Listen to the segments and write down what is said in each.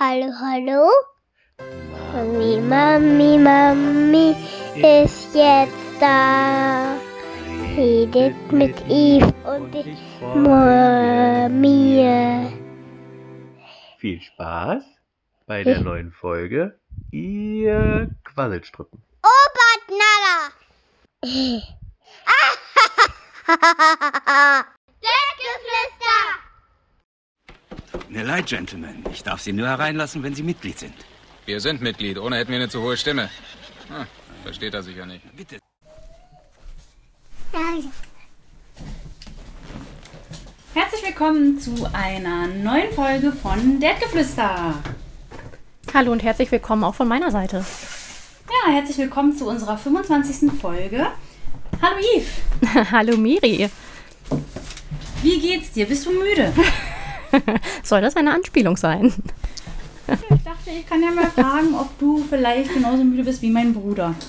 Hallo, hallo? Mami, Mami, Mami ist jetzt da. Redet mit Eve und mir. Viel Spaß bei der neuen Folge. Ihr Quasselstrippen. Oberknaller! Deckgeflüster! Mir leid, Gentlemen. Ich darf Sie nur hereinlassen, wenn Sie Mitglied sind. Wir sind Mitglied, ohne hätten wir eine zu hohe Stimme. Ah, versteht er sicher nicht. Bitte. Herzlich willkommen zu einer neuen Folge von Deadgeflüster. Hallo und herzlich willkommen auch von meiner Seite. Ja, herzlich willkommen zu unserer 25. Folge. Hallo Yves, Hallo Miri. wie geht's dir? Bist du müde? Soll das eine Anspielung sein? Ich dachte, ich kann ja mal fragen, ob du vielleicht genauso müde bist wie mein Bruder.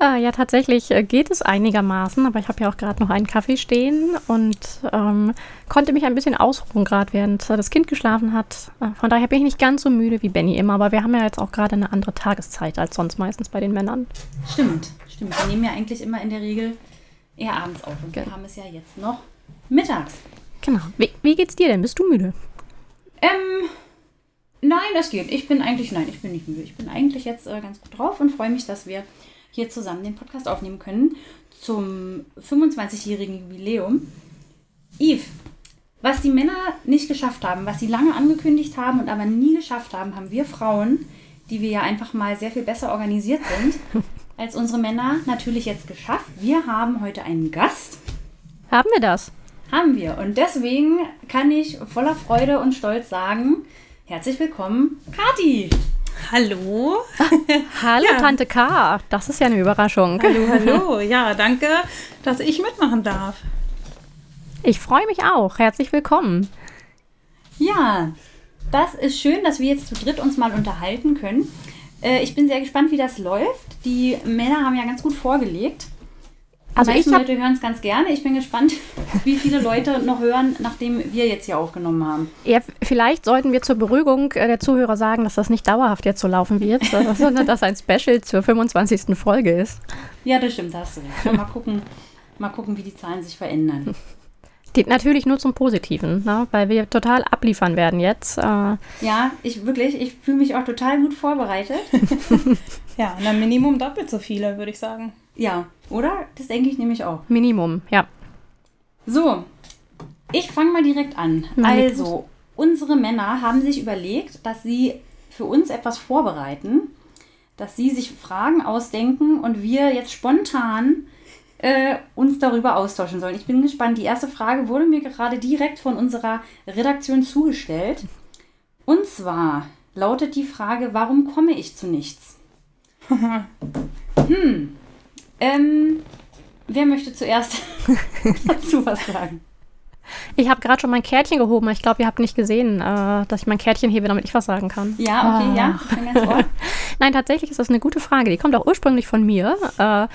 Ah, ja, tatsächlich äh, geht es einigermaßen, aber ich habe ja auch gerade noch einen Kaffee stehen und ähm, konnte mich ein bisschen ausruhen, gerade während äh, das Kind geschlafen hat. Äh, Von daher bin ich nicht ganz so müde wie Benny immer, aber wir haben ja jetzt auch gerade eine andere Tageszeit als sonst meistens bei den Männern. Stimmt, stimmt. Wir nehmen ja eigentlich immer in der Regel eher abends auf und wir haben es ja jetzt noch mittags. Genau. Wie, wie geht's dir denn? Bist du müde? Ähm, nein, das geht. Ich bin eigentlich, nein, ich bin nicht müde. Ich bin eigentlich jetzt äh, ganz gut drauf und freue mich, dass wir hier zusammen den Podcast aufnehmen können zum 25-jährigen Jubiläum. Yves, was die Männer nicht geschafft haben, was sie lange angekündigt haben und aber nie geschafft haben, haben wir Frauen, die wir ja einfach mal sehr viel besser organisiert sind, als unsere Männer natürlich jetzt geschafft. Wir haben heute einen Gast. Haben wir das? Haben wir. Und deswegen kann ich voller Freude und Stolz sagen, herzlich willkommen, Kati. Hallo. Hallo Ja. Tante K. Das ist ja eine Überraschung. Hallo, hallo. Ja, danke, dass ich mitmachen darf. Ich freue mich auch. Herzlich willkommen. Ja, das ist schön, dass wir jetzt zu dritt uns mal unterhalten können. Äh, ich bin sehr gespannt, wie das läuft. Die Männer haben ja ganz gut vorgelegt. Also ich Leute hören es ganz gerne. Ich bin gespannt, wie viele Leute noch hören, nachdem wir jetzt hier aufgenommen haben. Ja, vielleicht sollten wir zur Beruhigung äh, der Zuhörer sagen, dass das nicht dauerhaft jetzt so laufen wird, sondern dass ein Special zur 25. Folge ist. Ja, das stimmt, da hast du recht. Mal gucken, mal gucken, wie die Zahlen sich verändern. Die natürlich nur zum Positiven, ne? weil wir total abliefern werden jetzt. Äh, Ja, ich wirklich, ich fühle mich auch total gut vorbereitet. Ja, und dann Minimum doppelt so viele, würde ich sagen. Ja, oder? Das denke ich nämlich auch. Minimum, ja. So, ich fange mal direkt an. Also, unsere Männer haben sich überlegt, dass sie für uns etwas vorbereiten, dass sie sich Fragen ausdenken und wir jetzt spontan äh, uns darüber austauschen sollen. Ich bin gespannt. Die erste Frage wurde mir gerade direkt von unserer Redaktion zugestellt. Und zwar lautet die Frage, warum komme ich zu nichts? hm. Ähm, wer möchte zuerst dazu was sagen? Ich habe gerade schon mein Kärtchen gehoben. Ich glaube, ihr habt nicht gesehen, äh, dass ich mein Kärtchen hebe, damit ich was sagen kann. Ja, okay, ja. Ich bin ganz ohr. Nein, tatsächlich ist das eine gute Frage. Die kommt auch ursprünglich von mir. Äh,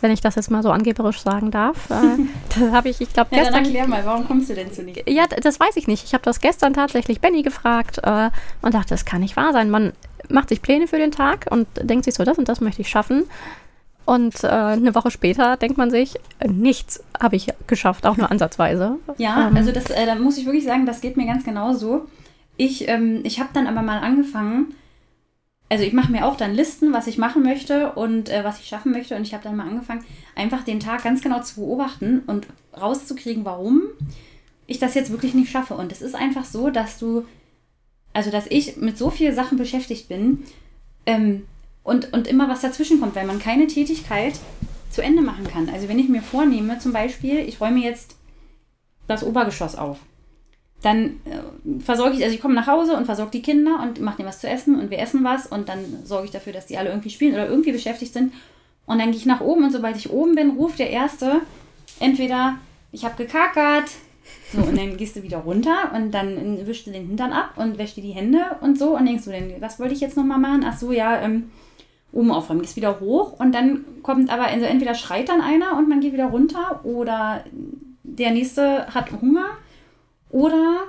wenn ich das jetzt mal so angeberisch sagen darf. Äh, das habe ich, ich glaube, Ja, dann gestern. erklär mal, warum kommst du denn zu nichts? Ja, das weiß ich nicht. Ich habe das gestern tatsächlich Benny gefragt äh, und dachte, das kann nicht wahr sein. Man macht sich Pläne für den Tag und denkt sich so, das und das möchte ich schaffen. Und äh, eine Woche später denkt man sich, äh, nichts habe ich geschafft, auch nur ansatzweise. Ja, Ähm, also das, äh, da muss ich wirklich sagen, das geht mir ganz genau so. Ich, ähm, ich habe dann aber mal angefangen, also ich mache mir auch dann Listen, was ich machen möchte und äh, was ich schaffen möchte. Und ich habe dann mal angefangen, einfach den Tag ganz genau zu beobachten und rauszukriegen, warum ich das jetzt wirklich nicht schaffe. Und es ist einfach so, dass du, also dass ich mit so vielen Sachen beschäftigt bin ähm, und, und immer was dazwischen kommt, weil man keine Tätigkeit zu Ende machen kann. Also wenn ich mir vornehme, zum Beispiel, ich räume jetzt das Obergeschoss auf. Dann äh, versorge ich, also ich komme nach Hause und versorge die Kinder und mache denen was zu essen und wir essen was und dann sorge ich dafür, dass die alle irgendwie spielen oder irgendwie beschäftigt sind. Und dann gehe ich nach oben und sobald ich oben bin, ruft der Erste entweder, ich habe gekakert, so, und dann gehst du wieder runter und dann wischst du den Hintern ab und wäschst dir die Hände und so und denkst du denn, was wollte ich jetzt nochmal machen? Ach so, ja, ähm, oben aufräumen, gehst wieder hoch und dann kommt aber, also entweder schreit dann einer und man geht wieder runter oder der nächste hat Hunger oder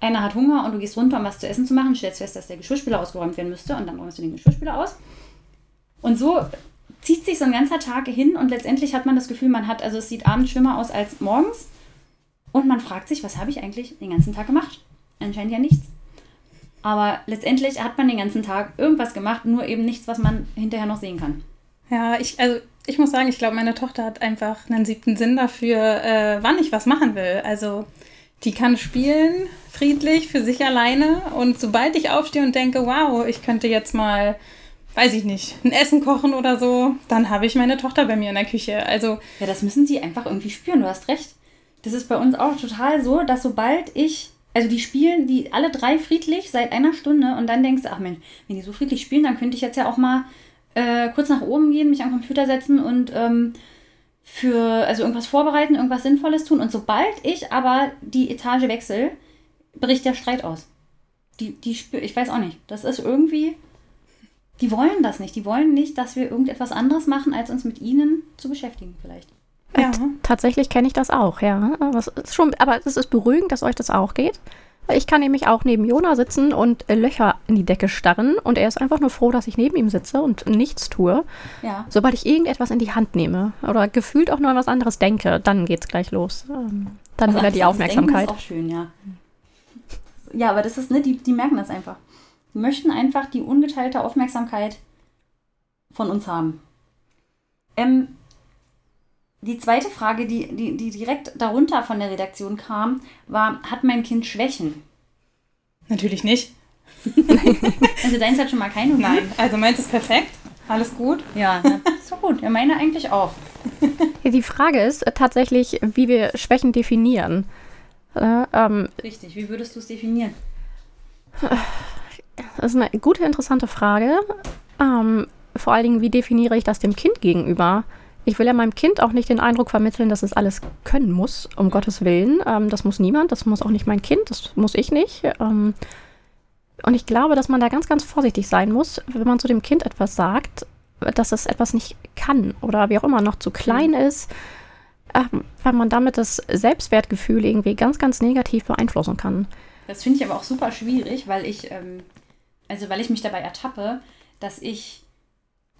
einer hat Hunger und du gehst runter, um was zu essen zu machen, stellst fest, dass der Geschirrspüler ausgeräumt werden müsste und dann räumst du den Geschirrspüler aus. Und so zieht sich so ein ganzer Tag hin und letztendlich hat man das Gefühl, man hat, also es sieht abends schlimmer aus als morgens und man fragt sich, was habe ich eigentlich den ganzen Tag gemacht? Anscheinend ja nichts. Aber letztendlich hat man den ganzen Tag irgendwas gemacht, nur eben nichts, was man hinterher noch sehen kann. Ja, ich, also ich muss sagen, ich glaube, meine Tochter hat einfach einen siebten Sinn dafür, äh, wann ich was machen will. Also die kann spielen, friedlich, für sich alleine. Und sobald ich aufstehe und denke, wow, ich könnte jetzt mal, weiß ich nicht, ein Essen kochen oder so, dann habe ich meine Tochter bei mir in der Küche. Also Ja, das müssen die einfach irgendwie spüren, du hast recht. Das ist bei uns auch total so, dass sobald ich, also die spielen, die alle drei friedlich seit einer Stunde und dann denkst du, ach Mensch, wenn die so friedlich spielen, dann könnte ich jetzt ja auch mal äh, kurz nach oben gehen, mich am Computer setzen und ähm, für, also irgendwas vorbereiten, irgendwas Sinnvolles tun. Und sobald ich aber die Etage wechsle, bricht der Streit aus. Die, die spür, ich weiß auch nicht. Das ist irgendwie, die wollen das nicht. Die wollen nicht, dass wir irgendetwas anderes machen, als uns mit ihnen zu beschäftigen, vielleicht. Ja. Tatsächlich kenne ich das auch, ja. Aber es ist schon, aber es ist beruhigend, dass euch das auch geht. Ich kann nämlich auch neben Jona sitzen und äh, Löcher in die Decke starren und er ist einfach nur froh, dass ich neben ihm sitze und nichts tue. Ja. Sobald ich irgendetwas in die Hand nehme oder gefühlt auch nur an was anderes denke, dann geht's gleich los. Ähm, dann wieder die Also das Aufmerksamkeit. ist auch schön, ja. Ja, aber das ist, ne, die, die merken das einfach. Die möchten einfach die ungeteilte Aufmerksamkeit von uns haben. Ähm, die zweite Frage, die, die, die direkt darunter von der Redaktion kam, war, hat mein Kind Schwächen? natürlich nicht. Also deins hat schon mal keine. Nein, also meins ist perfekt. Alles gut. Ja, ist doch gut. Ja, meine eigentlich auch. Die Frage ist tatsächlich, wie wir Schwächen definieren. Äh, ähm, Richtig. Wie würdest du es definieren? Das ist eine gute, interessante Frage. Ähm, vor allen Dingen, wie definiere ich das dem Kind gegenüber? Ich will ja meinem Kind auch nicht den Eindruck vermitteln, dass es alles können muss, um Gottes Willen. Ähm, das muss niemand, das muss auch nicht mein Kind, das muss ich nicht. Ähm, und ich glaube, dass man da ganz, ganz vorsichtig sein muss, wenn man zu dem Kind etwas sagt, dass es etwas nicht kann oder wie auch immer noch zu klein ist, ähm, weil man damit das Selbstwertgefühl irgendwie ganz, ganz negativ beeinflussen kann. Das finde ich aber auch super schwierig, weil ich, ähm, also weil ich mich dabei ertappe, dass ich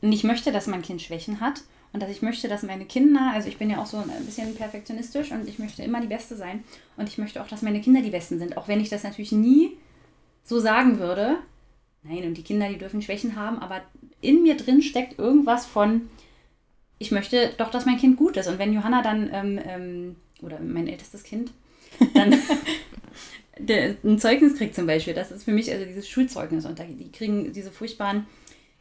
nicht möchte, dass mein Kind Schwächen hat und dass ich möchte, dass meine Kinder, also ich bin ja auch so ein bisschen perfektionistisch und ich möchte immer die Beste sein und ich möchte auch, dass meine Kinder die Besten sind, auch wenn ich das natürlich nie so sagen würde. Nein, und die Kinder, die dürfen Schwächen haben, aber in mir drin steckt irgendwas von, ich möchte doch, dass mein Kind gut ist. Und wenn Johanna dann, ähm, ähm, oder mein ältestes Kind, dann ein Zeugnis kriegt zum Beispiel, das ist für mich also dieses Schulzeugnis und die kriegen diese furchtbaren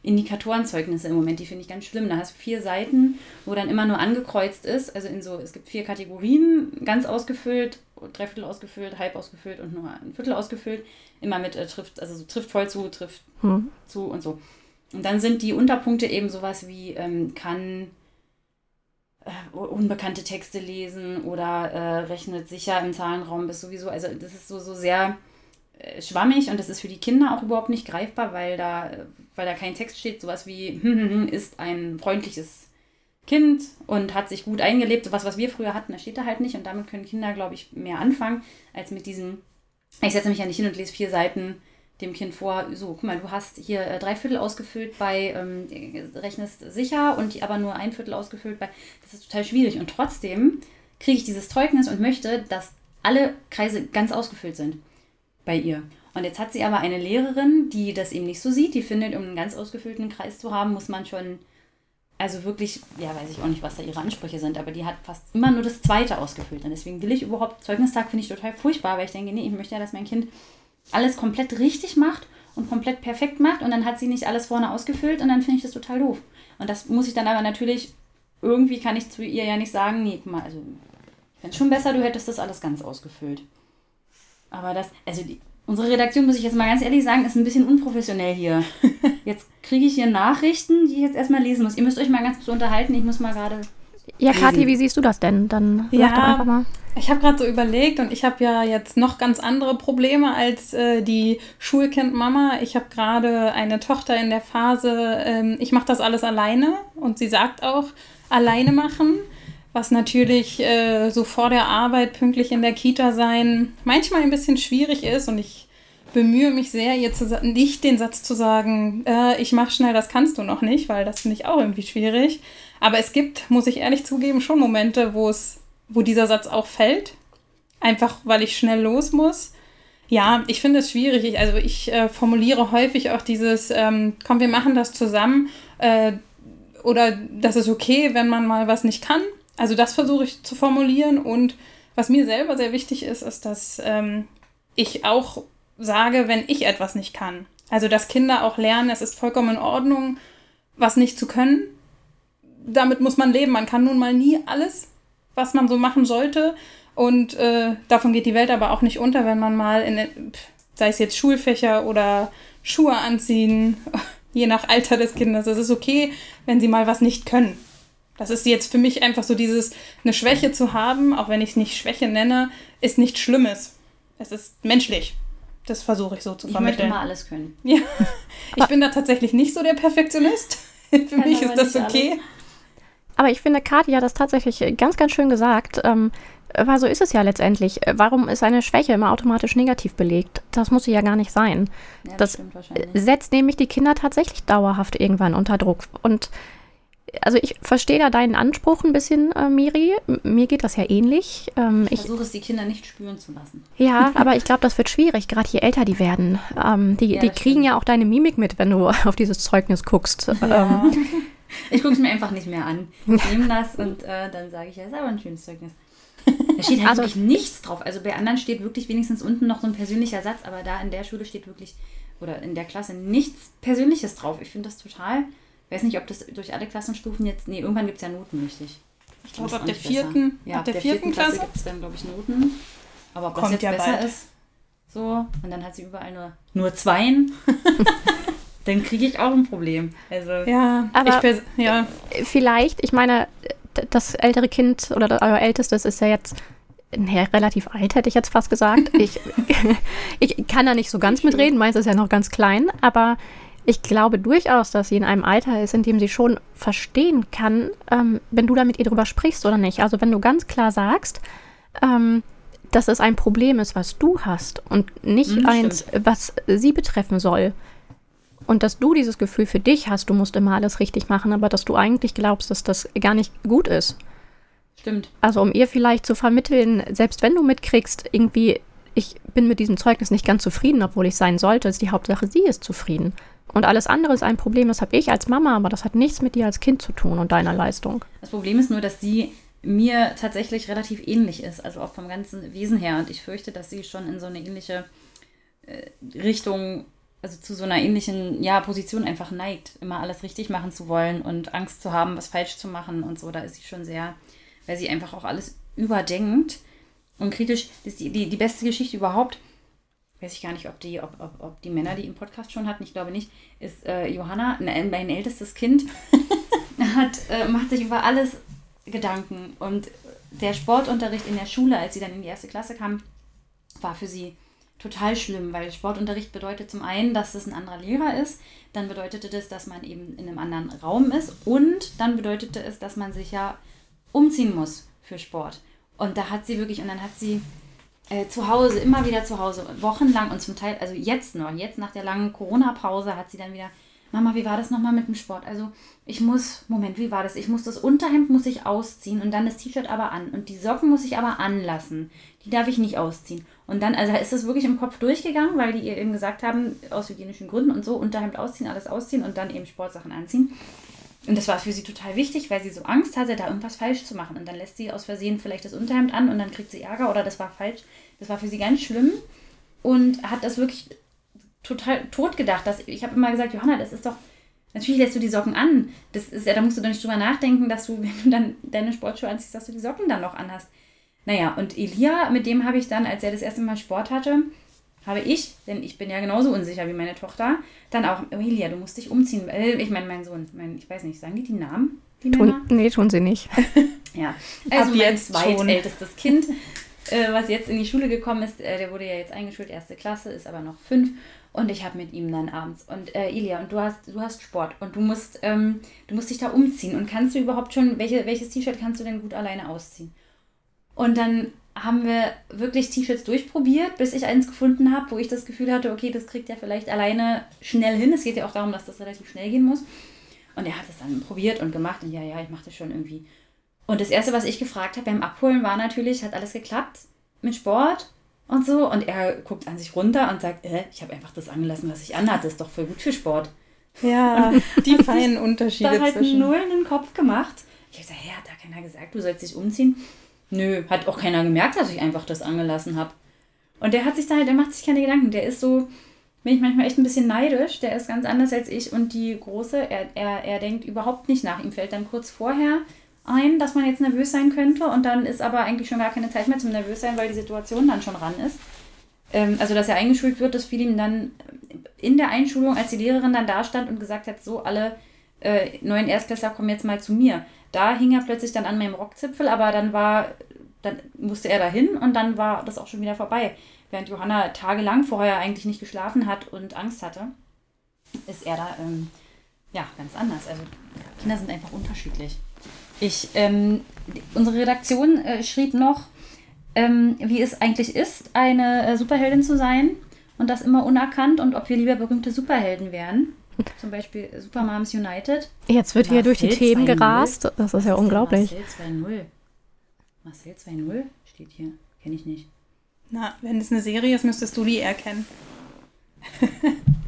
Indikatorenzeugnisse im Moment, die finde ich ganz schlimm. Da hast du vier Seiten, wo dann immer nur angekreuzt ist, also in so, es gibt vier Kategorien, ganz ausgefüllt, dreiviertel ausgefüllt, halb ausgefüllt und nur ein Viertel ausgefüllt, immer mit äh, trifft, also so trifft voll zu, trifft Hm. zu und so. Und dann sind die Unterpunkte eben sowas wie ähm, kann äh, unbekannte Texte lesen oder äh, rechnet sicher im Zahlenraum bis sowieso. Also das ist so, so sehr äh, schwammig und das ist für die Kinder auch überhaupt nicht greifbar, weil da, äh, weil da kein Text steht, sowas wie ist ein freundliches Kind und hat sich gut eingelebt, sowas, was wir früher hatten, das steht da halt nicht und damit können Kinder, glaube ich, mehr anfangen, als mit diesen, ich setze mich ja nicht hin und lese vier Seiten dem Kind vor, so, guck mal, du hast hier äh, drei Viertel ausgefüllt bei, ähm, rechnest sicher und aber nur ein Viertel ausgefüllt bei, das ist total schwierig und trotzdem kriege ich dieses Zeugnis und möchte, dass alle Kreise ganz ausgefüllt sind bei ihr. Und jetzt hat sie aber eine Lehrerin, die das eben nicht so sieht, die findet, um einen ganz ausgefüllten Kreis zu haben, muss man schon, also wirklich, ja, weiß ich auch nicht, was da ihre Ansprüche sind, aber die hat fast immer nur das zweite ausgefüllt. Und deswegen will ich überhaupt, Zeugnistag finde ich total furchtbar, weil ich denke, nee, ich möchte ja, dass mein Kind alles komplett richtig macht und komplett perfekt macht und dann hat sie nicht alles vorne ausgefüllt und dann finde ich das total doof. Und das muss ich dann aber natürlich, irgendwie kann ich zu ihr ja nicht sagen, nee, guck mal, also ich fände es schon besser, du hättest das alles ganz ausgefüllt. Aber das, also die, unsere Redaktion, muss ich jetzt mal ganz ehrlich sagen, ist ein bisschen unprofessionell hier. Jetzt kriege ich hier Nachrichten, die ich jetzt erstmal lesen muss. Ihr müsst euch mal ganz kurz unterhalten, ich muss mal gerade. Ja, Kathi, wie siehst du das denn? Dann Ja. sag doch einfach mal. Ich habe gerade so überlegt und ich habe ja jetzt noch ganz andere Probleme als äh, die Schulkind-Mama. Ich habe gerade eine Tochter in der Phase, ähm, ich mache das alles alleine und sie sagt auch, alleine machen. Was natürlich äh, so vor der Arbeit pünktlich in der Kita sein manchmal ein bisschen schwierig ist und ich bemühe mich sehr, ihr zu, nicht den Satz zu sagen, äh, ich mach schnell, das kannst du noch nicht, weil das finde ich auch irgendwie schwierig. Aber es gibt, muss ich ehrlich zugeben, schon Momente, wo es, wo dieser Satz auch fällt. Einfach weil ich schnell los muss. Ja, ich finde es schwierig. Ich, also ich äh, formuliere häufig auch dieses, ähm, komm, wir machen das zusammen. Äh, oder das ist okay, wenn man mal was nicht kann. Also das versuche ich zu formulieren. Und was mir selber sehr wichtig ist, ist, dass ähm, ich auch sage, wenn ich etwas nicht kann. Also dass Kinder auch lernen, es ist vollkommen in Ordnung, was nicht zu können. Damit muss man leben. Man kann nun mal nie alles, was man so machen sollte. Und äh, davon geht die Welt aber auch nicht unter, wenn man mal in, sei es jetzt Schulfächer oder Schuhe anziehen, je nach Alter des Kindes. Es ist okay, wenn sie mal was nicht können. Das ist jetzt für mich einfach so dieses, eine Schwäche zu haben, auch wenn ich es nicht Schwäche nenne, ist nichts Schlimmes. Es ist menschlich. Das versuche ich so zu Ich vermitteln. möchte immer alles können. Ja. Ich bin da tatsächlich nicht so der Perfektionist. Für mich ist aber das okay. Aber ich finde, Kathi hat das tatsächlich ganz, ganz schön gesagt. Ähm, weil so ist es ja letztendlich. Äh, Warum ist eine Schwäche immer automatisch negativ belegt? Das muss sie ja gar nicht sein. Ja, Das wahrscheinlich. setzt nämlich die Kinder tatsächlich dauerhaft irgendwann unter Druck. Und also ich verstehe da deinen Anspruch ein bisschen, äh, Miri. M- Mir geht das ja ähnlich. Ähm, Ich versuche es, die Kinder nicht spüren zu lassen. ja, aber ich glaube, das wird schwierig, gerade je älter die werden. Ähm, die Ja, die kriegen stimmt. ja auch deine Mimik mit, wenn du auf dieses Zeugnis guckst. Ähm, Ich gucke es mir einfach nicht mehr an. Ich nehme das und äh, dann sage ich, ja, ist aber ein schönes Zeugnis. Da steht halt Also- wirklich nichts drauf. Also bei anderen steht wirklich wenigstens unten noch so ein persönlicher Satz, aber da in der Schule steht wirklich, oder in der Klasse nichts Persönliches drauf. Ich finde das total, weiß nicht, ob das durch alle Klassenstufen jetzt, nee, irgendwann gibt es ja Noten, richtig. Ich glaube, ab der vierten, ja, ab der vierten Klasse. gibt es dann, glaube ich, Noten. Aber ob Kommt das jetzt ja besser bald. ist, so, und dann hat sie überall nur, nur Zweien, dann kriege ich auch ein Problem. Also, Ja, Aber- ich ja. vielleicht, ich meine, das ältere Kind oder das- euer ältestes ist ja jetzt nee, relativ alt, hätte ich jetzt fast gesagt. Ich, ich kann da nicht so ganz mitreden, meins ist ja noch ganz klein, aber ich glaube durchaus, dass sie in einem Alter ist, in dem sie schon verstehen kann, ähm, wenn du da mit ihr drüber sprichst oder nicht. Also wenn du ganz klar sagst, ähm, dass es ein Problem ist, was du hast und nicht Mhm, eins, was sie betreffen soll. Und dass du dieses Gefühl für dich hast, du musst immer alles richtig machen, aber dass du eigentlich glaubst, dass das gar nicht gut ist. stimmt. Also um ihr vielleicht zu vermitteln, selbst wenn du mitkriegst, irgendwie, ich bin mit diesem Zeugnis nicht ganz zufrieden, obwohl ich sein sollte, ist die Hauptsache, sie ist zufrieden. Und alles andere ist ein Problem, das habe ich als Mama, aber das hat nichts mit dir als Kind zu tun und deiner Leistung. Das Problem ist nur, dass sie mir tatsächlich relativ ähnlich ist, also auch vom ganzen Wesen her. Und ich fürchte, dass sie schon in so eine ähnliche äh, Richtung, also zu so einer ähnlichen ja, Position einfach neigt, immer alles richtig machen zu wollen und Angst zu haben, was falsch zu machen und so. Da ist sie schon sehr, weil sie einfach auch alles überdenkt und kritisch. Das ist die, die, die beste Geschichte überhaupt. Weiß ich gar nicht, ob die, ob, ob, ob die Männer die im Podcast schon hatten, ich glaube nicht, ist äh, Johanna, ne, mein ältestes Kind, hat, äh, macht sich über alles Gedanken. Und der Sportunterricht in der Schule, als sie dann in die erste Klasse kam, war für sie total schlimm, weil Sportunterricht bedeutet zum einen, dass es ein anderer Lehrer ist, dann bedeutete das, dass man eben in einem anderen Raum ist und dann bedeutete es, dass man sich ja umziehen muss für Sport. Und da hat sie wirklich, und dann hat sie äh, zu Hause, immer wieder zu Hause, wochenlang und zum Teil, also jetzt noch, jetzt nach der langen Corona-Pause hat sie dann wieder, Mama, wie war das nochmal mit dem Sport? Also ich muss, Moment, wie war das? Ich muss das Unterhemd muss ich ausziehen und dann das T-Shirt aber an und die Socken muss ich aber anlassen. Die darf ich nicht ausziehen. Und dann, also ist das wirklich im Kopf durchgegangen, weil die ihr eben gesagt haben, aus hygienischen Gründen und so, Unterhemd ausziehen, alles ausziehen und dann eben Sportsachen anziehen. Und das war für sie total wichtig, weil sie so Angst hatte, da irgendwas falsch zu machen. Und dann lässt sie aus Versehen vielleicht das Unterhemd an und dann kriegt sie Ärger oder das war falsch. Das war für sie ganz schlimm und hat das wirklich total tot gedacht. Dass, ich habe immer gesagt, Johanna, das ist doch, natürlich lässt du die Socken an. Das ist ja, da musst du doch nicht drüber nachdenken, dass du, wenn du dann deine Sportschuhe anziehst, dass du die Socken dann noch anhast. Naja, und Elia, mit dem habe ich dann, als er das erste Mal Sport hatte, habe ich, denn ich bin ja genauso unsicher wie meine Tochter, dann auch, oh, Elia, du musst dich umziehen. Äh, Ich meine, mein Sohn, mein, ich weiß nicht, sagen die die Namen? Die Männer? Tun, nee, tun sie nicht. Ja, also Ab mein jetzt zweitältestes Kind, äh, was jetzt in die Schule gekommen ist, äh, der wurde ja jetzt eingeschult, erste Klasse, ist aber noch fünf. Und ich habe mit ihm dann abends. Und äh, Ilia, und du hast, du hast Sport und du musst, ähm, du musst dich da umziehen. Und kannst du überhaupt schon, welche, welches T-Shirt kannst du denn gut alleine ausziehen? Und dann haben wir wirklich T-Shirts durchprobiert, bis ich eins gefunden habe, wo ich das Gefühl hatte, okay, das kriegt er vielleicht alleine schnell hin. Es geht ja auch darum, dass das relativ schnell gehen muss. Und er hat es dann probiert und gemacht und ja, ja, ich mache das schon irgendwie. Und das Erste, was ich gefragt habe beim Abholen, war natürlich, hat alles geklappt mit Sport und so. Und er guckt an sich runter und sagt, äh, ich habe einfach das angelassen, was ich anhatte. Das ist doch voll gut für Sport. Ja, die feinen Unterschiede Da halt zwischen. null in den Kopf gemacht. Ich habe gesagt, ja, hat da keiner gesagt, du sollst dich umziehen? Nö, hat auch keiner gemerkt, dass ich einfach das angelassen habe. Und der hat sich da halt, der macht sich keine Gedanken. Der ist so, bin ich manchmal echt ein bisschen neidisch. Der ist ganz anders als ich und die Große, er, er, er denkt überhaupt nicht nach. Ihm fällt dann kurz vorher ein, dass man jetzt nervös sein könnte und dann ist aber eigentlich schon gar keine Zeit mehr zum nervös sein, weil die Situation dann schon ran ist. Ähm, also, dass er eingeschult wird, das fiel ihm dann in der Einschulung, als die Lehrerin dann da stand und gesagt hat, so alle äh, neuen Erstklässler kommen jetzt mal zu mir. Da hing er plötzlich dann an meinem Rockzipfel, aber dann war, dann musste er dahin und dann war das auch schon wieder vorbei. Während Johanna tagelang vorher eigentlich nicht geschlafen hat und Angst hatte, ist er da ähm, ja ganz anders. Also Kinder sind einfach unterschiedlich. Ich, ähm, unsere Redaktion äh, schrieb noch, ähm, wie es eigentlich ist, eine äh, Superheldin zu sein und das immer unerkannt und ob wir lieber berühmte Superhelden wären. Zum Beispiel Super Moms United. Jetzt wird hier durch die Marcel Themen 2-0. gerast. Das ist ja denn unglaublich. Marcel 2-0. Marcel 2-0 steht hier. Kenne ich nicht. Na, wenn es eine Serie ist, müsstest du die erkennen.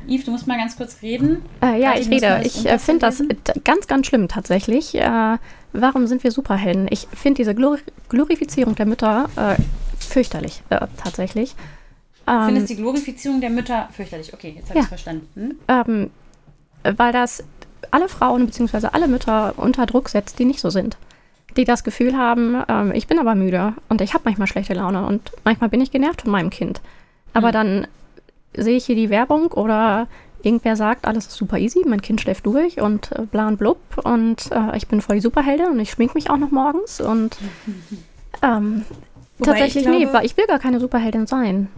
Yves, du musst mal ganz kurz reden. Äh, ja, ich rede. Ich äh, finde das ganz, ganz schlimm tatsächlich. Äh, warum sind wir Superhelden? Ich finde diese Glor Glorifizierung der Mütter äh, fürchterlich, äh, tatsächlich. Du Ähm, findest die Glorifizierung der Mütter fürchterlich. Okay, jetzt habe Ja. ich verstanden. Hm? ähm, weil das alle Frauen bzw. alle Mütter unter Druck setzt, die nicht so sind. Die das Gefühl haben, ähm, ich bin aber müde und ich habe manchmal schlechte Laune und manchmal bin ich genervt von meinem Kind. Aber Mhm. dann sehe ich hier die Werbung oder irgendwer sagt, alles ist super easy, mein Kind schläft durch und äh, bla und blub und äh, ich bin voll die Superheldin und ich schmink mich auch noch morgens und ähm, ich tatsächlich, nee, glaube- weil ich will gar keine Superheldin sein.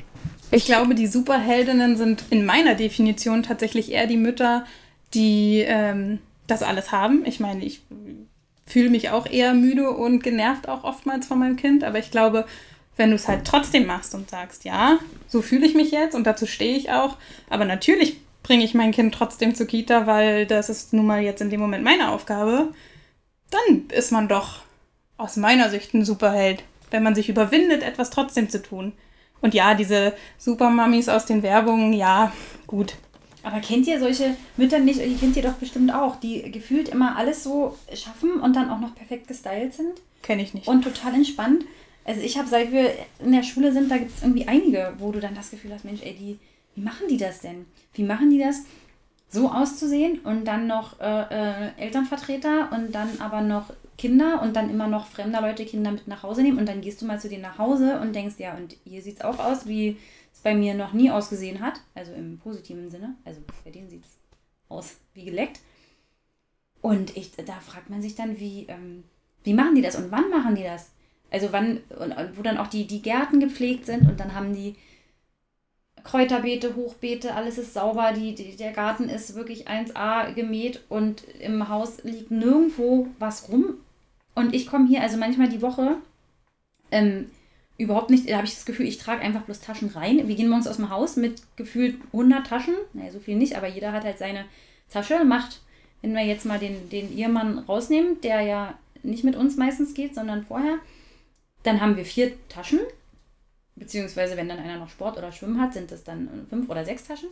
Ich glaube, die Superheldinnen sind in meiner Definition tatsächlich eher die Mütter, die ähm, das alles haben. Ich meine, ich fühle mich auch eher müde und genervt auch oftmals von meinem Kind, aber ich glaube, wenn du es halt trotzdem machst und sagst, ja, so fühle ich mich jetzt und dazu stehe ich auch, aber natürlich bringe ich mein Kind trotzdem zur Kita, weil das ist nun mal jetzt in dem Moment meine Aufgabe, dann ist man doch aus meiner Sicht ein Superheld, wenn man sich überwindet, etwas trotzdem zu tun. Und ja, diese Supermummies aus den Werbungen, ja, gut. Aber kennt ihr solche Mütter nicht? Die kennt ihr doch bestimmt auch, die gefühlt immer alles so schaffen und dann auch noch perfekt gestylt sind Kenne ich nicht. und total entspannt. Also ich habe, seit wir in der Schule sind, da gibt es irgendwie einige, wo du dann das Gefühl hast, Mensch, ey, die, wie machen die das denn? Wie machen die das, so auszusehen und dann noch äh, äh, Elternvertreter und dann aber noch Kinder und dann immer noch fremder Leute Kinder mit nach Hause nehmen und dann gehst du mal zu denen nach Hause und denkst, ja, und hier sieht es auch aus, wie es bei mir noch nie ausgesehen hat, also im positiven Sinne, also bei denen sieht es aus wie geleckt. Und ich, da fragt man sich dann, wie, ähm, wie machen die das und wann machen die das? Also wann, und, und wo dann auch die, die Gärten gepflegt sind und dann haben die Kräuterbeete, Hochbeete, alles ist sauber, die, die, der Garten ist wirklich 1A gemäht und im Haus liegt nirgendwo was rum. Und ich komme hier also manchmal die Woche ähm, überhaupt nicht, da habe ich das Gefühl, ich trage einfach bloß Taschen rein. Wir gehen morgens aus dem Haus mit gefühlt 100 Taschen, naja, so viel nicht, aber jeder hat halt seine Tasche macht, wenn wir jetzt mal den, den Ehemann rausnehmen, der ja nicht mit uns meistens geht, sondern vorher, dann haben wir vier Taschen beziehungsweise wenn dann einer noch Sport oder Schwimmen hat, sind das dann fünf oder sechs Taschen.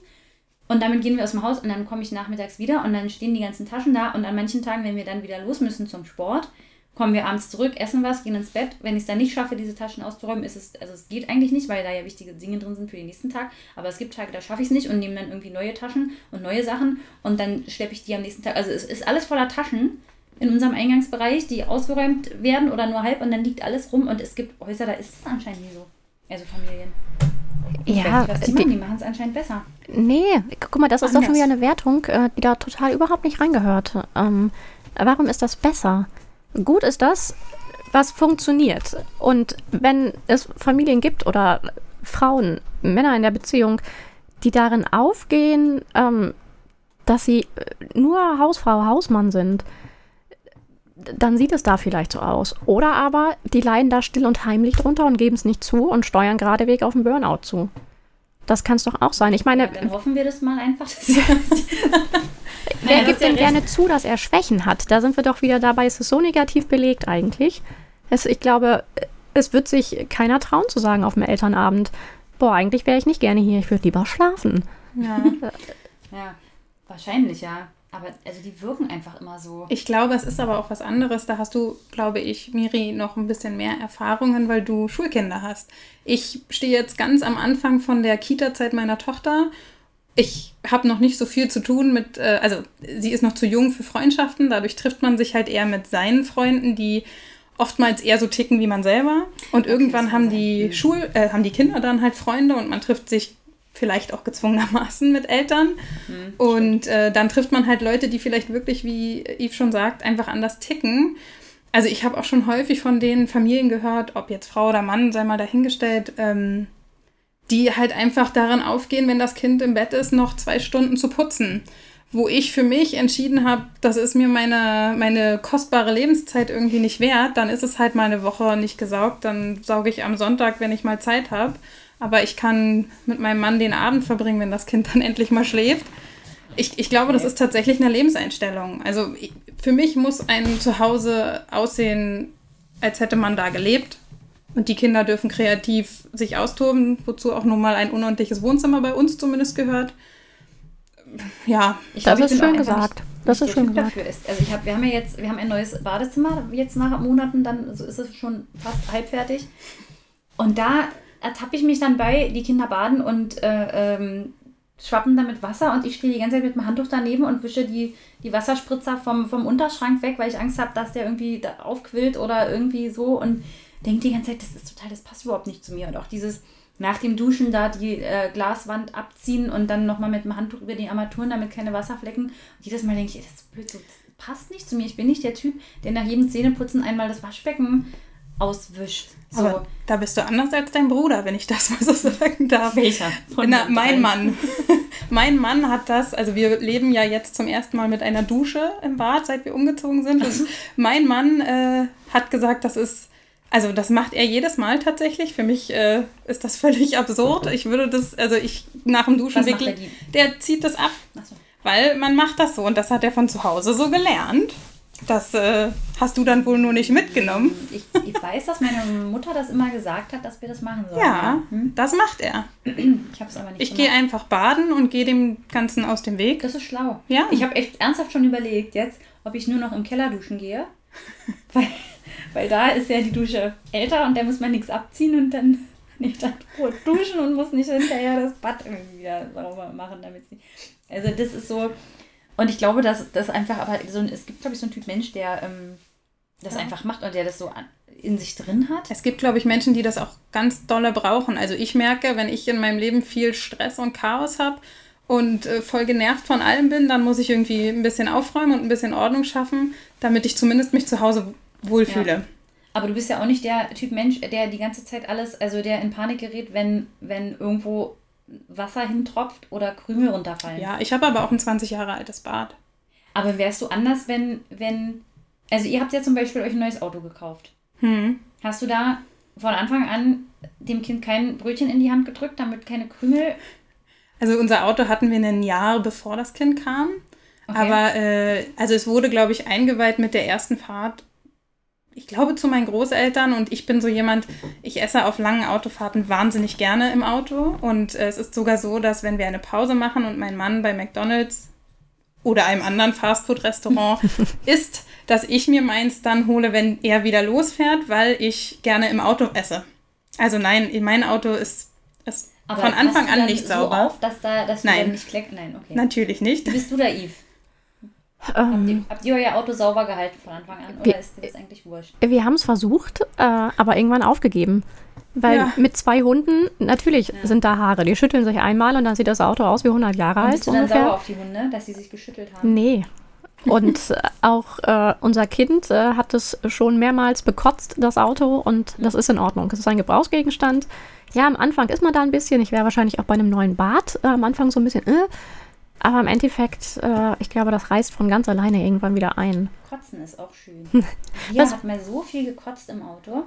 Und damit gehen wir aus dem Haus und dann komme ich nachmittags wieder und dann stehen die ganzen Taschen da und an manchen Tagen, wenn wir dann wieder los müssen zum Sport, kommen wir abends zurück, essen was, gehen ins Bett. Wenn ich es dann nicht schaffe, diese Taschen auszuräumen, ist es, also es geht eigentlich nicht, weil da ja wichtige Dinge drin sind für den nächsten Tag. Aber es gibt Tage, da schaffe ich es nicht und nehme dann irgendwie neue Taschen und neue Sachen und dann schleppe ich die am nächsten Tag. Also es ist alles voller Taschen in unserem Eingangsbereich, die ausgeräumt werden oder nur halb und dann liegt alles rum und es gibt Häuser, da ist es anscheinend nie so. Also Familien. Ich Ja, nicht, die die, machen, die machen es anscheinend besser. Nee, guck mal, das ist doch schon Anders. wieder eine Wertung, äh, die da total überhaupt nicht reingehört. Ähm, warum ist das besser? Gut ist das, was funktioniert. Und wenn es Familien gibt oder Frauen, Männer in der Beziehung, die darin aufgehen, ähm, dass sie äh, nur Hausfrau, Hausmann sind, dann sieht es da vielleicht so aus. Oder aber die leiden da still und heimlich drunter und geben es nicht zu und steuern geradeweg auf den Burnout zu. Das kann es doch auch sein. Ich meine, Ja, dann hoffen wir das mal einfach. Wer Naja, gibt denn ja gerne zu, dass er Schwächen hat? Da sind wir doch wieder dabei. Es ist so negativ belegt eigentlich. Es, ich glaube, es wird sich keiner trauen zu sagen auf dem Elternabend, boah, eigentlich wäre ich nicht gerne hier, ich würde lieber schlafen. Ja. Ja, wahrscheinlich, ja. Aber also die wirken einfach immer so. Ich glaube, es ist aber auch was anderes. Da hast du, glaube ich, Miri, noch ein bisschen mehr Erfahrungen, weil du Schulkinder hast. Ich stehe jetzt ganz am Anfang von der Kita-Zeit meiner Tochter. Ich habe noch nicht so viel zu tun mit, äh, also sie ist noch zu jung für Freundschaften. Dadurch trifft man sich halt eher mit seinen Freunden, die oftmals eher so ticken wie man selber. Und irgendwann das haben die. Schul, äh, haben die Kinder dann halt Freunde und man trifft sich vielleicht auch gezwungenermaßen mit Eltern. und äh, dann trifft man halt Leute, die vielleicht wirklich, wie Yves schon sagt, einfach anders ticken. Also ich habe auch schon häufig von den Familien gehört, ob jetzt Frau oder Mann, sei mal dahingestellt, ähm, die halt einfach daran aufgehen, wenn das Kind im Bett ist, noch zwei Stunden zu putzen. Wo ich für mich entschieden habe, das ist mir meine, meine kostbare Lebenszeit irgendwie nicht wert, dann ist es halt mal eine Woche nicht gesaugt, dann sauge ich am Sonntag, wenn ich mal Zeit habe. Aber ich kann mit meinem Mann den Abend verbringen, wenn das Kind dann endlich mal schläft. Ich, ich glaube, das ist tatsächlich eine Lebenseinstellung. Also für mich muss ein Zuhause aussehen, als hätte man da gelebt. Und die Kinder dürfen kreativ sich austoben, wozu auch nun mal ein unordentliches Wohnzimmer bei uns zumindest gehört. Ja, Ich Das glaub, ist ich schön gesagt. Das ist schön gesagt. Dafür ist. Also ich hab, wir haben ja jetzt, wir haben ein neues Badezimmer jetzt nach Monaten, dann so ist es schon fast halbfertig. Und da ertappe ich mich dann bei, die Kinder baden und äh, ähm, schwappen damit Wasser und ich stehe die ganze Zeit mit dem Handtuch daneben und wische die, die Wasserspritzer vom, vom Unterschrank weg, weil ich Angst habe, dass der irgendwie da aufquillt oder irgendwie so und denke die ganze Zeit, das ist total, das passt überhaupt nicht zu mir. Und auch dieses nach dem Duschen da die äh, Glaswand abziehen und dann nochmal mit dem Handtuch über die Armaturen, damit keine Wasserflecken. Und jedes Mal denke ich, das ist blöd, das passt nicht zu mir. Ich bin nicht der Typ, der nach jedem Zähneputzen einmal das Waschbecken auswischt. So. aber da bist du anders als dein Bruder, wenn ich das mal so sagen darf. Welcher? Von Na, mein? Mann. mein Mann hat das, also wir leben ja jetzt zum ersten Mal mit einer Dusche im Bad, seit wir umgezogen sind. Und mein Mann äh, hat gesagt, das ist, also das macht er jedes Mal tatsächlich. Für mich äh, ist das völlig absurd. Ich würde das, also ich nach dem Duschen wirklich, er der zieht das ab, Achso. weil man macht das so und das hat er von zu Hause so gelernt. Das äh, hast du dann wohl nur nicht mitgenommen. Ich, ich weiß, dass meine Mutter das immer gesagt hat, dass wir das machen sollen. Ja, Hm? das macht er. Ich habe es aber nicht Ich gehe einfach baden und gehe dem Ganzen aus dem Weg. Das ist schlau. Ja. Ich habe echt ernsthaft schon überlegt jetzt, ob ich nur noch im Keller duschen gehe. weil, weil da ist ja die Dusche älter und da muss man nichts abziehen und dann ich dann duschen und muss nicht hinterher das Bad irgendwie wieder sauber machen, damit sie. Also das ist so. Und ich glaube, dass das einfach, aber so ein, es gibt, glaube ich, so einen Typ Mensch, der ähm, das einfach macht und der das so an, in sich drin hat. Es gibt, glaube ich, Menschen, die das auch ganz dolle brauchen. Also ich merke, wenn ich in meinem Leben viel Stress und Chaos habe und äh, voll genervt von allem bin, dann muss ich irgendwie ein bisschen aufräumen und ein bisschen Ordnung schaffen, damit ich zumindest mich zu Hause wohlfühle. Ja. Aber du bist ja auch nicht der Typ Mensch, der die ganze Zeit alles, also der in Panik gerät, wenn, wenn irgendwo Wasser hintropft oder Krümel runterfallen. Ja, ich habe aber auch ein 20 Jahre altes Bad. Aber wärst du anders, wenn, wenn, also ihr habt ja zum Beispiel euch ein neues Auto gekauft. Hm. Hast du da von Anfang an dem Kind kein Brötchen in die Hand gedrückt, damit keine Krümel Also unser Auto hatten wir ein Jahr bevor das Kind kam. Okay. Aber äh, also es wurde, glaube ich, eingeweiht mit der ersten Fahrt. Ich glaube zu meinen Großeltern und ich bin so jemand, ich esse auf langen Autofahrten wahnsinnig gerne im Auto. Und äh, es ist sogar so, dass wenn wir eine Pause machen und mein Mann bei McDonalds oder einem anderen Fastfood-Restaurant isst, dass ich mir meins dann hole, wenn er wieder losfährt, weil ich gerne im Auto esse. Also nein, mein Auto ist, ist von Anfang an nicht so sauber. auf, dass, da, dass Nein. nicht kleckst? Nein, okay. Natürlich nicht. Bist du da, Yves? Habt Ähm, ihr, habt ihr euer Auto sauber gehalten von Anfang an oder Wir- ist dir das eigentlich wurscht? wir haben es versucht, äh, aber irgendwann aufgegeben. Weil Ja. mit zwei Hunden, natürlich sind da Haare. Die schütteln sich einmal und dann sieht das Auto aus wie 100 Jahre Und alt bist du dann ungefähr. sauer auf die Hunde, dass sie sich geschüttelt haben? Nee. Und äh, auch äh, unser Kind äh, hat es schon mehrmals bekotzt, das Auto, und das ist in Ordnung. Es ist ein Gebrauchsgegenstand. Ja, am Anfang ist man da ein bisschen, ich wäre wahrscheinlich auch bei einem neuen Bad äh, am Anfang so ein bisschen, äh, aber im Endeffekt, äh, ich glaube, das reißt von ganz alleine irgendwann wieder ein. Kotzen ist auch schön. Hier hat man so viel gekotzt im Auto,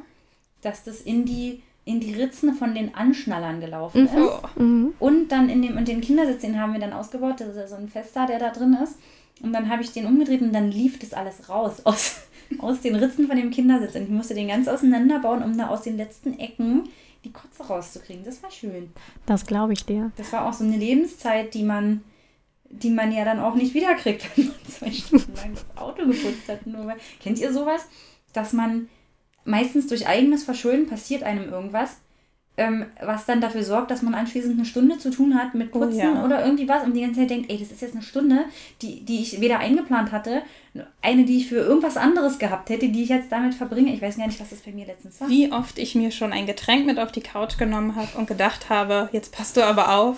dass das in die, in die Ritzen von den Anschnallern gelaufen ist. Oh. Mhm. Und dann in dem, und den Kindersitz, den haben wir dann ausgebaut. Das ist ja so ein Fester, der da drin ist. Und dann habe ich den umgedreht und dann lief das alles raus aus, aus den Ritzen von dem Kindersitz. Und ich musste den ganz auseinanderbauen, um da aus den letzten Ecken die Kotze rauszukriegen. Das war schön. Das glaube ich dir. Das war auch so eine Lebenszeit, die man, die man ja dann auch nicht wiederkriegt, wenn man zwei Stunden lang das Auto geputzt hat. Nur weil, kennt ihr sowas? Dass man meistens durch eigenes Verschulden passiert einem irgendwas, ähm, was dann dafür sorgt, dass man anschließend eine Stunde zu tun hat mit Oh Putzen ja. oder irgendwie was und die ganze Zeit denkt, ey, das ist jetzt eine Stunde, die, die ich weder eingeplant hatte, eine, die ich für irgendwas anderes gehabt hätte, die ich jetzt damit verbringe. Ich weiß gar nicht, was das bei mir letztens war. Wie oft ich mir schon ein Getränk mit auf die Couch genommen habe und gedacht habe, jetzt passt du aber auf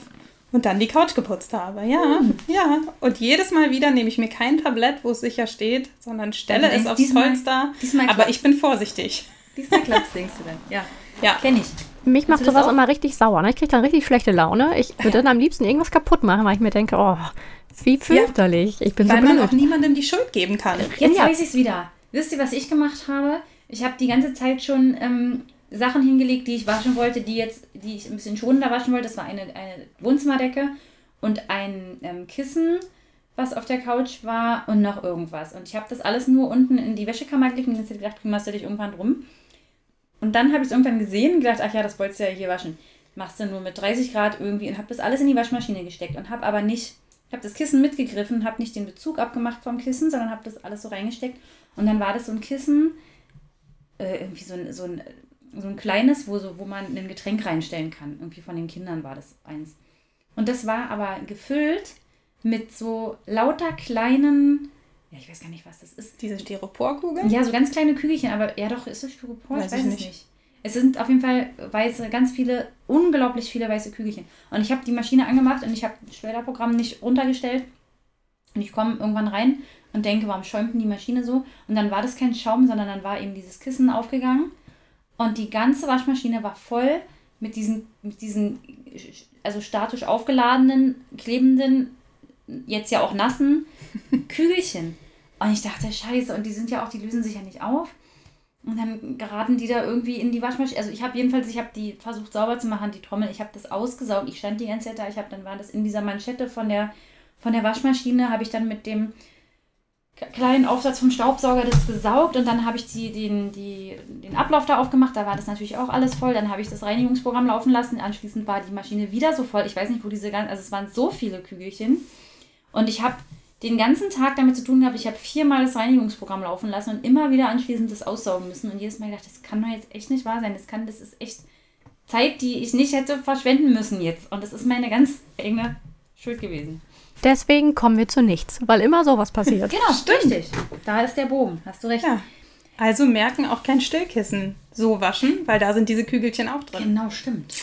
und dann die Couch geputzt habe. Ja, Hm. ja. Und jedes Mal wieder nehme ich mir kein Tablett, wo es sicher steht, sondern stelle du es aufs diesmal- Polster. diesmal aber ich bin vorsichtig. Diesmal klappt's, denkst du dann. Ja, Ja. kenne ich. Mich macht sowas auch? immer richtig sauer. Ne? Ich kriege dann richtig schlechte Laune. Ich würde dann am liebsten irgendwas kaputt machen, weil ich mir denke, oh, wie fürchterlich. Ich bin Weil so man blöd. auch niemandem die Schuld geben kann. Jetzt Ja. weiß ich es wieder. Wisst ihr, was ich gemacht habe? Ich habe die ganze Zeit schon ähm, Sachen hingelegt, die ich waschen wollte, die jetzt, die ich ein bisschen schonender waschen wollte. Das war eine, eine Wohnzimmerdecke und ein ähm, Kissen, was auf der Couch war und noch irgendwas. Und ich habe das alles nur unten in die Wäschekammer gelegt und jetzt gedacht, kümmerst du dich irgendwann drum. Und dann habe ich es irgendwann gesehen und gedacht, ach ja, das wolltest du ja hier waschen. Machst du nur mit 30 Grad irgendwie und habe das alles in die Waschmaschine gesteckt und habe aber nicht, ich habe das Kissen mitgegriffen, habe nicht den Bezug abgemacht vom Kissen, sondern habe das alles so reingesteckt. Und dann war das so ein Kissen, äh, irgendwie so ein, so, ein, so ein kleines, wo, so, wo man ein Getränk reinstellen kann. Irgendwie von den Kindern war das eins. Und das war aber gefüllt mit so lauter kleinen, ja, ich weiß gar nicht, was das ist. Diese Styroporkugel? Ja, so ganz kleine Kügelchen, aber ja doch, ist das Styropor? Weiß ich weiß es nicht. nicht. Es sind auf jeden Fall weiße, ganz viele, unglaublich viele weiße Kügelchen. Und ich habe die Maschine angemacht und ich habe das Schwellerprogramm nicht runtergestellt. Und ich komme irgendwann rein und denke, warum schäumt denn die Maschine so? Und dann war das kein Schaum, sondern dann war eben dieses Kissen aufgegangen. Und die ganze Waschmaschine war voll mit diesen, mit diesen also statisch aufgeladenen, klebenden, jetzt ja auch nassen Kügelchen. Und ich dachte, scheiße, und die sind ja auch, die lösen sich ja nicht auf. Und dann geraten die da irgendwie in die Waschmaschine. Also ich habe jedenfalls, ich habe die versucht sauber zu machen, die Trommel. Ich habe das ausgesaugt. Ich stand die ganze Zeit da. Ich habe dann war das in dieser Manschette von der von der Waschmaschine habe ich dann mit dem kleinen Aufsatz vom Staubsauger das gesaugt und dann habe ich die, den, die, den Ablauf da aufgemacht. Da war das natürlich auch alles voll. Dann habe ich das Reinigungsprogramm laufen lassen. Anschließend war die Maschine wieder so voll. Ich weiß nicht, wo diese ganzen, also es waren so viele Kügelchen. Und ich habe den ganzen Tag damit zu tun gehabt, ich habe viermal das Reinigungsprogramm laufen lassen und immer wieder anschließend das aussaugen müssen. Und jedes Mal gedacht, das kann doch jetzt echt nicht wahr sein. Das kann, das ist echt Zeit, die ich nicht hätte verschwenden müssen jetzt. Und das ist meine ganz enge Schuld gewesen. Deswegen kommen wir zu nichts, weil immer sowas passiert. Genau, richtig. Da ist der Bogen. Hast du recht. Ja. Also merken auch kein Stillkissen so waschen, weil da sind diese Kügelchen auch drin. Genau, stimmt.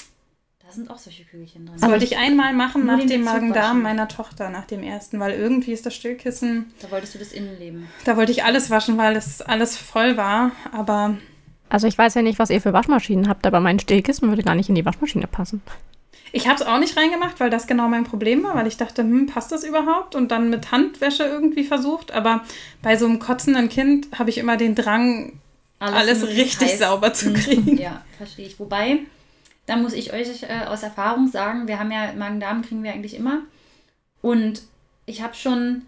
Da sind auch solche Kügelchen drin. Das wollte ich einmal machen nach dem Magen-Darm meiner Tochter, nach dem ersten, weil irgendwie ist das Stillkissen, Da wolltest du das Innenleben. da wollte ich alles waschen, weil es alles voll war, aber Also ich weiß ja nicht, was ihr für Waschmaschinen habt, aber mein Stillkissen würde gar nicht in die Waschmaschine passen. Ich habe es auch nicht reingemacht, weil das genau mein Problem war, weil ich dachte, hm, passt das überhaupt? Und dann mit Handwäsche irgendwie versucht, aber bei so einem kotzenden Kind habe ich immer den Drang, alles möglichst richtig sauber zu kriegen. Ja, verstehe ich. Wobei, da muss ich euch äh, aus Erfahrung sagen, wir haben ja Magen-Darm kriegen wir eigentlich immer. Und ich habe schon,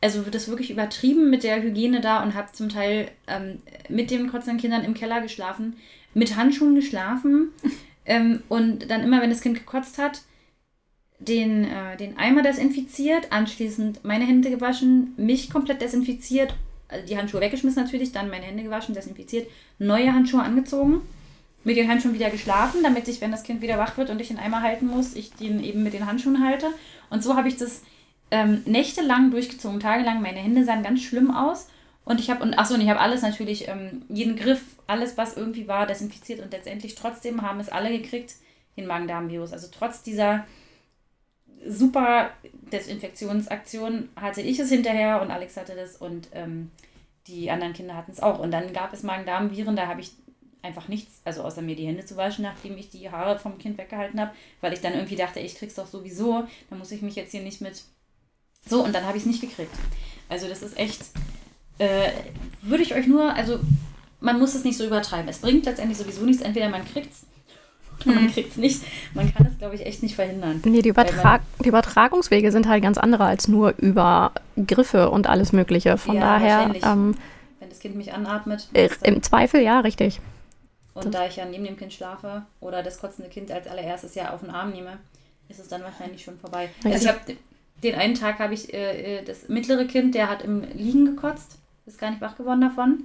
also das wirklich übertrieben mit der Hygiene da und habe zum Teil ähm, mit den kotzenden Kindern im Keller geschlafen, mit Handschuhen geschlafen ähm, und dann immer, wenn das Kind gekotzt hat, den, äh, den Eimer desinfiziert, anschließend meine Hände gewaschen, mich komplett desinfiziert, also die Handschuhe weggeschmissen natürlich, dann meine Hände gewaschen, desinfiziert, neue Handschuhe angezogen, mit den Handschuhen wieder geschlafen, damit ich, wenn das Kind wieder wach wird und ich den Eimer halten muss, ich den eben mit den Handschuhen halte. Und so habe ich das ähm, nächtelang durchgezogen, tagelang. Meine Hände sahen ganz schlimm aus. Und ich habe, und achso, und ich habe alles natürlich, ähm, jeden Griff, alles, was irgendwie war, desinfiziert. Und letztendlich trotzdem haben es alle gekriegt, den Magen-Darm-Virus. Also trotz dieser super Desinfektionsaktion hatte ich es hinterher und Alex hatte das und ähm, die anderen Kinder hatten es auch. Und dann gab es Magen-Darm-Viren, da habe ich einfach nichts, also außer mir die Hände zu waschen, nachdem ich die Haare vom Kind weggehalten habe, weil ich dann irgendwie dachte, ich krieg's doch sowieso, dann muss ich mich jetzt hier nicht mit. So, und dann habe ich es nicht gekriegt. Also das ist echt, äh, würde ich euch nur, also man muss es nicht so übertreiben. Es bringt letztendlich sowieso nichts, entweder man kriegt's oder man kriegt's nicht. Man kann es, glaube ich, echt nicht verhindern. Nee, die, Übertrag die Übertragungswege sind halt ganz andere als nur über Griffe und alles Mögliche. Von Ja, daher, ähm, Wenn das Kind mich anatmet, äh, im Zweifel ja, richtig. Und da ich ja neben dem Kind schlafe oder das kotzende Kind als allererstes ja auf den Arm nehme, ist es dann wahrscheinlich schon vorbei. Also ich habe den einen Tag habe ich äh, äh, das mittlere Kind, der hat im Liegen gekotzt, ist gar nicht wach geworden davon,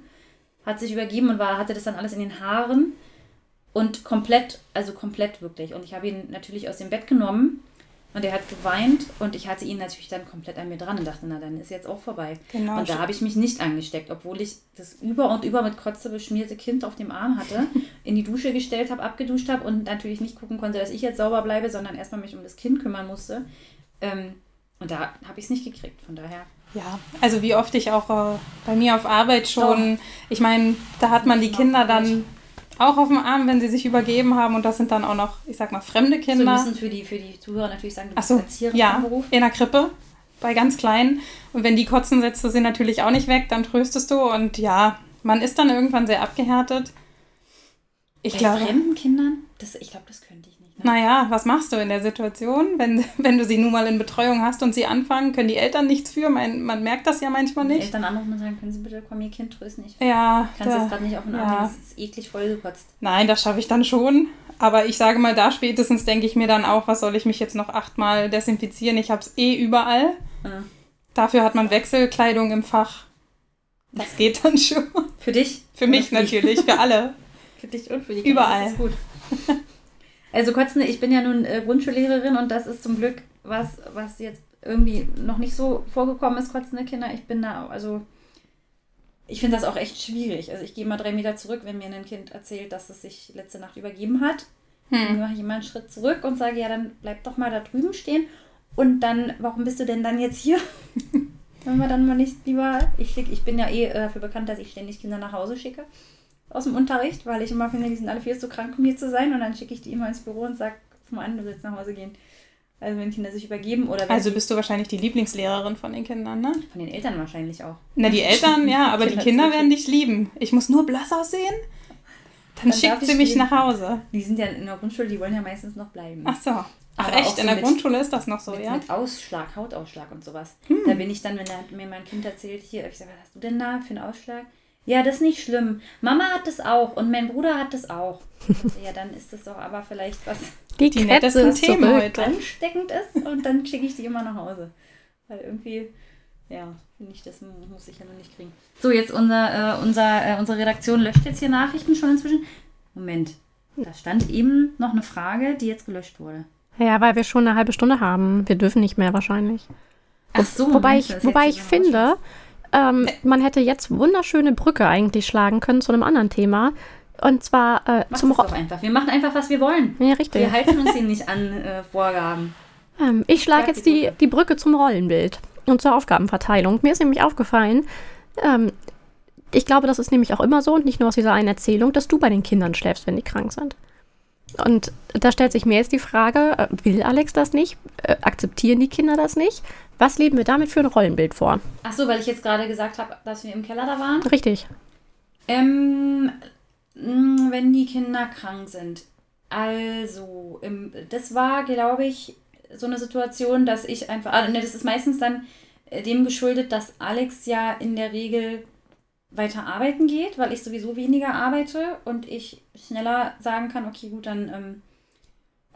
hat sich übergeben und war, hatte das dann alles in den Haaren und komplett, also komplett wirklich. Und ich habe ihn natürlich aus dem Bett genommen und er hat geweint und ich hatte ihn natürlich dann komplett an mir dran und dachte, na dann ist jetzt auch vorbei. Genau. Und da habe ich mich nicht angesteckt, obwohl ich das über und über mit Kotze beschmierte Kind auf dem Arm hatte, in die Dusche gestellt habe, abgeduscht habe und natürlich nicht gucken konnte, dass ich jetzt sauber bleibe, sondern erstmal mich um das Kind kümmern musste. Ähm, und da habe ich es nicht gekriegt, von daher. Ja, also wie oft ich auch äh, bei mir auf Arbeit schon, ich meine, da hat man die Kinder dann auch auf dem Arm, wenn sie sich übergeben haben und das sind dann auch noch, ich sag mal, fremde Wir Kinder. müssen für die, für die Zuhörer natürlich sagen, du bist Achso, Erzieherin ja, Beruf. in der Krippe, bei ganz Kleinen. Und wenn die kotzen, setzt du sie natürlich auch nicht weg, dann tröstest du und ja, man ist dann irgendwann sehr abgehärtet. Ich Bei glaube, fremden Kindern, das, ich glaube, das könnte ich nicht. Ne? Naja, was machst du in der Situation, wenn, wenn du sie nun mal in Betreuung hast und sie anfangen, können die Eltern nichts für? Man, man merkt das ja manchmal Die nicht. Eltern anrufen und sagen, können Sie bitte kommen, Ihr Kind trösten? Ich Ja, kann es da- jetzt gerade nicht auf den Arm ja. es ist eklig vollgekotzt. Nein, das schaffe ich dann schon. Aber ich sage mal, da spätestens denke ich mir dann auch, was soll ich mich jetzt noch achtmal desinfizieren? Ich habe es eh überall. Ja. Dafür hat man Wechselkleidung im Fach. Das geht dann schon. Für dich? Für mich die- natürlich, für alle. Für dich und für die Kinder. Überall. Das ist gut. Also Kotzende, ich bin ja nun äh, Grundschullehrerin und das ist zum Glück was, was jetzt irgendwie noch nicht so vorgekommen ist, kotzende Kinder. Ich bin da, also ich finde das auch echt schwierig. Also ich gehe mal drei Meter zurück, wenn mir ein Kind erzählt, dass es sich letzte Nacht übergeben hat. Dann Hm. mache ich immer einen Schritt zurück und sage, ja, dann bleib doch mal da drüben stehen. Und dann, warum bist du denn dann jetzt hier? Wenn wir dann mal nicht lieber, ich, schick, ich bin ja eh dafür bekannt, dass ich ständig Kinder nach Hause schicke aus dem Unterricht, weil ich immer finde, die sind alle viel zu krank, um hier zu sein. Und dann schicke ich die immer ins Büro und sage, mal an, du willst nach Hause gehen. Also wenn Kinder sich übergeben oder Also die- bist du wahrscheinlich die Lieblingslehrerin von den Kindern, ne? von den Eltern wahrscheinlich auch. Na, die Eltern, ja, aber die Kinder Kinder zurück. werden dich lieben. Ich muss nur blass aussehen, dann, Dann schickt sie mich gehen. nach Hause. Die sind ja in der Grundschule, die wollen ja meistens noch bleiben. Ach so. Ach Aber echt, so in der mit- Grundschule ist das noch so, mit, ja? Hm. mit Ausschlag, Hautausschlag und sowas. Da bin ich dann, wenn mir mein Kind erzählt, hier, ich sage, was hast du denn da für einen Ausschlag? Ja, das ist nicht schlimm. Mama hat das auch und mein Bruder hat das auch. Ja, dann ist das doch aber vielleicht was Die, Die nettesten ist Themen zurück. heute. ansteckend ist und dann schicke ich die immer nach Hause. Weil irgendwie, ja, finde ich, das muss ich ja noch nicht kriegen. So, jetzt unser, äh, unser, äh, unsere Redaktion löscht jetzt hier Nachrichten schon inzwischen. Moment, da stand eben noch eine Frage, die jetzt gelöscht wurde. Ja, weil wir schon eine halbe Stunde haben. Wir dürfen nicht mehr wahrscheinlich. Ach so, wobei meinst ich, wobei ich finde, ähm, man hätte jetzt wunderschöne Brücke eigentlich schlagen können zu einem anderen Thema. Und zwar äh, zum das Ro doch einfach. Wir machen einfach, was wir wollen. Ja, richtig. Wir halten uns hier nicht an äh, Vorgaben. Ähm, ich schlage jetzt die die, Brücke. die Brücke zum Rollenbild und zur Aufgabenverteilung. Mir ist nämlich aufgefallen, ähm, ich glaube, das ist nämlich auch immer so und nicht nur aus dieser einen Erzählung, dass du bei den Kindern schläfst, wenn die krank sind. Und da stellt sich mir jetzt die Frage, äh, will Alex das nicht? Äh, akzeptieren die Kinder das nicht? Was leben wir damit für ein Rollenbild vor? Ach so, weil ich jetzt gerade gesagt habe, dass wir im Keller da waren. Richtig. Ähm, mh, wenn die Kinder krank sind. Also, im, das war, glaube ich, so eine Situation, dass ich einfach. Ah, ne, das ist meistens dann äh, dem geschuldet, dass Alex ja in der Regel weiter arbeiten geht, weil ich sowieso weniger arbeite und ich schneller sagen kann, okay, gut, dann ähm,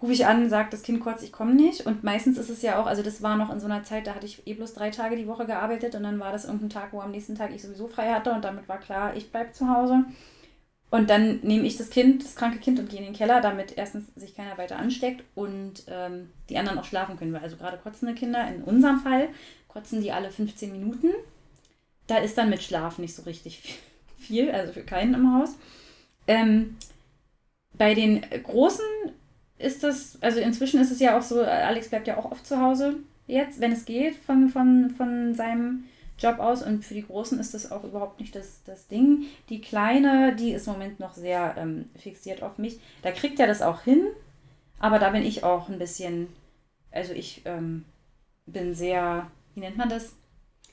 rufe ich an, sagt das Kind kurz, ich komme nicht. Und meistens ist es ja auch, also das war noch in so einer Zeit, da hatte ich eh bloß drei Tage die Woche gearbeitet und dann war das irgendein Tag, wo am nächsten Tag ich sowieso frei hatte und damit war klar, ich bleibe zu Hause. Und dann nehme ich das Kind, das kranke Kind und gehe in den Keller, damit erstens sich keiner weiter ansteckt und ähm, die anderen auch schlafen können. Weil also gerade kotzende Kinder, in unserem Fall, kotzen die alle 15 Minuten. Da ist dann mit Schlaf nicht so richtig viel, also für keinen im Haus. Ähm, bei den großen ist das, also inzwischen ist es ja auch so, Alex bleibt ja auch oft zu Hause jetzt, wenn es geht, von, von, von seinem Job aus. Und für die Großen ist das auch überhaupt nicht das, das Ding. Die Kleine, die ist im Moment noch sehr ähm, fixiert auf mich. Da kriegt er das auch hin, aber da bin ich auch ein bisschen, also ich ähm, bin sehr, wie nennt man das?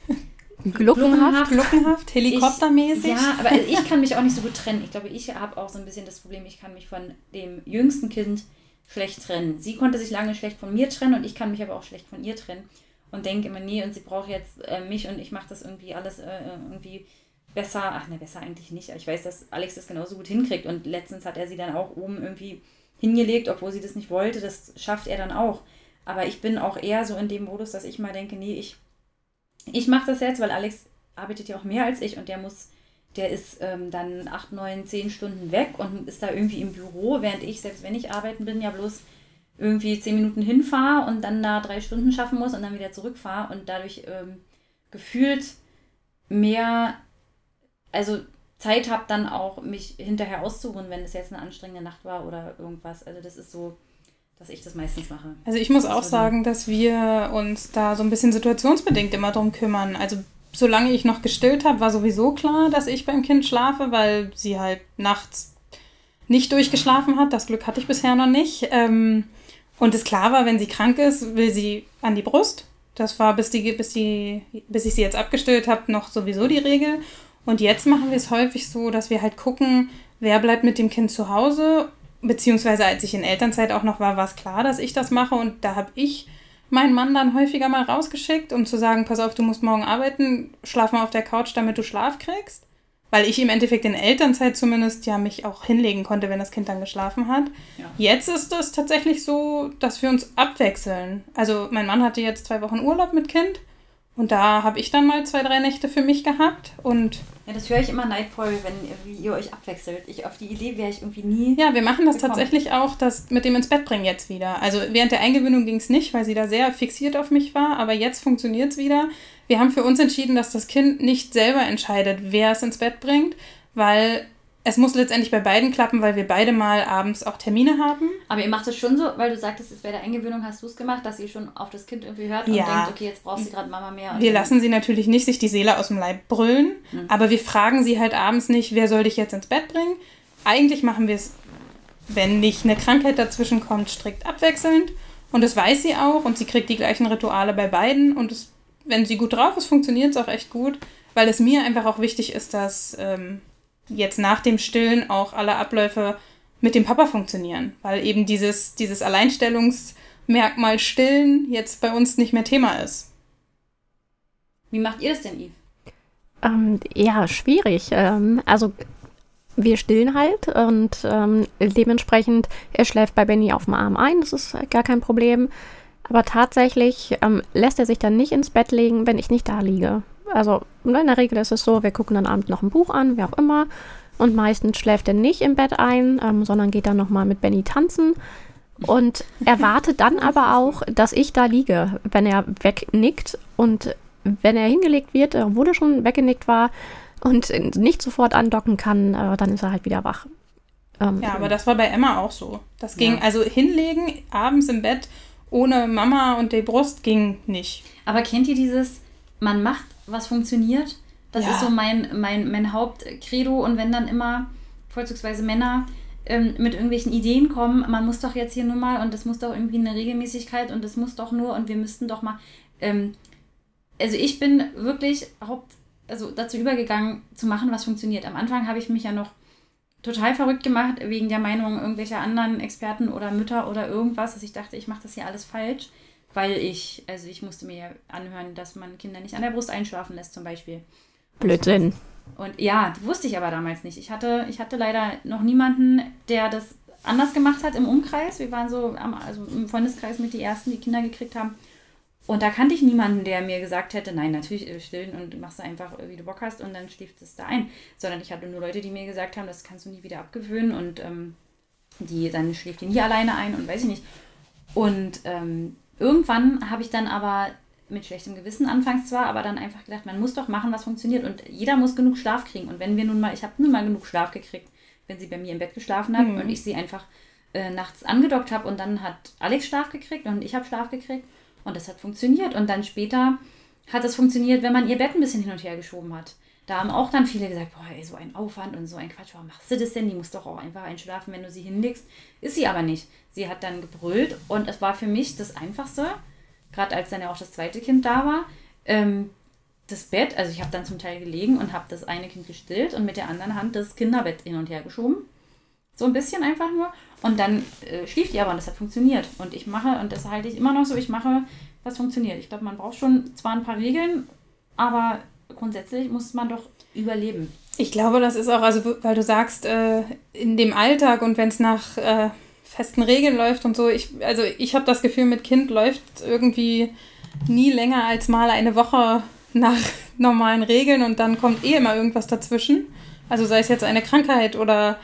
Gluckenhaft. Gluckenhaft, helikoptermäßig. Ich, ja, aber ich kann mich auch nicht so gut trennen. Ich glaube, ich habe auch so ein bisschen das Problem, ich kann mich von dem jüngsten Kind schlecht trennen. Sie konnte sich lange schlecht von mir trennen und ich kann mich aber auch schlecht von ihr trennen. Und denke immer, nee, und sie braucht jetzt äh, mich und ich mache das irgendwie alles äh, irgendwie besser. Ach ne, besser eigentlich nicht. Ich weiß, dass Alex das genauso gut hinkriegt. Und letztens hat er sie dann auch oben irgendwie hingelegt, obwohl sie das nicht wollte. Das schafft er dann auch. Aber ich bin auch eher so in dem Modus, dass ich mal denke, nee, ich, ich mache das jetzt, weil Alex arbeitet ja auch mehr als ich und der muss, der ist ähm, dann acht, neun, zehn Stunden weg und ist da irgendwie im Büro, während ich, selbst wenn ich arbeiten bin, ja bloß irgendwie zehn Minuten hinfahre und dann da drei Stunden schaffen muss und dann wieder zurückfahre und dadurch ähm, gefühlt mehr, also Zeit habe dann auch, mich hinterher auszuruhen, wenn es jetzt eine anstrengende Nacht war oder irgendwas. Also das ist so, dass ich das meistens mache. Also ich muss Das auch sagen, dass wir uns da so ein bisschen situationsbedingt immer drum kümmern. Also solange ich noch gestillt habe, war sowieso klar, dass ich beim Kind schlafe, weil sie halt nachts nicht durchgeschlafen hat. Das Glück hatte ich bisher noch nicht. Ähm, und es klar war, wenn sie krank ist, will sie an die Brust. Das war, bis, die, bis, die, bis ich sie jetzt abgestillt habe, noch sowieso die Regel. Und jetzt machen wir es häufig so, dass wir halt gucken, wer bleibt mit dem Kind zu Hause. Beziehungsweise als ich in Elternzeit auch noch war, war es klar, dass ich das mache. Und da habe ich meinen Mann dann häufiger mal rausgeschickt, um zu sagen, pass auf, du musst morgen arbeiten, schlaf mal auf der Couch, damit du Schlaf kriegst. Weil ich im Endeffekt in Elternzeit zumindest ja mich auch hinlegen konnte, wenn das Kind dann geschlafen hat. Ja. Jetzt ist es tatsächlich so, dass wir uns abwechseln. Also mein Mann hatte jetzt zwei Wochen Urlaub mit Kind und da habe ich dann mal zwei, drei Nächte für mich gehabt. Und Ja, das höre ich immer neidvoll, wenn ihr, ihr euch abwechselt. Ich, auf die Idee wäre ich irgendwie nie. ja, wir machen das Gekommen. tatsächlich auch, das mit dem ins Bett bringen jetzt wieder. Also während der Eingewöhnung ging es nicht, weil sie da sehr fixiert auf mich war, aber jetzt funktioniert es wieder. Wir haben für uns entschieden, dass das Kind nicht selber entscheidet, wer es ins Bett bringt, weil es muss letztendlich bei beiden klappen, weil wir beide mal abends auch Termine haben. Aber ihr macht es schon so, weil du sagtest, es wäre der Eingewöhnung, hast du es gemacht, dass ihr schon auf das Kind irgendwie hört und Ja. denkt, okay, jetzt brauchst du gerade Mama mehr. Wir lassen sie natürlich nicht sich die Seele aus dem Leib brüllen, aber wir fragen sie halt abends nicht, wer soll dich jetzt ins Bett bringen. Eigentlich machen wir es, wenn nicht eine Krankheit dazwischen kommt, strikt abwechselnd. Und das weiß sie auch und sie kriegt die gleichen Rituale bei beiden. Und es, wenn sie gut drauf ist, funktioniert es auch echt gut, weil es mir einfach auch wichtig ist, dass ähm, jetzt nach dem Stillen auch alle Abläufe mit dem Papa funktionieren. Weil eben dieses, dieses Alleinstellungsmerkmal Stillen jetzt bei uns nicht mehr Thema ist. Wie macht ihr das denn, Yves? Ähm, ja, schwierig. Ähm, also wir stillen halt und ähm, dementsprechend, er schläft bei Benny auf dem Arm ein, das ist gar kein Problem. Aber tatsächlich ähm, lässt er sich dann nicht ins Bett legen, wenn ich nicht da liege. Also ne, in der Regel ist es so, wir gucken dann abends noch ein Buch an, wer auch immer. Und meistens schläft er nicht im Bett ein, ähm, sondern geht dann nochmal mit Benny tanzen. Und er wartet dann aber auch, dass ich da liege, wenn er wegnickt. Und wenn er hingelegt wird, äh, obwohl er schon weggenickt war und nicht sofort andocken kann, äh, dann ist er halt wieder wach. Ähm, Ja, aber das war bei Emma auch so. Das ging, Ja. also hinlegen, abends im Bett, ohne Mama und die Brust ging nicht. Aber kennt ihr dieses, man macht, was funktioniert? Das Ja. ist so mein, mein, mein Hauptcredo. Und wenn dann immer vorzugsweise Männer ähm, mit irgendwelchen Ideen kommen, man muss doch jetzt hier nur mal und das muss doch irgendwie eine Regelmäßigkeit und das muss doch nur und wir müssten doch mal. Ähm, also ich bin wirklich Haupt, also dazu übergegangen, zu machen, was funktioniert. Am Anfang habe ich mich ja noch total verrückt gemacht wegen der Meinung irgendwelcher anderen Experten oder Mütter oder irgendwas, dass ich dachte, ich mache das hier alles falsch, weil ich, also ich musste mir ja anhören, dass man Kinder nicht an der Brust einschlafen lässt zum Beispiel. Blödsinn. Und ja, wusste ich aber damals nicht. Ich hatte, ich hatte leider noch niemanden, der das anders gemacht hat im Umkreis. Wir waren so am, also im Freundeskreis mit die ersten, die Kinder gekriegt haben. Und da kannte ich niemanden, der mir gesagt hätte, nein, natürlich äh, stillen und machst du einfach, äh, wie du Bock hast und dann schläft es da ein. Sondern ich hatte nur Leute, die mir gesagt haben, das kannst du nie wieder abgewöhnen und ähm, die, dann schläft die nie alleine ein und weiß ich nicht. Und ähm, irgendwann habe ich dann aber mit schlechtem Gewissen anfangs zwar, aber dann einfach gedacht, man muss doch machen, was funktioniert und jeder muss genug Schlaf kriegen. Und wenn wir nun mal, ich habe nun mal genug Schlaf gekriegt, wenn sie bei mir im Bett geschlafen hat Mhm. und ich sie einfach äh, nachts angedockt habe und dann hat Alex Schlaf gekriegt und ich habe Schlaf gekriegt und das hat funktioniert. Und dann später hat es funktioniert, wenn man ihr Bett ein bisschen hin und her geschoben hat. Da haben auch dann viele gesagt, boah, ey, so ein Aufwand und so ein Quatsch, warum machst du das denn? Die muss doch auch einfach einschlafen, wenn du sie hinlegst. Ist sie aber nicht. Sie hat dann gebrüllt und es war für mich das Einfachste, gerade als dann ja auch das zweite Kind da war, ähm, das Bett, also ich habe dann zum Teil gelegen und habe das eine Kind gestillt und mit der anderen Hand das Kinderbett hin und her geschoben. So ein bisschen einfach nur. Und dann äh, schlief die aber und das hat funktioniert. Und ich mache, und das halte ich immer noch so, ich mache, was funktioniert. Ich glaube, man braucht schon zwar ein paar Regeln, aber grundsätzlich muss man doch überleben. Ich glaube, das ist auch, also weil du sagst, äh, in dem Alltag und wenn es nach äh, festen Regeln läuft und so, ich, also ich habe das Gefühl, mit Kind läuft irgendwie nie länger als mal eine Woche nach normalen Regeln und dann kommt eh immer irgendwas dazwischen. Also sei es jetzt eine Krankheit oder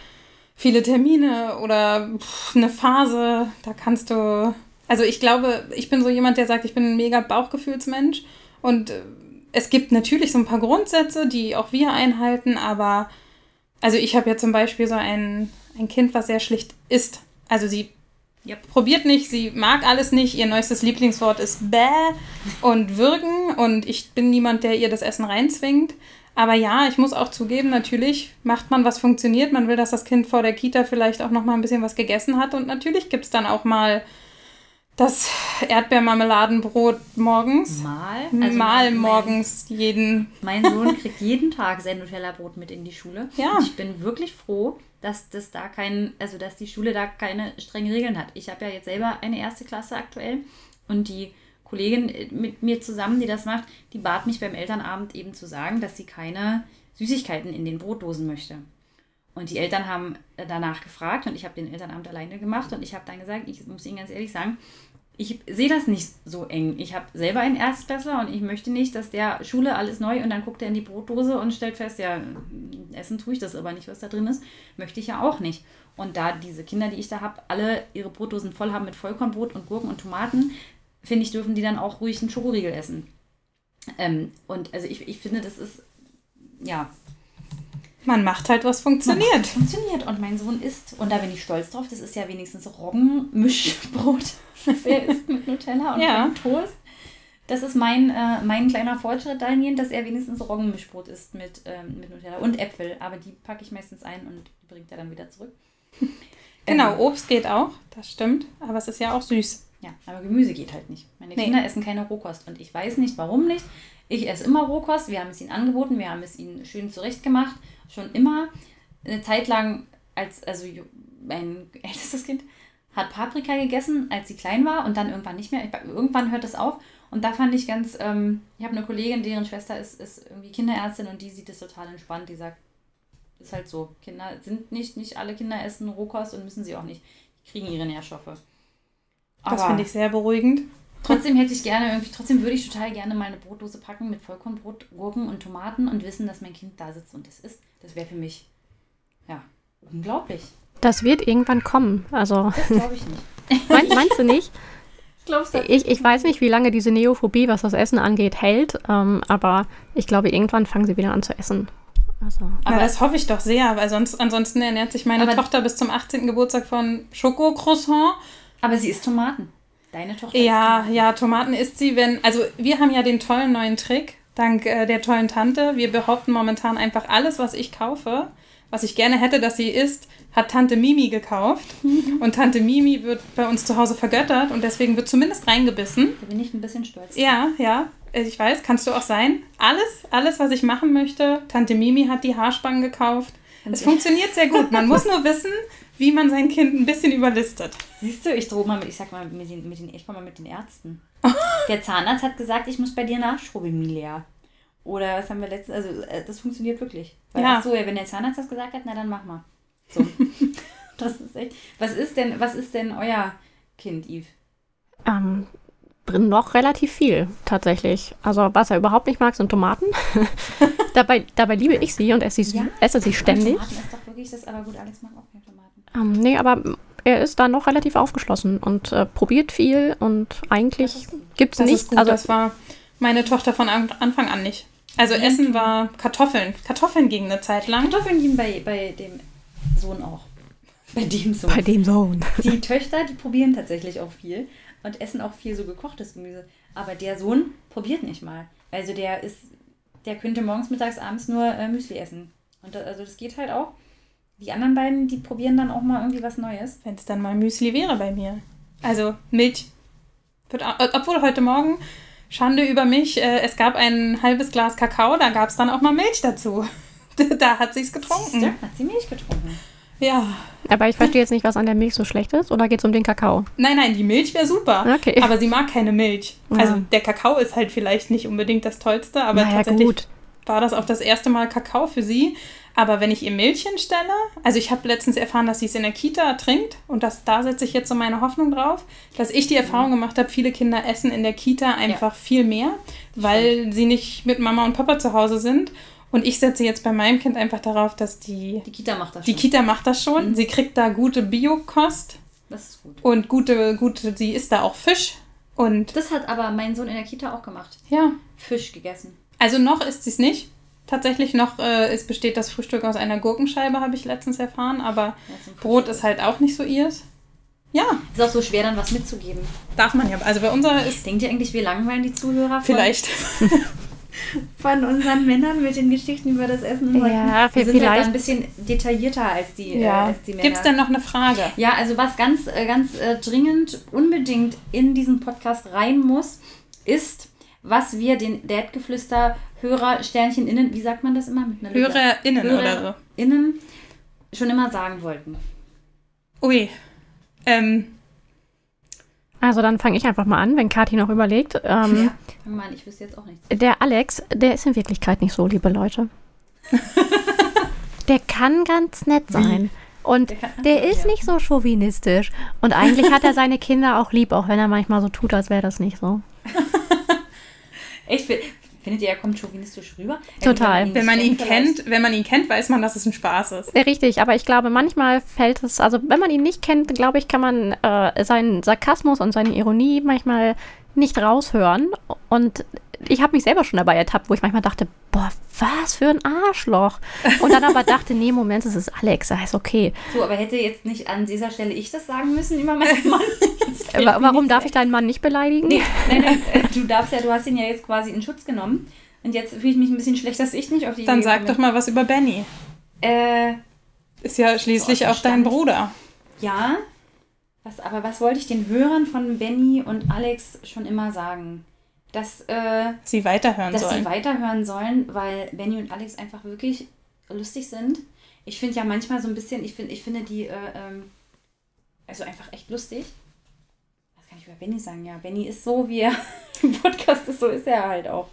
viele Termine oder pff, eine Phase, da kannst du. Also ich glaube, ich bin so jemand, der sagt, ich bin ein mega Bauchgefühlsmensch und äh, es gibt natürlich so ein paar Grundsätze, die auch wir einhalten, aber also ich habe ja zum Beispiel so ein, ein Kind, was sehr schlicht ist. Also sie Yep. probiert nicht, sie mag alles nicht. Ihr neuestes Lieblingswort ist bäh und würgen und ich bin niemand, der ihr das Essen reinzwingt. Aber ja, ich muss auch zugeben, natürlich macht man, was funktioniert. Man will, dass das Kind vor der Kita vielleicht auch noch mal ein bisschen was gegessen hat. Und natürlich gibt es dann auch mal das Erdbeermarmeladenbrot morgens. Mal. mal mein- morgens jeden. Mein Sohn kriegt jeden Tag sein Nutella-Brot mit in die Schule. Ja. Und ich bin wirklich froh, dass das da kein, also dass die Schule da keine strengen Regeln hat. Ich habe ja jetzt selber eine erste Klasse aktuell und die Kollegin äh, mit mir zusammen, die das macht, die bat mich beim Elternabend eben zu sagen, dass sie keine Süßigkeiten in den Brotdosen möchte. Und die Eltern haben äh, danach gefragt und ich habe den Elternabend alleine gemacht und ich habe dann gesagt, ich muss Ihnen ganz ehrlich sagen, ich sehe das nicht so eng. Ich habe selber einen Erstklässler und ich möchte nicht, dass der Schule alles neu und dann guckt er in die Brotdose und stellt fest, ja, essen tue ich das aber nicht, was da drin ist. Möchte ich ja auch nicht. Und da diese Kinder, die ich da habe, alle ihre Brotdosen voll haben mit Vollkornbrot und Gurken und Tomaten, finde ich, dürfen die dann auch ruhig einen Schokoriegel essen. Ähm, und also ich, ich finde, das ist, ja, Man macht halt, was funktioniert. funktioniert und mein Sohn isst. Und da bin ich stolz drauf. Das ist ja wenigstens Roggenmischbrot. Das er isst mit Nutella und Ja. Toast. Das ist mein, äh, mein kleiner Fortschritt dahingehend, dass er wenigstens Roggenmischbrot isst mit, ähm, mit Nutella und Äpfel. Aber die packe ich meistens ein und die bringt er dann wieder zurück. Genau, Ähm, Obst geht auch, das stimmt. Aber es ist ja auch süß. Ja, aber Gemüse geht halt nicht. Meine Nee. Kinder essen keine Rohkost und ich weiß nicht, warum nicht. Ich esse immer Rohkost. Wir haben es ihnen angeboten, wir haben es ihnen schön zurechtgemacht. Schon immer. Eine Zeit lang, als, also mein ältestes Kind hat Paprika gegessen, als sie klein war und dann irgendwann nicht mehr. Irgendwann hört das auf. Und da fand ich ganz, ähm, ich habe eine Kollegin, deren Schwester ist, ist irgendwie Kinderärztin und die sieht das total entspannt. Die sagt, ist halt so. Kinder sind nicht, nicht alle Kinder essen Rohkost und müssen sie auch nicht. Die kriegen ihre Nährstoffe. Das Aber- finde ich sehr beruhigend. Trotzdem hätte ich gerne irgendwie, trotzdem würde ich total gerne mal eine Brotdose packen mit Vollkornbrot, Gurken und Tomaten und wissen, dass mein Kind da sitzt und das isst. Das wäre für mich, ja, unglaublich. Das wird irgendwann kommen. Also, Das glaube ich nicht. mein, meinst du nicht? Glaubst du? Ich, ich weiß nicht, wie lange diese Neophobie, was das Essen angeht, hält. Ähm, aber ich glaube, irgendwann fangen sie wieder an zu essen. Also, Aber Aber- das hoffe ich doch sehr, weil sonst ansonsten ernährt sich meine Tochter bis zum 18. Geburtstag von Schokocroissant. Aber sie isst Tomaten. Deine Tochter Ja, isst Tomaten. ja, Tomaten isst sie, wenn. Also, wir haben ja den tollen neuen Trick, dank äh, der tollen Tante. Wir behaupten momentan einfach alles, was ich kaufe, was ich gerne hätte, dass sie isst, hat Tante Mimi gekauft. Und Tante Mimi wird bei uns zu Hause vergöttert und deswegen wird zumindest reingebissen. Da bin ich ein bisschen stolz. Ja, ja, äh, ich weiß, kannst du auch sein. Alles, alles, was ich machen möchte. Tante Mimi hat die Haarspangen gekauft. Es funktioniert sehr gut. Man muss nur wissen, wie man sein Kind ein bisschen überlistet. Siehst du, ich drohe mal mit, ich sag mal mit den, mit den, ich mal mit den Ärzten. Der Zahnarzt hat gesagt, ich muss bei dir nachschrubben, Milia. Oder was haben wir letztens, also äh, das funktioniert wirklich. Weil, Ja. ach so, ja, wenn der Zahnarzt das gesagt hat, na dann mach mal. So. das ist echt. Was ist denn, was ist denn euer Kind, Yves? ähm, drin noch relativ viel, tatsächlich. Also, was er überhaupt nicht mag, sind Tomaten. dabei, dabei liebe ich sie und esse sie, Ja? esse sie ständig. Tomaten ist doch wirklich das, aber gut, Alex mag auch keine Tomaten. Ähm, nee, aber er ist da noch relativ aufgeschlossen und äh, probiert viel und eigentlich gibt es nichts. gut. Also, das war meine Tochter von An- Anfang an nicht. Also Essen war Kartoffeln. Kartoffeln ging eine Zeit lang. Kartoffeln gehen bei, bei dem Sohn auch. Bei dem so. Bei dem Sohn. Die Töchter, die probieren tatsächlich auch viel und essen auch viel so gekochtes Gemüse. Aber der Sohn probiert nicht mal. Also der ist, der könnte morgens, mittags, abends nur äh, Müsli essen. Und das, also das geht halt auch. Die anderen beiden, die probieren dann auch mal irgendwie was Neues. Wenn es dann mal Müsli wäre bei mir. Also Milch. Obwohl heute Morgen, Schande über mich, äh, es gab ein halbes Glas Kakao, da gab es dann auch mal Milch dazu. da hat sich's Siehste, getrunken. hat sie Milch getrunken. Ja. Aber ich verstehe jetzt nicht, was an der Milch so schlecht ist. Oder geht es um den Kakao? Nein, nein, die Milch wäre super. Okay. Aber sie mag keine Milch. Ja. Also der Kakao ist halt vielleicht nicht unbedingt das Tollste, aber naja, tatsächlich gut. War das auch das erste Mal Kakao für sie. Aber wenn ich ihr Milch hinstelle, also ich habe letztens erfahren, dass sie es in der Kita trinkt und das, da setze ich jetzt so meine Hoffnung drauf, dass ich die Erfahrung gemacht habe, viele Kinder essen in der Kita einfach viel mehr, weil sie nicht mit Mama und Papa zu Hause sind. Und ich setze jetzt bei meinem Kind einfach darauf, dass die, Die Kita macht das die schon. Kita macht das schon. Sie kriegt da gute Biokost Das ist gut. und gute, gute, sie isst da auch Fisch. Und Das hat aber mein Sohn in der Kita auch gemacht. ja, Fisch gegessen. Also noch ist sie es nicht. Tatsächlich noch äh, es besteht das Frühstück aus einer Gurkenscheibe, habe ich letztens erfahren. Aber Ja, Brot ist halt auch nicht so ihrs. Ja, Ist auch so schwer, dann was mitzugeben. darf man ja. Also bei unserer ist Denkt ihr eigentlich, wir langweilen die Zuhörer von, vielleicht. von unseren Männern mit den Geschichten über das Essen? und Ja, wir sind vielleicht- ein bisschen detaillierter als die, äh, Ja. als die Männer. Gibt es denn noch eine Frage? Ja, also was ganz, äh, ganz äh, dringend unbedingt in diesen Podcast rein muss, ist, was wir den Dadgeflüster Hörer Sternchen innen, wie sagt man das immer mit einer? HörerInnen oder so. Innen schon immer sagen wollten. Ui. Ähm, Also dann fange ich einfach mal an, wenn Kathi noch überlegt. Ähm, Ja. Fang mal an, ich wüsste jetzt auch nichts. Der Alex, der ist in Wirklichkeit nicht so, liebe Leute. der kann ganz nett sein. Und Der kann- der ist nicht so chauvinistisch. Und eigentlich hat er seine Kinder auch lieb, auch wenn er manchmal so tut, als wäre das nicht so. Echt? Findet ihr, er kommt chauvinistisch rüber? Total. wenn man ihn kennt, wenn man ihn kennt, weiß man, dass es ein Spaß ist. Ja, Richtig, aber ich glaube, manchmal fällt es, also wenn man ihn nicht kennt, glaube ich, kann man äh, seinen Sarkasmus und seine Ironie manchmal nicht raushören. Und ich habe mich selber schon dabei ertappt, wo ich manchmal dachte, boah, was für ein Arschloch. Und dann aber dachte, nee, Moment, es ist Alex, das ist okay. So, aber hätte jetzt nicht an dieser Stelle ich das sagen müssen über meinen Mann? Mir Warum darf ich deinen Mann nicht beleidigen? Nee, nein, nein, äh, du darfst ja, du hast ihn ja jetzt quasi in Schutz genommen. Und jetzt fühle ich mich ein bisschen schlecht, dass ich nicht auf die Dann Idee sag komme. doch mal was über Benny. Äh, Ist ja schließlich auch dein. Bruder. ja. Was, aber was wollte ich den Hörern von Benny und Alex schon immer sagen? Dass, äh, Sie weiterhören dass sie sollen. weiterhören sollen, weil Benny und Alex einfach wirklich lustig sind. Ich finde ja manchmal so ein bisschen, ich, find, ich finde die, äh, ähm, also einfach echt lustig. Was kann ich über Benny sagen? Ja, Benny ist so, wie er im Podcast ist, so ist er halt auch.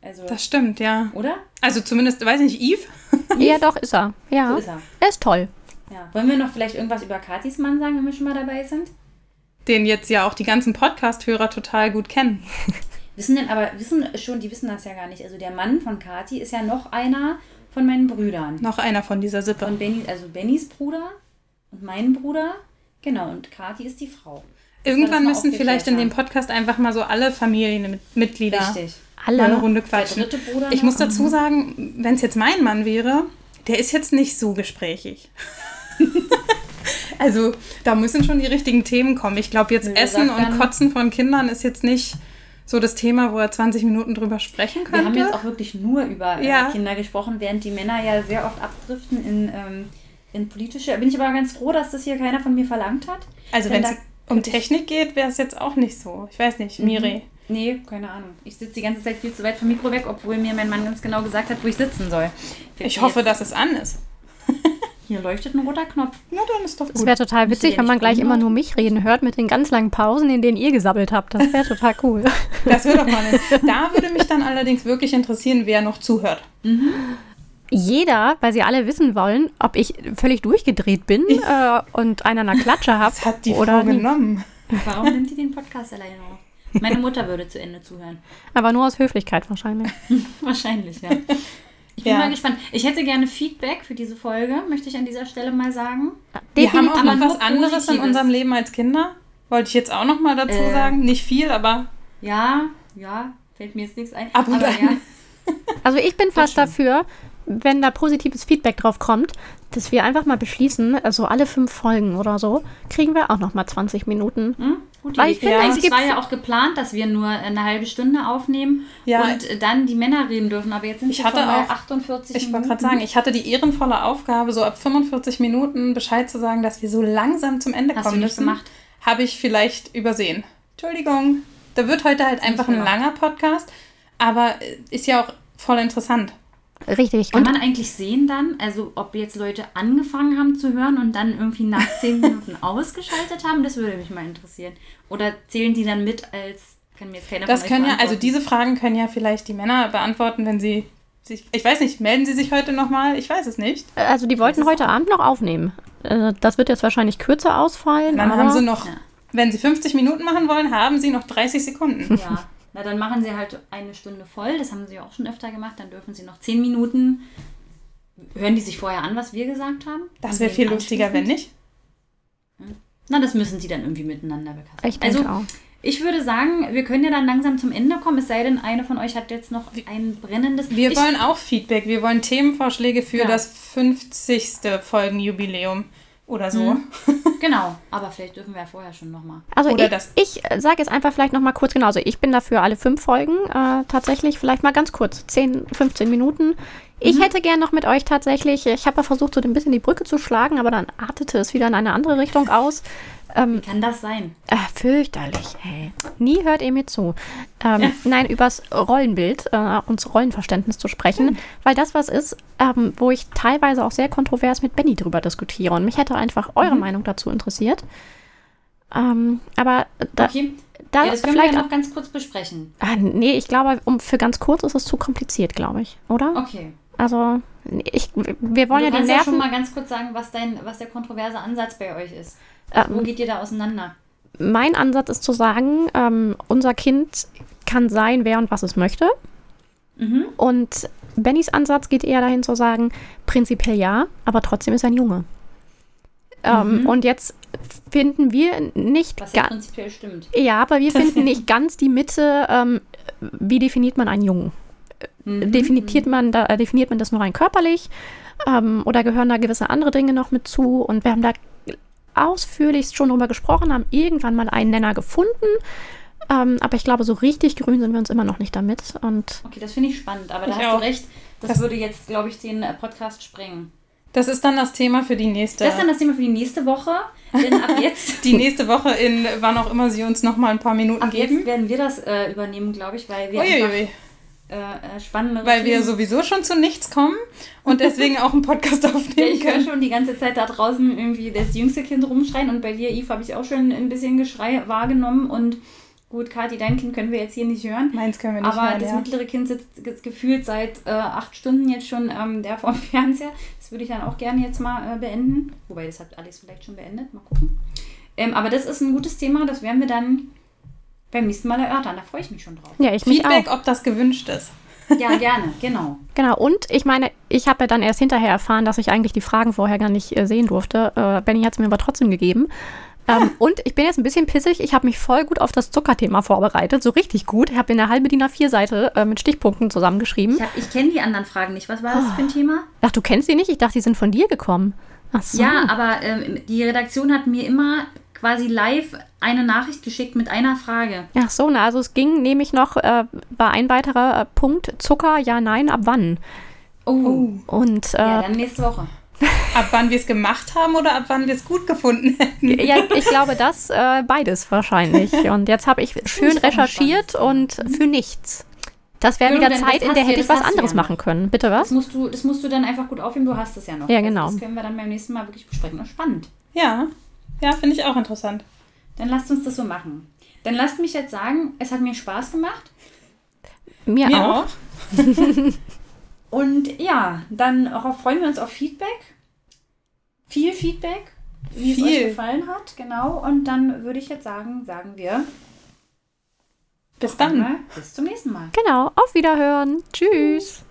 Also, Das stimmt, ja. oder? Also zumindest, weiß nicht, Yves? Ja, doch, ist er. Ja, So ist er. er ist toll. Ja. Wollen wir noch vielleicht irgendwas über Katis Mann sagen, wenn wir schon mal dabei sind? den jetzt ja auch die ganzen Podcast-Hörer total gut kennen. Wissen denn aber, wissen schon, die wissen das ja gar nicht. Also der Mann von Kati ist ja noch einer von meinen Brüdern. Noch einer von dieser Sippe. Von Benny, also Bennys Bruder und mein Bruder. Genau, und Kati ist die Frau. Irgendwann das müssen vielleicht in dem Podcast einfach mal so alle Familienmitglieder Richtig. mal eine Alle. Runde quatschen. Ich muss dazu sagen, wenn es jetzt mein Mann wäre, der ist jetzt nicht so gesprächig. also da müssen schon die richtigen Themen kommen. Ich glaube, jetzt Nö, Essen und dann- Kotzen von Kindern ist jetzt nicht so das Thema, wo er 20 Minuten drüber sprechen Wir haben könnte. jetzt auch wirklich nur über Ja. äh, Kinder gesprochen, während die Männer ja sehr oft abdriften in, ähm, in politische. Bin ich aber ganz froh, dass das hier keiner von mir verlangt hat. also wenn es um könnte Technik geht, wäre es jetzt auch nicht so. Ich weiß nicht, Miri. Nee, keine Ahnung. Ich sitze die ganze Zeit viel zu weit vom Mikro weg, obwohl mir mein Mann ganz genau gesagt hat, wo ich sitzen soll. Fällt Ich hoffe, jetzt- dass es an ist. Hier leuchtet ein roter Knopf. Na, dann ist doch Es gut. wäre total witzig, wenn man nicht gleich immer nur mich reden hört mit den ganz langen Pausen, in denen ihr gesabbelt habt. Das wäre total cool. Das würde doch mal. Da würde mich dann allerdings wirklich interessieren, wer noch zuhört. Jeder, weil sie alle wissen wollen, ob ich völlig durchgedreht bin äh, und einen an der Klatsche habe Das hat die oder Frau nicht. genommen. Warum nimmt die den Podcast alleine auf? Meine Mutter würde zu Ende zuhören. Aber nur aus Höflichkeit wahrscheinlich. Wahrscheinlich, ja. Ich bin Ja. mal gespannt. Ich hätte gerne Feedback für diese Folge, möchte ich an dieser Stelle mal sagen. Wir haben auch noch was anderes in unserem Leben als Kinder. Wollte ich jetzt auch noch mal dazu Äh. sagen. Nicht viel, aber Ja, ja, fällt mir jetzt nichts ein. Ab und aber an. ja, Also ich bin fast dafür, wenn da positives Feedback drauf kommt, dass wir einfach mal beschließen, also alle fünf Folgen oder so, kriegen wir auch noch mal 20 Minuten. Hm? Gut, Weil Idee. ich finde, Ja. es war ja auch geplant, dass wir nur eine halbe Stunde aufnehmen Ja. und dann die Männer reden dürfen. Aber jetzt sind Ich wir hatte schon bei auch- 48 Ich wollte Minuten. gerade sagen, ich hatte die ehrenvolle Aufgabe, so ab 45 Minuten Bescheid zu sagen, dass wir so langsam zum Ende Hast kommen du nicht müssen. gemacht. Habe ich vielleicht übersehen. Entschuldigung. Da wird heute halt einfach ein langer Podcast, aber äh, ist ja auch voll interessant. Richtig. Kann Und man eigentlich sehen dann, also ob jetzt Leute angefangen haben zu hören und dann irgendwie nach 10 Minuten ausgeschaltet haben? Das würde mich mal interessieren. Oder zählen die dann mit als, kann mir jetzt keiner Das können ja, also diese Fragen können ja vielleicht die Männer beantworten, wenn sie sich, ich weiß nicht, melden sie sich heute nochmal? Ich weiß es nicht. also die wollten heute Abend noch aufnehmen. Äh, Das wird jetzt wahrscheinlich kürzer ausfallen. Dann aber haben sie noch, Ja. wenn sie 50 Minuten machen wollen, haben sie noch 30 Sekunden. Ja, na dann machen sie halt eine Stunde voll. Das haben sie ja auch schon öfter gemacht. Dann dürfen sie noch 10 Minuten. Hören die sich vorher an, was wir gesagt haben? Das wäre viel lustiger, wenn nicht. Na, das müssen sie dann irgendwie miteinander bekasten. ich denke also, auch. ich würde sagen, wir können ja dann langsam zum Ende kommen, es sei denn, eine von euch hat jetzt noch ein brennendes. Wir ich, wollen auch Feedback. Wir wollen Themenvorschläge für Ja. das 50. Folgenjubiläum oder so. Mhm. Genau, aber vielleicht dürfen wir ja vorher schon nochmal. Also Oder ich, das- ich sage jetzt einfach vielleicht noch mal kurz genau. Also ich bin dafür alle fünf Folgen äh, tatsächlich vielleicht mal ganz kurz 10, 15 Minuten. Ich Mhm. hätte gern noch mit euch tatsächlich. Ich habe ja versucht so ein bisschen die Brücke zu schlagen, aber dann artete es wieder in eine andere Richtung aus. Ähm, Kann das sein? äh, fürchterlich, ey. Nie hört ihr mir zu. Ähm, Nein, übers Rollenbild äh, und Rollenverständnis zu sprechen, weil das was ist, ähm, wo ich teilweise auch sehr kontrovers mit Benny drüber diskutiere. Und mich hätte einfach eure Meinung dazu interessiert. Ähm, aber da, Okay. da ja, das können wir vielleicht. ja noch ganz kurz besprechen. ah, nee, ich glaube, um, für ganz kurz ist es zu kompliziert, glaube ich, oder? Okay. Also, ich, wir wollen du ja die kannst ja schon Nerven. mal ganz kurz sagen, was, dein, was der kontroverse Ansatz bei euch ist. Ähm, Wo geht ihr da auseinander? mein Ansatz ist zu sagen, ähm, unser Kind kann sein, wer und was es möchte. Mhm. Und Bennys Ansatz geht eher dahin zu sagen, prinzipiell ja, aber trotzdem ist er ein Junge. Ähm, und jetzt finden wir nicht Was ja prinzipiell stimmt. ja, aber wir finden nicht ganz die Mitte, ähm, wie definiert man einen Jungen? Mhm. Definiert, man da, äh, definiert man das nur rein körperlich ähm, oder gehören da gewisse andere Dinge noch mit zu? Und wir haben da ausführlichst schon drüber gesprochen, haben irgendwann mal einen Nenner gefunden. Ähm, aber ich glaube, so richtig grün sind wir uns immer noch nicht damit. Und Okay, das finde ich spannend, aber da hast auch. du recht. Das, Das- würde jetzt, glaube ich, den äh, Podcast sprengen. Das ist dann das Thema für die nächste. Das ist dann das Thema für die nächste Woche. Denn ab jetzt, die nächste Woche in wann auch immer sie uns noch mal ein paar Minuten ab jetzt geben. werden wir das äh, übernehmen, glaube ich, weil wir einfach, Uiuiui. Äh, äh, spannende Weil wir Themen- sowieso schon zu nichts kommen und deswegen auch einen Podcast Ja, aufnehmen ich höre schon die ganze Zeit da draußen irgendwie das jüngste Kind rumschreien und bei dir, Yves, habe ich auch schon ein bisschen Geschrei wahrgenommen und gut, Kathi, dein Kind können wir jetzt hier nicht hören. Meins können wir nicht Aber hören, das ja. mittlere Kind sitzt ge- gefühlt seit äh, acht Stunden jetzt schon ähm, der vom Fernseher. Das würde ich dann auch gerne jetzt mal äh, beenden. Wobei, das hat Alex vielleicht schon beendet. Mal gucken. Ähm, aber das ist ein gutes Thema. Das werden wir dann beim nächsten Mal erörtern. Da freue ich mich schon drauf. ja, ich mich auch. Feedback, ob das gewünscht ist. Ja, gerne. Genau. Genau, und ich meine, ich habe ja dann erst hinterher erfahren, dass ich eigentlich die Fragen vorher gar nicht äh, sehen durfte. Äh, Benny hat es mir aber trotzdem gegeben. Ähm, und ich bin jetzt ein bisschen pissig. Ich habe mich voll gut auf das Zuckerthema vorbereitet. So richtig gut. Ich habe eine halbe DIN A4-Seite äh, mit Stichpunkten zusammengeschrieben. Ich, hab- ich kenne die anderen Fragen nicht. Was war das für ein Thema? Ach, du kennst die nicht? Ich dachte, die sind von dir gekommen. Ach so. Ja, aber ähm, die Redaktion hat mir immer quasi live eine Nachricht geschickt mit einer Frage. Ach so, na, also es ging nämlich noch, äh, war ein weiterer äh, Punkt, Zucker, ja, nein, ab wann? Oh. Und äh, Ja, dann nächste Woche. Ab wann wir es gemacht haben oder ab wann wir es gut gefunden hätten. Ja, ich glaube, das äh, beides wahrscheinlich. Und jetzt habe ich schön ich recherchiert und für nichts. Das wäre Ja, wieder Zeit, das in der hätte ich das was anderes ja machen können. Bitte Das was? musst, du, das musst du dann einfach gut aufnehmen. Du hast es ja noch. Ja, genau. Das können wir dann beim nächsten Mal wirklich besprechen. Das spannend. Ja, ja, finde ich auch interessant. Dann lasst uns das so machen. Dann lasst mich jetzt sagen, es hat mir Spaß gemacht. Mir, Mir auch. auch. Und ja, dann auch freuen wir uns auf Feedback. Viel Feedback, wie es euch Viel. gefallen hat. Genau. Und dann würde ich jetzt sagen, sagen wir Bis dann. einmal bis zum nächsten Mal. Genau, auf Wiederhören. Tschüss.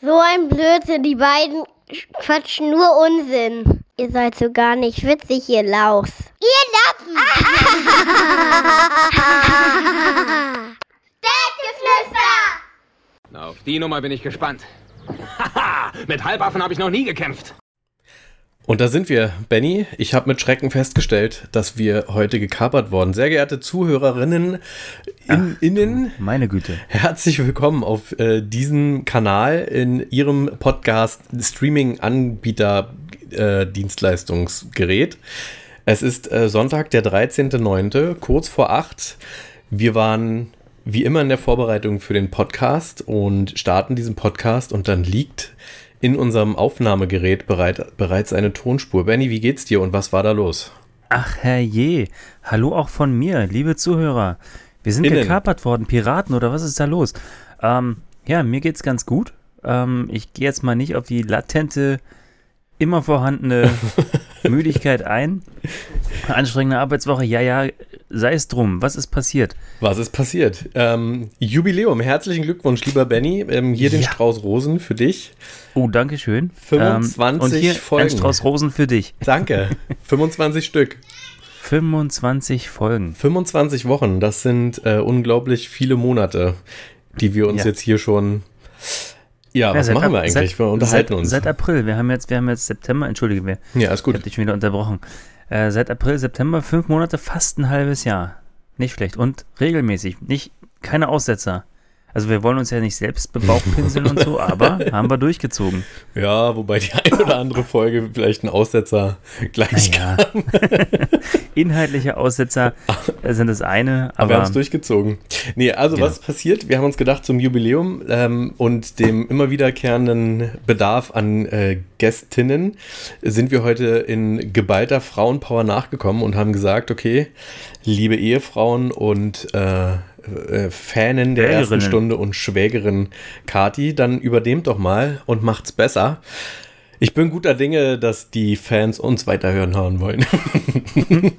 So ein Blödsinn, die beiden quatschen nur Unsinn. Ihr seid so gar nicht witzig, ihr Lauchs. Ihr Lappen! Bettgeflüster! Auf die Nummer bin ich gespannt. Haha, mit Halbaffen habe ich noch nie gekämpft. Und da sind wir, Benny. Ich habe mit Schrecken festgestellt, dass wir heute gekapert worden. Sehr geehrte Zuhörerinnen, in, innen, Meine Güte. herzlich willkommen auf äh, diesem Kanal in Ihrem Podcast Streaming-Anbieter äh, Dienstleistungsgerät. Es ist äh, Sonntag, der 13.09., kurz vor 8. Wir waren wie immer in der Vorbereitung für den Podcast und starten diesen Podcast und dann liegt in unserem Aufnahmegerät bereit, bereits eine Tonspur. Benny, wie geht's dir und was war da los? Ach herrje. Hallo auch von mir, liebe Zuhörer. Wir sind Innen. gekapert worden, Piraten oder was ist da los? Ähm, ja, mir geht's ganz gut. Ähm, ich gehe jetzt mal nicht auf die latente, immer vorhandene Müdigkeit ein. Anstrengende Arbeitswoche, ja, ja, sei es drum. Was ist passiert? Was ist passiert? Ähm, Jubiläum, herzlichen Glückwunsch, lieber Benny. Ähm, hier den Ja. Strauß Rosen für dich. Oh, danke schön. 25 ähm, und hier Folgen. ein Strauß Rosen für dich. Danke. 25 Stück. 25 Folgen. 25 Wochen, das sind äh, unglaublich viele Monate, die wir uns Ja. jetzt hier schon. Ja, Ja, was machen wir eigentlich? Seit, wir unterhalten seit, uns. Seit April. Wir haben jetzt, wir haben jetzt September, entschuldige mir. ja, ist Ich gut. habe dich schon wieder unterbrochen. Äh, seit April, September, fünf Monate, fast ein halbes Jahr. Nicht schlecht. Und regelmäßig. Nicht, keine Aussetzer. Also wir wollen uns ja nicht selbst bebauchpinseln und so, aber haben wir durchgezogen. Ja, wobei die eine oder andere Folge vielleicht ein Aussetzer gleich Ja. Inhaltliche Aussetzer sind das eine, Aber wir haben aber es durchgezogen. Nee, also Genau. was ist passiert? Wir haben uns gedacht, zum Jubiläum ähm, und dem immer wiederkehrenden Bedarf an äh, Gästinnen sind wir heute in geballter Frauenpower nachgekommen und haben gesagt, okay, liebe Ehefrauen und äh, äh, Fanin der ersten. Stunde und Schwägerin Kati, dann übernehmt doch mal und macht's besser. Ich bin guter Dinge, dass die Fans uns weiterhören hören wollen.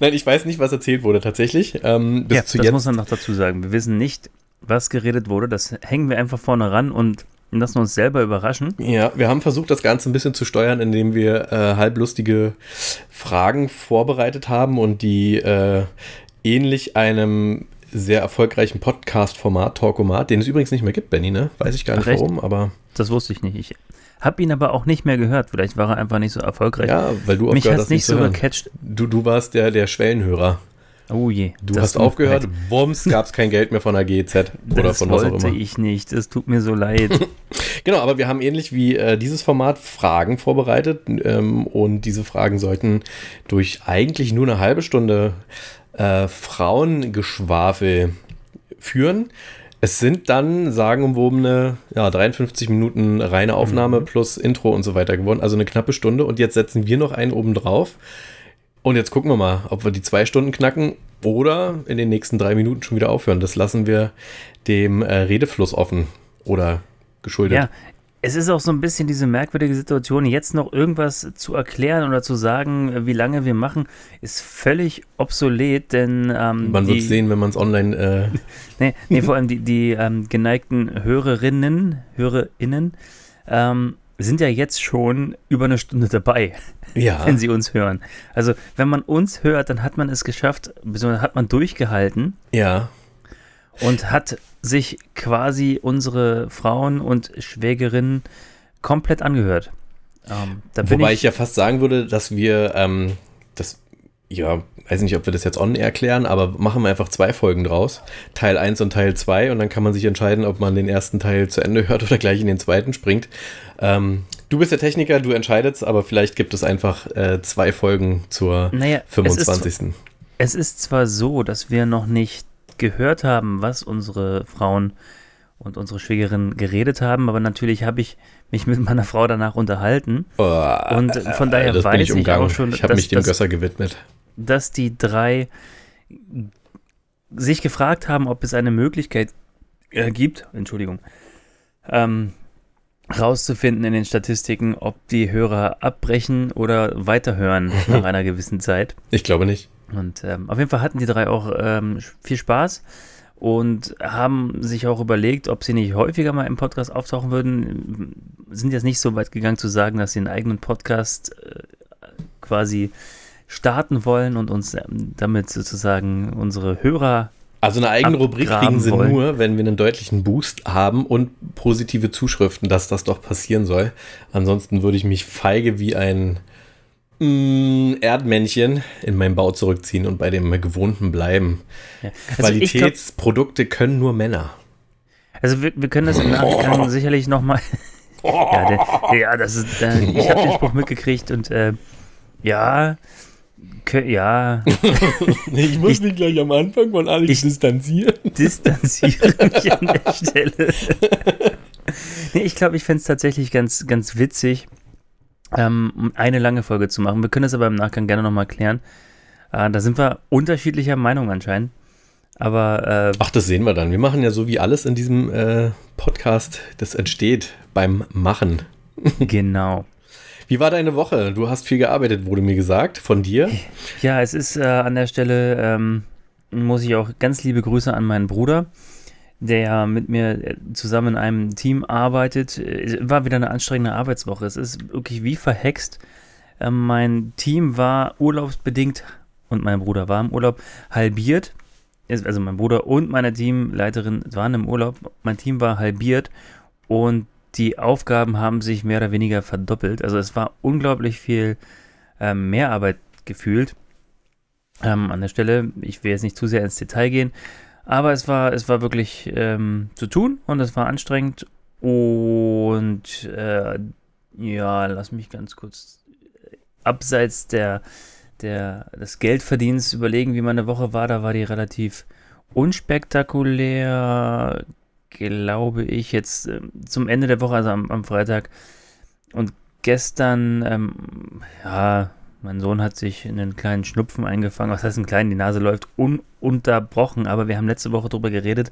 Nein, ich weiß nicht, was erzählt wurde tatsächlich. Ähm, bis ja, zu das jetzt. muss man noch dazu sagen. Wir wissen nicht, was geredet wurde. Das hängen wir einfach vorne ran und lassen uns selber überraschen. Ja, wir haben versucht, das Ganze ein bisschen zu steuern, indem wir äh, halblustige Fragen vorbereitet haben und die äh, ähnlich einem sehr erfolgreichen Podcast-Format, Talkomat, den es übrigens nicht mehr gibt, Benny, ne? Weiß ich gar nicht Ach, echt? warum, aber Das wusste ich nicht. Ich habe ihn aber auch nicht mehr gehört. Vielleicht war er einfach nicht so erfolgreich. ja, weil du Mich hat hast, es nicht so gecatcht. Du, du warst der, der Schwellenhörer. Oh je. Du das hast aufgehört, Das, wums, gab es kein Geld mehr von der GEZ oder das von was auch wollte immer. ich nicht. Es tut mir so leid. Genau, aber wir haben ähnlich wie äh, dieses Format Fragen vorbereitet ähm, und diese Fragen sollten durch eigentlich nur eine halbe Stunde äh, Frauengeschwafel führen. Es sind dann sagenumwobene ja, 53 Minuten reine Aufnahme plus Intro und so weiter geworden, also eine knappe Stunde. Und jetzt setzen wir noch einen oben drauf. Und jetzt gucken wir mal, ob wir die zwei Stunden knacken oder in den nächsten drei Minuten schon wieder aufhören. Das lassen wir dem äh, Redefluss offen oder geschuldet. ja, es ist auch so ein bisschen diese merkwürdige Situation, jetzt noch irgendwas zu erklären oder zu sagen, wie lange wir machen, ist völlig obsolet, denn ähm, Man wird sehen, wenn man es online. Äh, Nee, nee, vor allem die, die ähm, geneigten Hörerinnen, HörerInnen ähm, sind ja jetzt schon über eine Stunde dabei, ja, wenn sie uns hören. Also, wenn man uns hört, dann hat man es geschafft, beziehungsweise hat man durchgehalten ja. Und hat sich quasi unsere Frauen und Schwägerinnen komplett angehört. Ähm, Wobei ich, ich ja fast sagen würde, dass wir ähm, das, ja, weiß nicht, ob wir das jetzt on erklären, aber machen wir einfach zwei Folgen draus. Teil 1 und Teil 2 und dann kann man sich entscheiden, ob man den ersten Teil zu Ende hört oder gleich in den zweiten springt. Ähm, du bist der Techniker, du entscheidest, aber vielleicht gibt es einfach äh, zwei Folgen zur naja, es ist, 25. es ist zwar so, dass wir noch nicht gehört haben, was unsere Frauen und unsere Schwägerin geredet haben, aber natürlich habe ich mich mit meiner Frau danach unterhalten. Oh, Und von daher bin weiß ich umgangen. auch schon, Ich habe mich dem dass- Gösser gewidmet. dass die drei sich gefragt haben, ob es eine Möglichkeit äh, gibt, Entschuldigung, ähm, rauszufinden in den Statistiken, ob die Hörer abbrechen oder weiterhören nach einer gewissen Zeit. Ich glaube nicht. Und ähm, auf jeden Fall hatten die drei auch ähm, viel Spaß und haben sich auch überlegt, ob sie nicht häufiger mal im Podcast auftauchen würden. Sind jetzt nicht so weit gegangen zu sagen, dass sie einen eigenen Podcast äh, quasi starten wollen und uns ähm, damit sozusagen unsere Hörer Also eine eigene Rubrik kriegen sie wollen. nur, wenn wir einen deutlichen Boost haben und positive Zuschriften, dass das doch passieren soll. Ansonsten würde ich mich feige wie ein mm, Erdmännchen in meinen Bau zurückziehen und bei dem Gewohnten bleiben. Ja. Also ich glaub- Qualitätsprodukte können nur Männer. Also wir, wir können das im Nachgang sicherlich nochmal. ja, der, ja, das ist. Äh, ich habe den Spruch mitgekriegt und äh, ja, ja, Ich muss Ich- mich gleich am Anfang von Alex Ich- distanzieren. distanziere mich an der Stelle. nee, ich glaube, ich fände es tatsächlich ganz, ganz witzig, ähm, um eine lange Folge zu machen. Wir können das aber im Nachgang gerne nochmal klären. Äh, da sind wir unterschiedlicher Meinung anscheinend. Aber äh, Ach, das sehen wir dann. Wir machen ja so wie alles in diesem äh, Podcast, das entsteht beim Machen. genau. Wie war deine Woche? Du hast viel gearbeitet, wurde mir gesagt, von dir. Ja, es ist äh, an der Stelle, ähm, muss ich auch ganz liebe Grüße an meinen Bruder, der ja mit mir äh, zusammen in einem Team arbeitet. Äh, War wieder eine anstrengende Arbeitswoche. Es ist wirklich wie verhext. Ähm, mein Team war urlaubsbedingt und mein Bruder war im Urlaub halbiert. Es- Also mein Bruder und meine Teamleiterin waren im Urlaub. Mein Team war halbiert und die Aufgaben haben sich mehr oder weniger verdoppelt. Also es war unglaublich viel ähm, Mehrarbeit gefühlt. Ähm, an der Stelle, ich will jetzt nicht zu sehr ins Detail gehen, aber es war, es war wirklich ähm, zu tun und es war anstrengend und äh, ja, lass mich ganz kurz äh, abseits der, der, des Geldverdienst überlegen, wie meine Woche war. Da war die relativ unspektakulär, glaube ich, jetzt ähm, zum Ende der Woche, also am, am Freitag. Und gestern, ähm, ja, mein Sohn hat sich einen kleinen Schnupfen eingefangen. Was heißt einen kleinen? Die Nase läuft ununterbrochen, aber wir haben letzte Woche darüber geredet.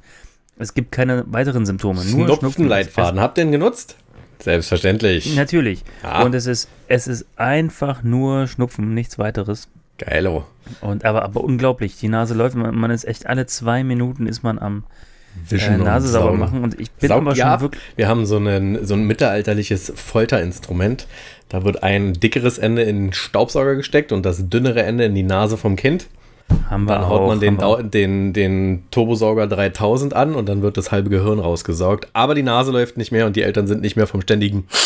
Es gibt keine weiteren Symptome. Nur Schnupfenleitfaden. Habt ihr den genutzt? Selbstverständlich. Natürlich. Ja. Und es ist, es ist einfach nur Schnupfen, nichts weiteres. Geilo. Und aber, aber unglaublich. Die Nase läuft, man, man ist echt alle zwei Minuten ist man am äh, Nase sauber machen. Und ich bin Saugt aber schon ab? wirklich. Wir haben so, einen, so ein mittelalterliches Folterinstrument. Da wird ein dickeres Ende in den Staubsauger gesteckt und das dünnere Ende in die Nase vom Kind. Haben wir Dann auch. haut man den, auch. Dau- den, den Turbosauger 3000 an und dann wird das halbe Gehirn rausgesaugt. Aber die Nase läuft nicht mehr und die Eltern sind nicht mehr vom ständigen.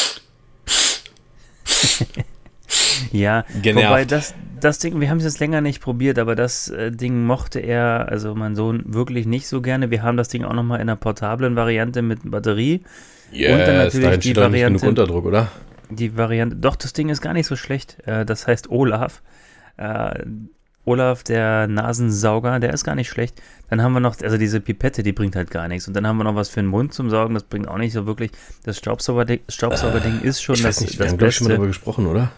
Ja, Genervt. wobei das, das Ding, wir haben es jetzt länger nicht probiert, aber das äh, Ding mochte er, also mein Sohn, wirklich nicht so gerne. Wir haben das Ding auch nochmal in einer portablen Variante mit Batterie. Yes, Und dann natürlich da die doch nicht genug Variante- Unterdruck, oder? Die Variante, doch, das Ding ist gar nicht so schlecht. Äh, das heißt Olaf. Äh, Olaf, der Nasensauger, der ist gar nicht schlecht. Dann haben wir noch, also diese Pipette, die bringt halt gar nichts. Und dann haben wir noch was für den Mund zum Saugen, das bringt auch nicht so wirklich. Das Staubsaugerding, Staubsaugerding ist schon Ich das, weiß nicht, wir das haben glaube ich schon mal Beste. darüber gesprochen, oder?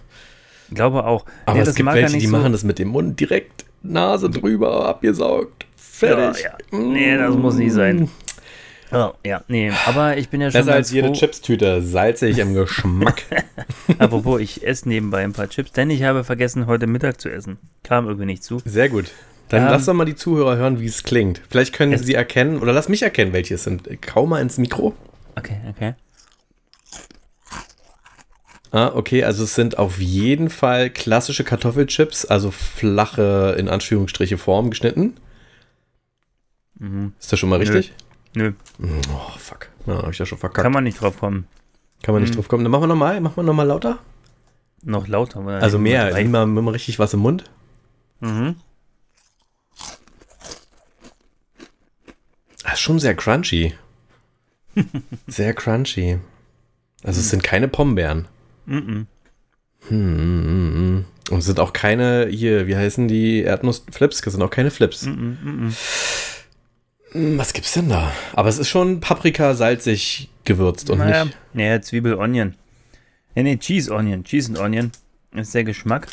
Glaube auch. Aber Nee, es gibt welche, die so. machen das mit dem Mund direkt Nase drüber abgesaugt. Fertig. Ja, ja. Nee, das muss nicht sein. Oh, ja, nee, aber ich bin ja schon Besser als jede. Chipstüte, salzig im Geschmack. Apropos, ich esse nebenbei ein paar Chips, denn ich habe vergessen, heute Mittag zu essen. Kam irgendwie nicht zu. Sehr gut. Dann Ähm, lass doch mal die Zuhörer hören, wie es klingt. Vielleicht können sie erkennen, oder lass mich erkennen, welche es sind. Kau mal ins Mikro. Okay, okay. Ah, okay, also es sind auf jeden Fall klassische Kartoffelchips, also flache, in Anführungsstriche, Form geschnitten. Mhm. Ist das schon mal Nö. richtig? Nö, Oh, fuck. Na, hab ich ja schon verkackt. kann man nicht drauf kommen. Kann man nicht Mhm. drauf kommen. Dann machen wir nochmal, machen wir nochmal lauter. Noch lauter. Also mehr, immer, immer richtig was im Mund. Mhm. Das ist schon sehr crunchy. sehr crunchy. Also es sind keine Pombeeren. Mhm. Hm, hm, hm. Und es sind auch keine, hier, wie heißen die Erdnussflips? Das sind auch keine Flips. Hm, Was gibt's denn da? Aber es ist schon Paprika salzig gewürzt und Naja, nicht. naja, Zwiebel, Onion. Nee, nee, Cheese Onion. Cheese und Onion ist der Geschmack.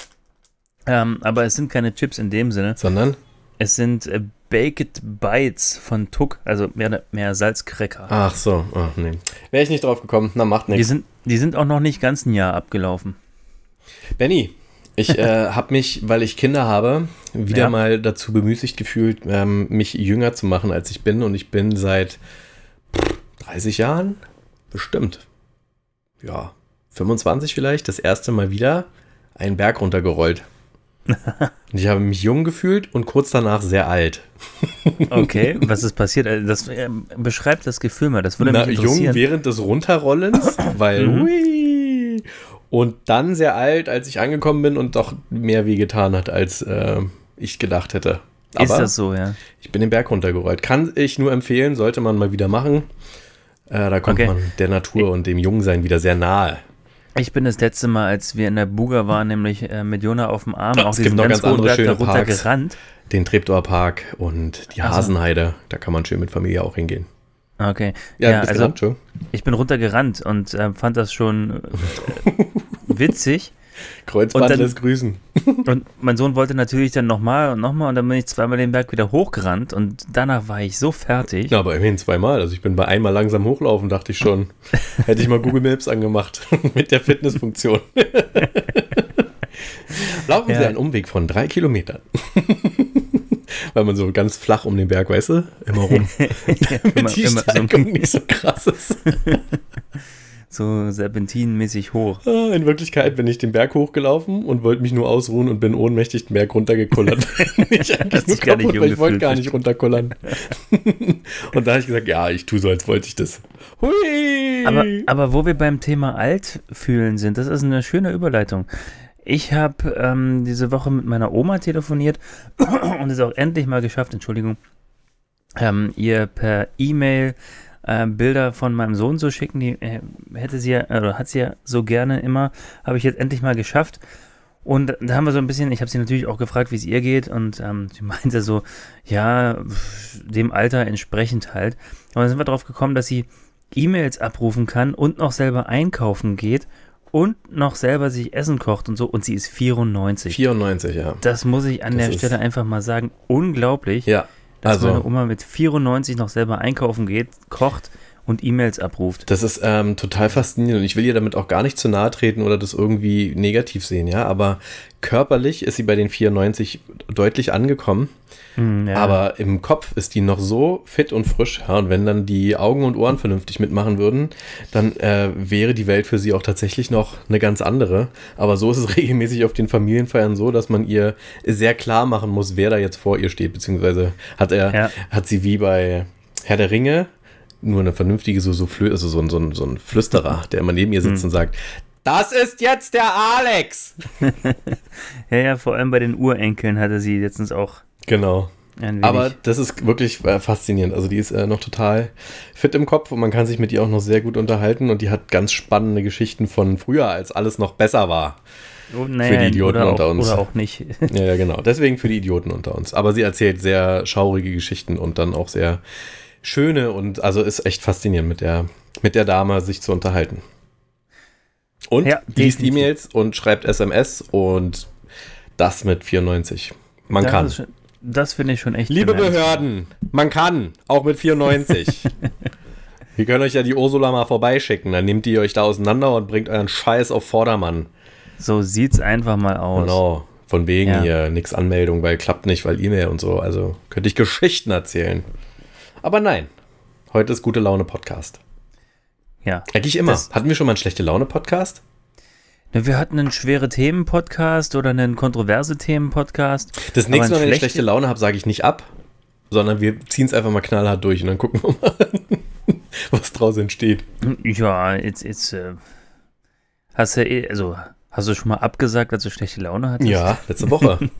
Ähm, aber es sind keine Chips in dem Sinne. Sondern? Es sind äh, Baked Bites von Tuck, also mehr, mehr Salzcracker. Ach so, oh, nee. Wäre ich nicht drauf gekommen. Na, macht Die nichts. sind, die sind auch noch nicht ganz ein Jahr abgelaufen. Benny, ich äh, habe mich, weil ich Kinder habe, wieder Ja. mal dazu bemüßigt gefühlt, ähm, mich jünger zu machen, als ich bin. Und ich bin seit pff, 30 Jahren bestimmt, ja, 25 vielleicht, das erste Mal wieder einen Berg runtergerollt. Und ich habe mich jung gefühlt und kurz danach sehr alt. Okay, was ist passiert? Also Das äh, beschreibt das Gefühl mal. Das würde Na, mich jung interessieren. während des Runterrollens, weil Mhm. hui, und dann sehr alt, als ich angekommen bin und doch mehr wehgetan hat, als äh, ich gedacht hätte. ist Aber das so, ja? ich bin den Berg runtergerollt. Kann ich nur empfehlen, sollte man mal wieder machen. Äh, da kommt Okay. man der Natur und dem Jungsein wieder sehr nahe. Ich bin das letzte Mal, als wir in der Buga waren, nämlich äh, mit Jona auf dem Arm, Ah, auch es diesen gibt noch ganz ganz andere schöne Parks. gerannt. Den Treptower Park und die Also. Hasenheide, da kann man schön mit Familie auch hingehen. Okay. Ja, Ja, also gerannt, ich bin runtergerannt und äh, fand das schon äh, witzig. Kreuzband und dann- lässt grüßen. Und mein Sohn wollte natürlich dann nochmal und nochmal und dann bin ich zweimal den Berg wieder hochgerannt und danach war ich so fertig. Ja, aber immerhin zweimal. Also ich bin bei einmal langsam hochlaufen, dachte ich schon. Hätte ich mal Google Maps angemacht mit der Fitnessfunktion. Laufen Ja. Sie einen Umweg von drei Kilometern. Weil man so ganz flach um den Berg, weißt du, immer rum. Damit immer- die immer so- Steigung nicht so krass ist. So serpentinmäßig hoch. Ah, In Wirklichkeit bin ich den Berg hochgelaufen und wollte mich nur ausruhen und bin ohnmächtig den Berg runtergekullert. ich dich gar nicht kaputt, ich wollte gar nicht runterkullern. und da habe ich gesagt, ja, ich tue so, als wollte ich das. Hui! Aber, aber wo wir beim Thema alt fühlen sind, das ist eine schöne Überleitung. Ich habe ähm, diese Woche mit meiner Oma telefoniert und es auch endlich mal geschafft, Entschuldigung, ähm, ihr per E-Mail äh, Bilder von meinem Sohn zu schicken. Die äh, hätte sie ja, oder hat sie ja so gerne immer, habe ich jetzt endlich mal geschafft. Und da haben wir so ein bisschen, ich habe sie natürlich auch gefragt, wie es ihr geht und ähm, sie meinte so, ja, dem Alter entsprechend halt. Aber dann sind wir drauf gekommen, dass sie E-Mails abrufen kann und noch selber einkaufen geht und noch selber sich Essen kocht und so. Und sie ist 94. 94, ja. Das muss ich an Das der Stelle einfach mal sagen. Unglaublich, Ja, dass meine also Oma mit 94 noch selber einkaufen geht, kocht und E-Mails abruft. das ist ähm, total faszinierend und ich will ihr damit auch gar nicht zu nahe treten oder das irgendwie negativ sehen, ja, aber körperlich ist sie bei den 94 deutlich angekommen, ja. aber im Kopf ist die noch so fit und frisch, ja, und wenn dann die Augen und Ohren vernünftig mitmachen würden, dann äh, wäre die Welt für sie auch tatsächlich noch eine ganz andere, aber so ist es regelmäßig auf den Familienfeiern so, dass man ihr sehr klar machen muss, wer da jetzt vor ihr steht, beziehungsweise hat er, Ja. hat sie wie bei Herr der Ringe nur eine vernünftige, so, so, Flö also so, ein- so, ein- so ein Flüsterer, der immer neben ihr sitzt und sagt, das ist jetzt der Alex. ja, ja, vor allem bei den Urenkeln hatte sie letztens auch Genau. Aber das ist wirklich äh, faszinierend. Also die ist äh, noch total fit im Kopf und man kann sich mit ihr auch noch sehr gut unterhalten und die hat ganz spannende Geschichten von früher, als alles noch besser war. Oh, für die Idioten oder unter auch, uns. Oder auch nicht. Ja, ja, genau. Deswegen für die Idioten unter uns. Aber sie erzählt sehr schaurige Geschichten und dann auch sehr schöne und also ist echt faszinierend mit der, mit der Dame sich zu unterhalten. Und Ja, liest. E-Mails und schreibt SMS und das mit 94. Man das kann. ist schon- Das finde ich schon echt Liebe bemerkenswert. Behörden, man kann, auch mit 94. Wir können euch ja die Ursula mal vorbeischicken, dann nehmt ihr euch da auseinander und bringt euren Scheiß auf Vordermann. So sieht's einfach mal aus. Genau, von wegen Ja. hier nix Anmeldung, weil klappt nicht, weil E-Mail und so. Also könnte ich Geschichten erzählen. Aber nein, heute ist gute Laune Podcast. Ja. Eigentlich immer. Hatten wir schon mal einen schlechte Laune Podcast? Wir hatten einen schwere Themen-Podcast oder einen kontroverse Themen-Podcast. Das nächste Mal, wenn ich schlechte- schlechte Laune habe, sage ich nicht ab, sondern wir ziehen es einfach mal knallhart durch und dann gucken wir mal, was draus entsteht. Ja, jetzt, jetzt äh, hast du, eh- also hast du schon mal abgesagt, als du schlechte Laune hattest? Ja, letzte Woche.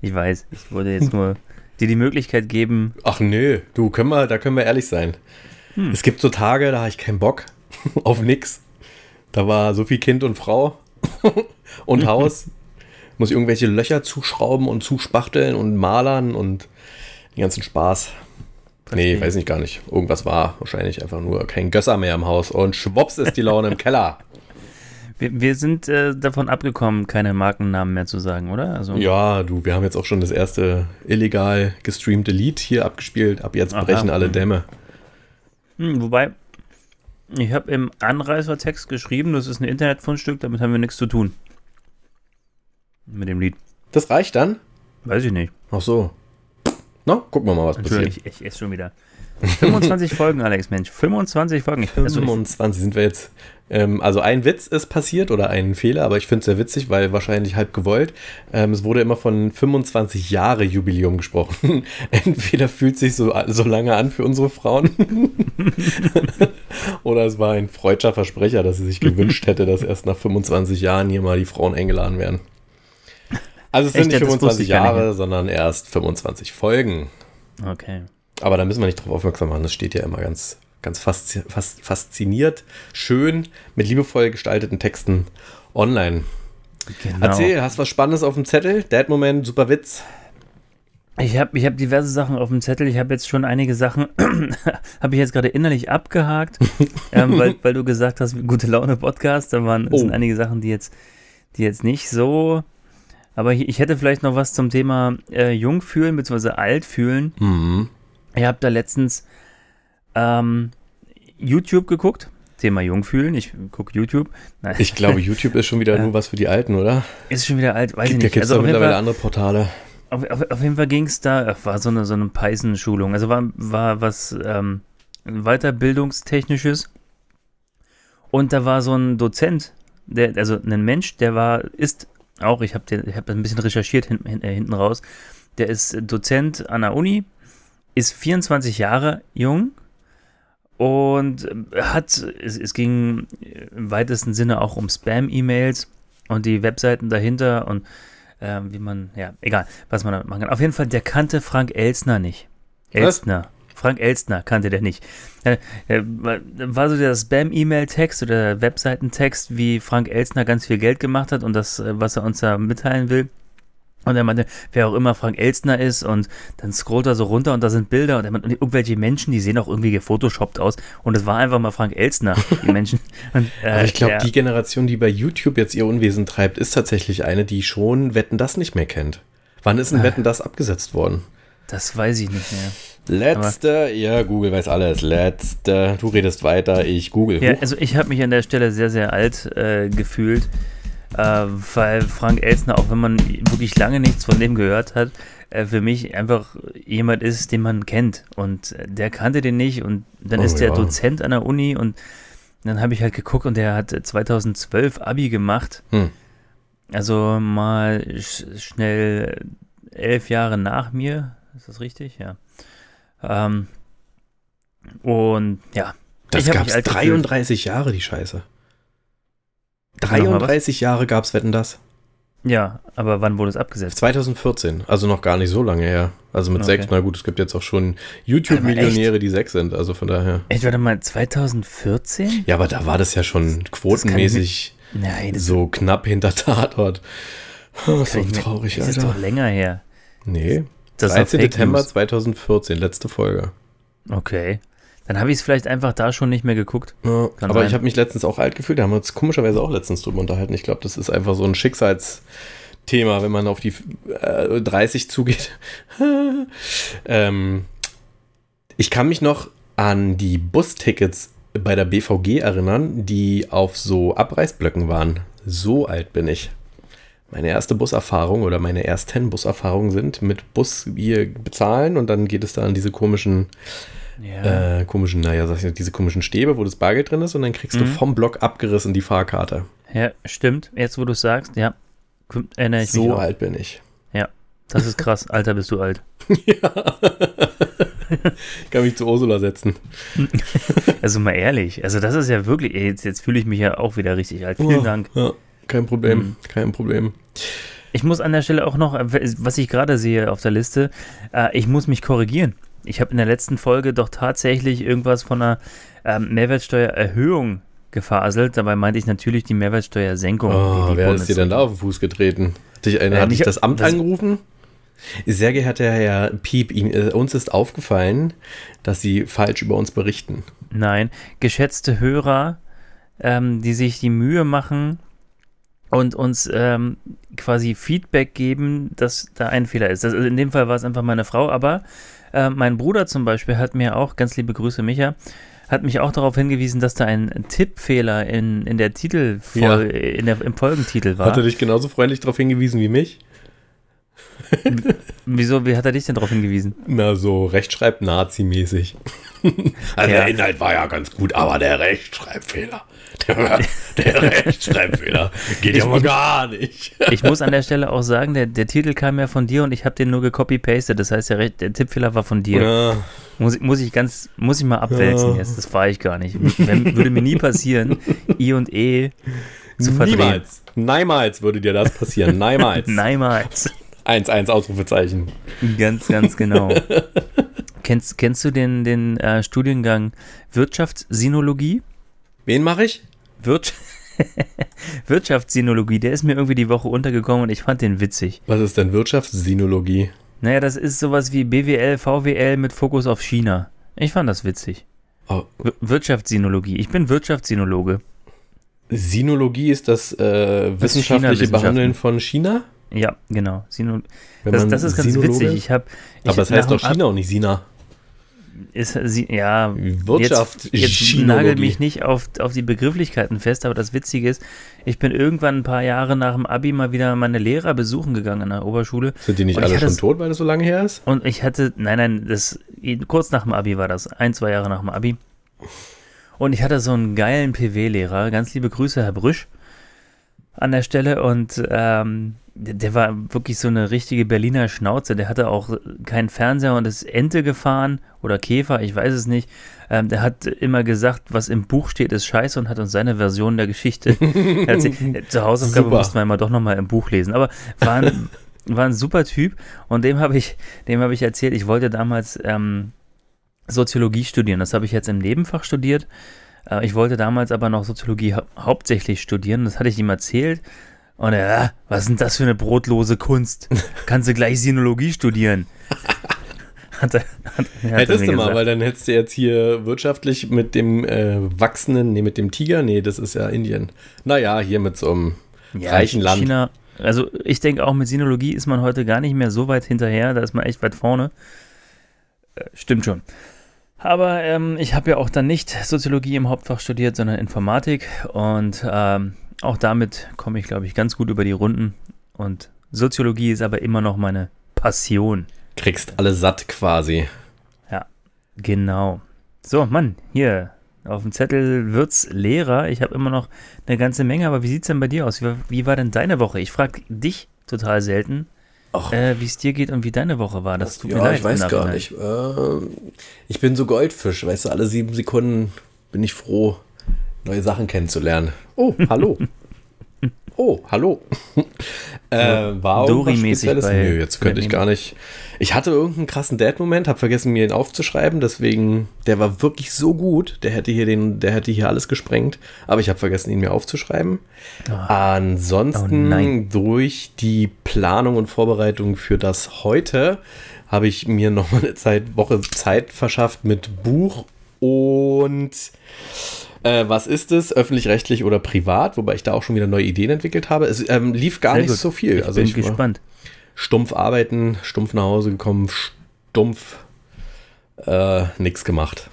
Ich weiß, ich wollte jetzt nur dir die Möglichkeit geben. Ach nö, du, können wir, da können wir ehrlich sein. Hm. Es gibt so Tage, da habe ich keinen Bock auf nix. Da war so viel Kind und Frau und Haus. Muss ich irgendwelche Löcher zuschrauben und zuspachteln und malern und den ganzen Spaß. Nee, Verstehe. weiß ich gar nicht. Irgendwas war wahrscheinlich einfach nur kein Gösser mehr im Haus und schwupps ist die Laune im Keller. Wir, wir sind äh, davon abgekommen, keine Markennamen mehr zu sagen, oder? Also, Ja, du, wir haben jetzt auch schon das erste illegal gestreamte Lied hier abgespielt. Ab jetzt Aha. brechen alle Dämme. Hm, wobei, ich habe im Anreißertext geschrieben, das ist ein Internetfundstück, damit haben wir nichts zu tun. Mit dem Lied. Das reicht dann? Weiß ich nicht. Ach so. Na, gucken wir mal, was passiert. Ich, ich esse schon wieder. 25 Folgen, Alex, Mensch. 25 Folgen. Ich, also ich, 25 sind wir jetzt. Ähm, also ein Witz ist passiert oder ein Fehler, aber ich finde es sehr witzig, weil wahrscheinlich halb gewollt. Ähm, es wurde immer von 25 Jahre Jubiläum gesprochen. Entweder fühlt sich so, so lange an für unsere Frauen oder es war ein freudscher Versprecher, dass sie sich gewünscht hätte, dass erst nach 25 Jahren hier mal die Frauen eingeladen werden. Also es sind Echt, nicht das wusste 25 ich gar nicht. Jahre, sondern erst 25 Folgen. okay. Aber da müssen wir nicht drauf aufmerksam machen. Das steht ja immer ganz, ganz faszi fas fasziniert, schön, mit liebevoll gestalteten Texten online. Genau. Erzähl, hast was Spannendes auf dem Zettel? Dad-Moment, super Witz. Ich habe ich hab diverse Sachen auf dem Zettel. Ich habe jetzt schon einige Sachen, habe ich jetzt gerade innerlich abgehakt, ähm, weil, weil du gesagt hast, gute Laune Podcast. Da waren Oh. sind einige Sachen, die jetzt, die jetzt nicht so. Aber ich, ich hätte vielleicht noch was zum Thema äh, jung fühlen bzw. alt fühlen. Mhm. Ich habe da letztens ähm, YouTube geguckt. Thema Jungfühlen. Ich gucke YouTube. Nein, Ich glaube, YouTube ist schon wieder nur was für die Alten, oder? ist schon wieder alt, weiß ich Da nicht. gibt es Also da mittlerweile Fall, andere Portale. auf, auf, auf jeden Fall ging es da, äh, war so eine, so eine Python-Schulung. Also war, war was ähm, Weiterbildungstechnisches. Und da war so ein Dozent, der, also ein Mensch, der war, ist auch, ich habe ich hab ein bisschen recherchiert hin, hin, äh, hinten raus, der ist Dozent an der Uni, ist 24 Jahre jung und hat, es, es ging im weitesten Sinne auch um Spam-E-Mails und die Webseiten dahinter und ähm, wie man, ja, egal, was man damit machen kann. Auf jeden Fall, der kannte Frank Elstner nicht. Was? Elstner. Frank Elstner kannte der nicht. Äh, äh, war so der Spam-E-Mail-Text oder Webseitentext, wie Frank Elstner ganz viel Geld gemacht hat und das, äh, was er uns da mitteilen will. Und er meinte, wer auch immer Frank Elstner ist und dann scrollt er so runter und da sind Bilder und, er meinte, irgendwelche Menschen, die sehen auch irgendwie gefotoshoppt aus und es war einfach mal Frank Elstner, die Menschen. Und, äh, Aber ich glaube, die Generation, die bei YouTube jetzt ihr Unwesen treibt, ist tatsächlich eine, die schon Wetten das nicht mehr kennt. Wann ist ein Ah. Wetten das abgesetzt worden? Das weiß ich nicht mehr. Letzte, ja, Google weiß alles. Letzte, du redest weiter, ich google. Ja, also ich habe mich an der Stelle sehr, sehr alt äh, gefühlt, äh, weil Frank Elstner, auch wenn man wirklich lange nichts von dem gehört hat, äh, für mich einfach jemand ist, den man kennt. Und äh, der kannte den nicht und dann Oh ist der ja. Dozent an der Uni und dann habe ich halt geguckt und der hat äh, 2012 Abi gemacht. Hm. Also mal sch schnell elf Jahre nach mir. Ist das richtig? Ja. Ähm, und ja. Das gab es alt gefühlt. 33 Jahre, die Scheiße. Sag noch mal was. 33 Jahre gab es Wetten das. Ja, aber wann wurde es abgesetzt? 2014, also noch gar nicht so lange her. Also mit Okay. sechs, na gut, es gibt jetzt auch schon YouTube-Millionäre, die sechs sind, also von daher. Echt, warte mal, 2014? Ja, aber da war das ja schon quotenmäßig Nein, das, so knapp hinter Tatort. Oh, so traurig, das ist Alter. doch länger her. Nee, Das ist 13. doch Fake Dezember News. 2014, letzte Folge. Okay. Dann habe ich es vielleicht einfach da schon nicht mehr geguckt. Ja, aber sein. ich habe mich letztens auch alt gefühlt. Da haben wir uns komischerweise auch letztens drüber unterhalten. Ich glaube, das ist einfach so ein Schicksalsthema, wenn man auf die äh, 30 zugeht. ähm, ich kann mich noch an die Bustickets bei der BVG erinnern, die auf so Abreißblöcken waren. So alt bin ich. Meine erste Buserfahrung oder meine ersten Buserfahrungen sind mit Bus wir bezahlen und dann geht es da an diese komischen Ja. äh, komischen, naja, sag ich diese komischen Stäbe, wo das Bargeld drin ist und dann kriegst du Mhm. vom Block abgerissen die Fahrkarte. ja, stimmt. Jetzt, wo du es sagst, ja. Erinnere ich mich So alt bin ich. Das ist krass. Alter, bist du alt. ja. ich kann mich zu Ursula setzen. Also mal ehrlich. Also das ist ja wirklich, jetzt, jetzt fühle ich mich ja auch wieder richtig alt. Vielen Oh, Dank. Ja, kein Problem, Mhm. kein Problem. Ich muss an der Stelle auch noch, äh, was ich gerade sehe auf der Liste, äh, ich muss mich korrigieren. Ich habe in der letzten Folge doch tatsächlich irgendwas von einer ähm, Mehrwertsteuererhöhung gefaselt. Dabei meinte ich natürlich die Mehrwertsteuersenkung. Oh, die wer ist dir denn da Bundes- auf den Fuß getreten? Hat dich, Äh, hat dich das Amt das- angerufen? Sehr geehrter Herr Piep, Ihnen, äh, uns ist aufgefallen, dass Sie falsch über uns berichten. Nein, geschätzte Hörer, ähm, die sich die Mühe machen und uns ähm, quasi Feedback geben, dass da ein Fehler ist. Also in dem Fall war es einfach meine Frau, aber äh, mein Bruder zum Beispiel hat mir auch, ganz liebe Grüße Micha, hat mich auch darauf hingewiesen, dass da ein Tippfehler in, in der Titel Ja. in der, im Folgentitel war. Hat er dich genauso freundlich darauf hingewiesen wie mich? Wieso, wie hat er dich denn darauf hingewiesen? Na, so Rechtschreib-Nazi-mäßig. also Ja. der Inhalt war ja ganz gut, aber der Rechtschreibfehler. Der, der Rechtschreibfehler geht ja mal gar nicht. Ich muss an der Stelle auch sagen, der, der Titel kam ja von dir und ich habe den nur gecopy-pasted. Das heißt, der, Re- der Tippfehler war von dir. Ja, Muss, ich- muss ich ganz, muss ich mal abwälzen Ja. jetzt. Das war ich gar nicht. Wenn, würde mir nie passieren, I und E zu verdrehen. niemals. Niemals würde dir das passieren. Niemals. Niemals. 1-1 Ausrufezeichen. Ganz, ganz genau. kennst, kennst du den, den äh, Studiengang Wirtschaftssinologie? Wen mache ich? Wirtsch Wirtschaftssinologie, der ist mir irgendwie die Woche untergekommen und ich fand den witzig. Was ist denn Wirtschaftssinologie? Naja, das ist sowas wie BWL, VWL mit Fokus auf China. Ich fand das witzig. Oh, Wir- Wirtschaftssinologie. Ich bin Wirtschaftssinologe. Sinologie ist das äh, wissenschaftliche China-Wissenschaften. Behandeln von China? Ja, genau. Sino das, das ist ganz Sinologe witzig. Ich habe. Aber es heißt doch China und nicht Sina. Ist, sie, ja, Wirtschaft- jetzt, jetzt nagel mich nicht auf, auf die Begrifflichkeiten fest, aber das Witzige ist, ich bin irgendwann ein paar Jahre nach dem Abi mal wieder meine Lehrer besuchen gegangen an der Oberschule. Sind die nicht alle schon es- tot, weil das so lange her ist? Und ich hatte, nein, nein, das kurz nach dem Abi war das, ein, zwei Jahre nach dem Abi. Und ich hatte so einen geilen PW-Lehrer, ganz liebe Grüße, Herr Brüsch, an der Stelle. Und ähm, der, der war wirklich so eine richtige Berliner Schnauze. Der hatte auch keinen Fernseher und ist Ente gefahren oder Käfer, ich weiß es nicht. Ähm, der hat immer gesagt, was im Buch steht, ist scheiße und hat uns seine Version der Geschichte erzählt. Zur Hausaufgabe Super. mussten wir immer doch nochmal im Buch lesen. Aber war ein, war ein super Typ und dem habe ich, dem habe ich erzählt, ich wollte damals ähm, Soziologie studieren. Das habe ich jetzt im Nebenfach studiert. Äh, ich wollte damals aber noch Soziologie hau hauptsächlich studieren. Das hatte ich ihm erzählt. Und er, "Ah, was ist denn das für eine brotlose Kunst? Kannst du gleich Sinologie studieren? Hat er, hat, hat Hättest du mal, gesagt. weil dann hättest du jetzt hier wirtschaftlich mit dem äh, wachsenden, nee, mit dem Tiger, nee, das ist ja Indien. Naja, hier mit so einem Ja, reichen Land. China, also ich denke auch mit Sinologie ist man heute gar nicht mehr so weit hinterher, da ist man echt weit vorne. Äh, stimmt schon. Aber ähm, ich habe ja auch dann nicht Soziologie im Hauptfach studiert, sondern Informatik und ähm, auch damit komme ich, glaube ich, ganz gut über die Runden. Und Soziologie ist aber immer noch meine Passion. Kriegst alle satt quasi. Genau. So, Mann, hier auf dem Zettel wird's Lehrer. Ich habe immer noch eine ganze Menge, aber wie sieht's denn bei dir aus? Wie, war- wie war denn deine Woche? Ich frage dich total selten, äh, wie es dir geht und wie deine Woche war. Das tut mir ja, leid. ich weiß gar nicht. Ähm, ich bin so Goldfisch, weißt du, alle sieben Sekunden bin ich froh, neue Sachen kennenzulernen. Oh, hallo. Oh, hallo. äh, war irgendwas Dori-mäßig Spezielles? bei- Nö, jetzt könnte ich gar nicht. Ich hatte irgendeinen krassen Dad-Moment, habe vergessen, mir ihn aufzuschreiben, deswegen, der war wirklich so gut, der hätte hier den, der hätte hier alles gesprengt, aber ich habe vergessen, ihn mir aufzuschreiben. Ansonsten Oh durch die Planung und Vorbereitung für das heute habe ich mir noch mal eine Zeit, Woche Zeit verschafft mit Buch und äh, was ist es? Öffentlich-rechtlich oder privat? Wobei ich da auch schon wieder neue Ideen entwickelt habe. Es ähm, lief gar Sehr nicht gut. so viel. Ich also bin ich gespannt. stumpf arbeiten, stumpf nach Hause gekommen, stumpf äh, nichts gemacht.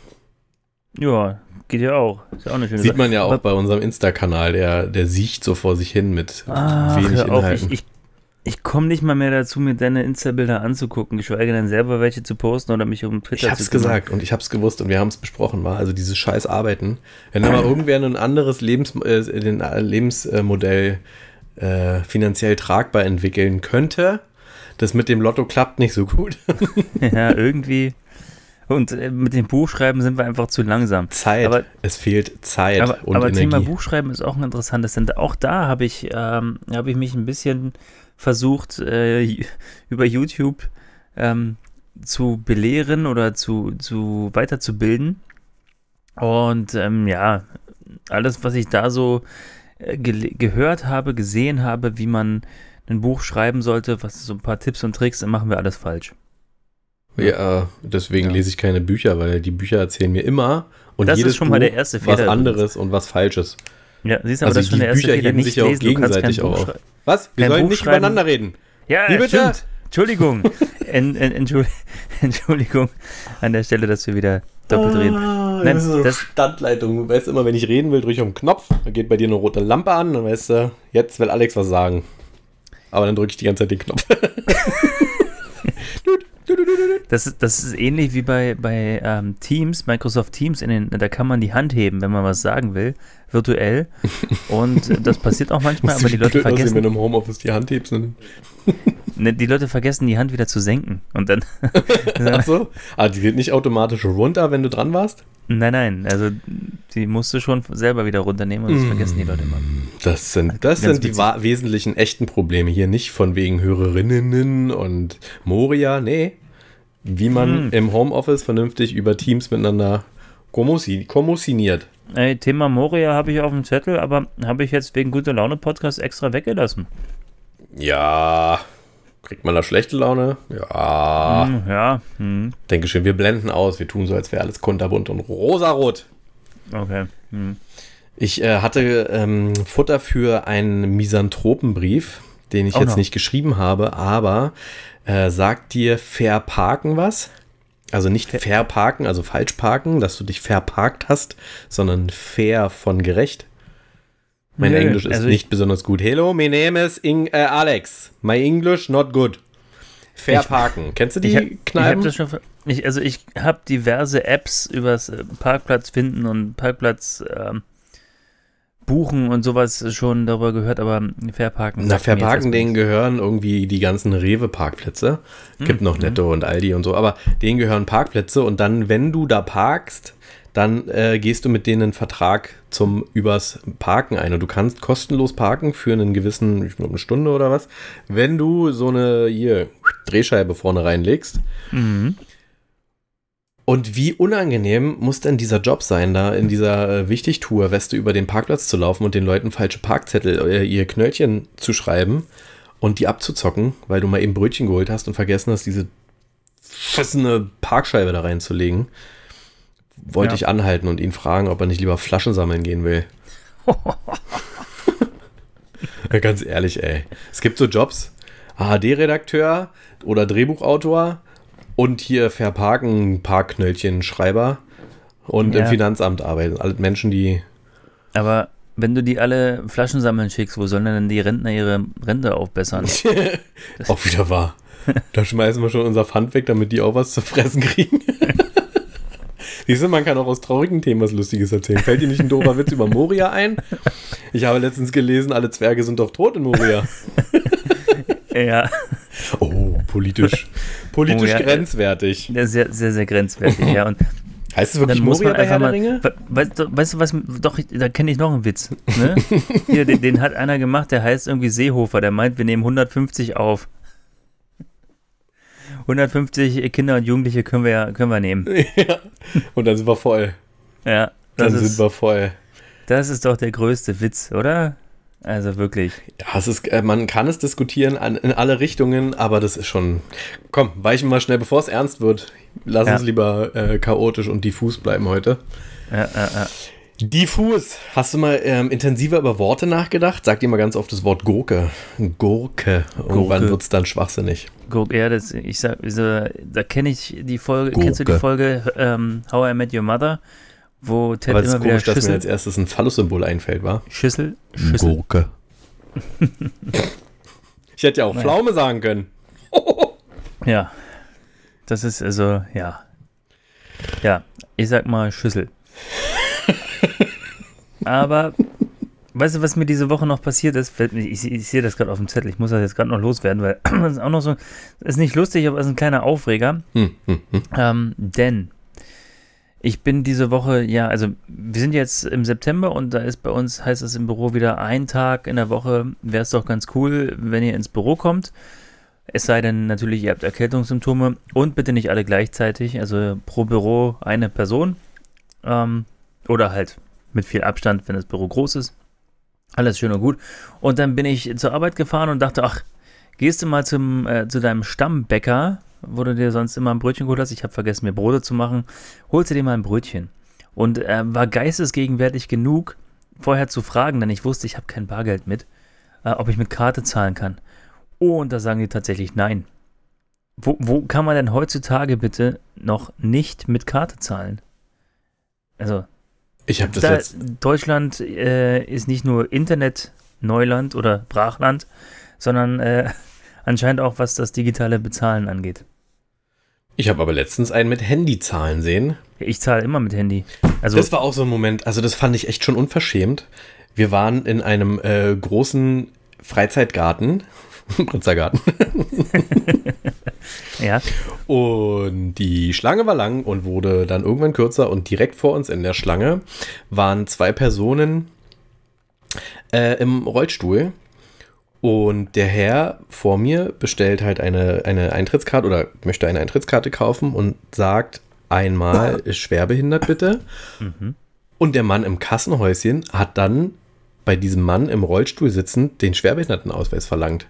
Ja, geht ja auch. Ist ja auch eine schöne Sieht Sache. man ja auch Aber- bei unserem Insta-Kanal, der, der siecht so vor sich hin mit Ach, wenig Inhalten. ich, ich, ich komme nicht mal mehr dazu, mir deine Insta-Bilder anzugucken, geschweige denn selber welche zu posten oder mich um Twitter Ich hab's zu gesagt und ich hab's gewusst und wir haben es besprochen, war also dieses scheiß Arbeiten. Wenn da mal irgendwer ein anderes Lebens, äh, den, äh, Lebensmodell äh, finanziell tragbar entwickeln könnte, das mit dem Lotto klappt nicht so gut. Ja, irgendwie. Und äh, mit dem Buchschreiben sind wir einfach zu langsam. Zeit, Aber- es fehlt Zeit aber und aber Energie. Thema Buchschreiben ist auch ein interessantes, denn auch da habe ich, ähm, habe ich mich ein bisschen versucht, äh, über YouTube ähm, zu belehren oder zu, zu weiterzubilden. Und ähm, ja, alles, was ich da so äh, gele- gehört habe, gesehen habe, wie man ein Buch schreiben sollte, was so ein paar Tipps und Tricks, dann machen wir alles falsch. Ja, deswegen Ja. lese ich keine Bücher, weil die Bücher erzählen mir immer und Das ist jedes schon mal Buch der erste was Fehler anderes und was Falsches. Ja, siehst du, aber Also das ist schon der erste Bücher Fehler, nicht sich ja auch lesen, kein gegenseitig Buch schreiben. Was? Wir sollen nicht schreiben. übereinander reden. Ja, Wie bitte? stimmt. Entschuldigung. En, en, Entschuld- Entschuldigung an der Stelle, dass wir wieder doppelt reden. Ah, Nein, das ist so das- Standleitung. Du weißt immer, wenn ich reden will, drücke ich auf den Knopf, dann geht bei dir eine rote Lampe an, dann weißt du, jetzt will Alex was sagen. Aber dann drücke ich die ganze Zeit den Knopf. Das, ist- das ist ähnlich wie bei, bei ähm, Teams, Microsoft Teams, in den, da kann man die Hand heben, wenn man was sagen will, virtuell. Und das passiert auch manchmal, aber die Leute aussehen, wenn vergessen, du im Homeoffice die Hand hebst. Und ne, die Leute vergessen, die Hand wieder zu senken. Und dann, Ach so. Ah, die geht nicht automatisch runter, wenn du dran warst? nein, nein, also die musst du schon selber wieder runternehmen und das vergessen die Leute immer. Das sind, das Ganz sind die wesentlichen echten Probleme hier. Nicht von wegen Hörerinnen und Moria. Nee. Wie man Hm. im Homeoffice vernünftig über Teams miteinander kommussiniert. Ey, Thema Moria habe ich auf dem Zettel, aber habe ich jetzt wegen Gute Laune Podcast extra weggelassen. Ja. Kriegt man da schlechte Laune? Ja. Hm, ja, hm, Denke schon, wir blenden aus. Wir tun so, als wäre alles kunterbunt und rosarot. okay. Hm. Ich äh, hatte ähm, Futter für einen Misanthropenbrief, den ich Auch jetzt noch. nicht geschrieben habe, aber äh, sagt dir Verparken was? Also nicht verparken, also falsch parken, dass du dich verparkt hast, sondern fair von gerecht. Mein Nö, Englisch ist also nicht besonders gut. Hello, my name is Ing äh, Alex. My English not good. Verparken. Kennst du die Ich habe hab Kneipen? das schon. ver- Ich, also ich habe diverse Apps übers äh, Parkplatz finden und Parkplatz ähm, buchen und sowas schon darüber gehört, aber Verparken. Na, Verparken, denen gehören irgendwie die ganzen Rewe-Parkplätze. Gibt noch Netto und Aldi und so, aber denen gehören Parkplätze und dann, wenn du da parkst, dann äh, gehst du mit denen einen Vertrag zum übers Parken ein. Und du kannst kostenlos parken für einen gewissen, ich glaube, eine Stunde oder was, wenn du so eine hier, Drehscheibe vorne reinlegst. Mhm. Und wie unangenehm muss denn dieser Job sein, da in dieser äh, Wichtigtour-Weste über den Parkplatz zu laufen und den Leuten falsche Parkzettel, äh, ihr Knöllchen zu schreiben und die abzuzocken, weil du mal eben Brötchen geholt hast und vergessen hast, diese verschissene Parkscheibe da reinzulegen. Wollte Ja. ich anhalten und ihn fragen, ob er nicht lieber Flaschen sammeln gehen will. Ja, Ganz ehrlich, ey. Es gibt so Jobs, ARD-Redakteur oder Drehbuchautor und hier Verparken, Parkknöllchen, Schreiber und im Ja. Finanzamt arbeiten. Alle Menschen, die. Aber wenn du die alle Flaschen sammeln schickst, wo sollen denn die Rentner ihre Rente aufbessern? auch wieder wahr. Da schmeißen wir schon unser Pfand weg, damit die auch was zu fressen kriegen. Siehst du, man kann auch aus traurigen Themen was Lustiges erzählen. Fällt dir nicht ein doofer Witz über Moria ein? Ich habe letztens gelesen, alle Zwerge sind doch tot in Moria. ja, Oh, politisch. Politisch Oh ja, grenzwertig. sehr, sehr, sehr grenzwertig, ja. Und Heißt es wirklich Moria man bei einfach Herr der mal. Ringe? We- Weißt du, weißt du was? Doch, da kenne ich noch einen Witz. Ne? Hier, den, den hat einer gemacht, der heißt irgendwie Seehofer. Der meint, wir nehmen 150 auf. 150 Kinder und Jugendliche können wir, ja- können wir nehmen. ja. Und dann sind wir voll. Ja, Dann das sind ist, wir voll. das ist doch der größte Witz, oder? Also wirklich. Ja, es ist, äh, man kann es diskutieren an, in alle Richtungen, aber das ist schon. Komm, weichen wir mal schnell, bevor es ernst wird. Lass Ja. uns lieber äh, chaotisch und diffus bleiben heute. Ja, ja, ja. Diffus. Hast du mal ähm, intensiver über Worte nachgedacht? Sag dir mal ganz oft das Wort Gurke. Gurke. Irgendwann Gurke. wird es dann schwachsinnig. Guck, ja, das, ich sag, da kenne ich die Folge, Gurke. kennst du die Folge ähm, How I Met Your Mother, wo Ted Aber es ist immer wieder komisch, dass mir Schüssel, als erstes ein Phallus-Symbol einfällt, war? Schüssel, Schüssel, Gurke. ich hätte ja auch Naja. Pflaume sagen können. Ja. Das ist also, ja. Ja, ich sag mal Schüssel. Aber, weißt du, was mir diese Woche noch passiert ist? Fällt mir- Ich, ich sehe das gerade auf dem Zettel, ich muss das jetzt gerade noch loswerden, weil das ist auch noch so, ist nicht lustig, aber es ist ein kleiner Aufreger. Hm, hm, hm. Ähm, denn ich bin diese Woche, ja, also wir sind jetzt im September und da ist bei uns, heißt es im Büro wieder ein Tag in der Woche, wäre es doch ganz cool, wenn ihr ins Büro kommt. Es sei denn natürlich, ihr habt Erkältungssymptome und bitte nicht alle gleichzeitig, also pro Büro eine Person ähm, oder halt mit viel Abstand, wenn das Büro groß ist. Alles schön und gut. Und dann bin ich zur Arbeit gefahren und dachte, ach, gehst du mal zum, äh, zu deinem Stammbäcker, wo du dir sonst immer ein Brötchen geholt hast. Ich habe vergessen, mir Brote zu machen. Holst du dir mal ein Brötchen. Und äh, war geistesgegenwärtig genug, vorher zu fragen, denn ich wusste, ich habe kein Bargeld mit, äh, ob ich mit Karte zahlen kann. Oh, und da sagen die tatsächlich nein. Wo, wo kann man denn heutzutage bitte noch nicht mit Karte zahlen? Also, Ich habe das da, jetzt. Deutschland äh, ist nicht nur Internet-Neuland oder Brachland, sondern äh, anscheinend auch, was das digitale Bezahlen angeht. Ich habe aber letztens einen mit Handyzahlen sehen. Ich zahle immer mit Handy. Also, das war auch so ein Moment, also das fand ich echt schon unverschämt. Wir waren in einem äh, großen Freizeitgarten, Britzergarten. ja. Und die Schlange war lang und wurde dann irgendwann kürzer und direkt vor uns in der Schlange waren zwei Personen äh, im Rollstuhl. Und der Herr vor mir bestellt halt eine, eine Eintrittskarte oder möchte eine Eintrittskarte kaufen und sagt einmal ist schwerbehindert bitte. Mhm. Und der Mann im Kassenhäuschen hat dann bei diesem Mann im Rollstuhl sitzend den Schwerbehindertenausweis verlangt.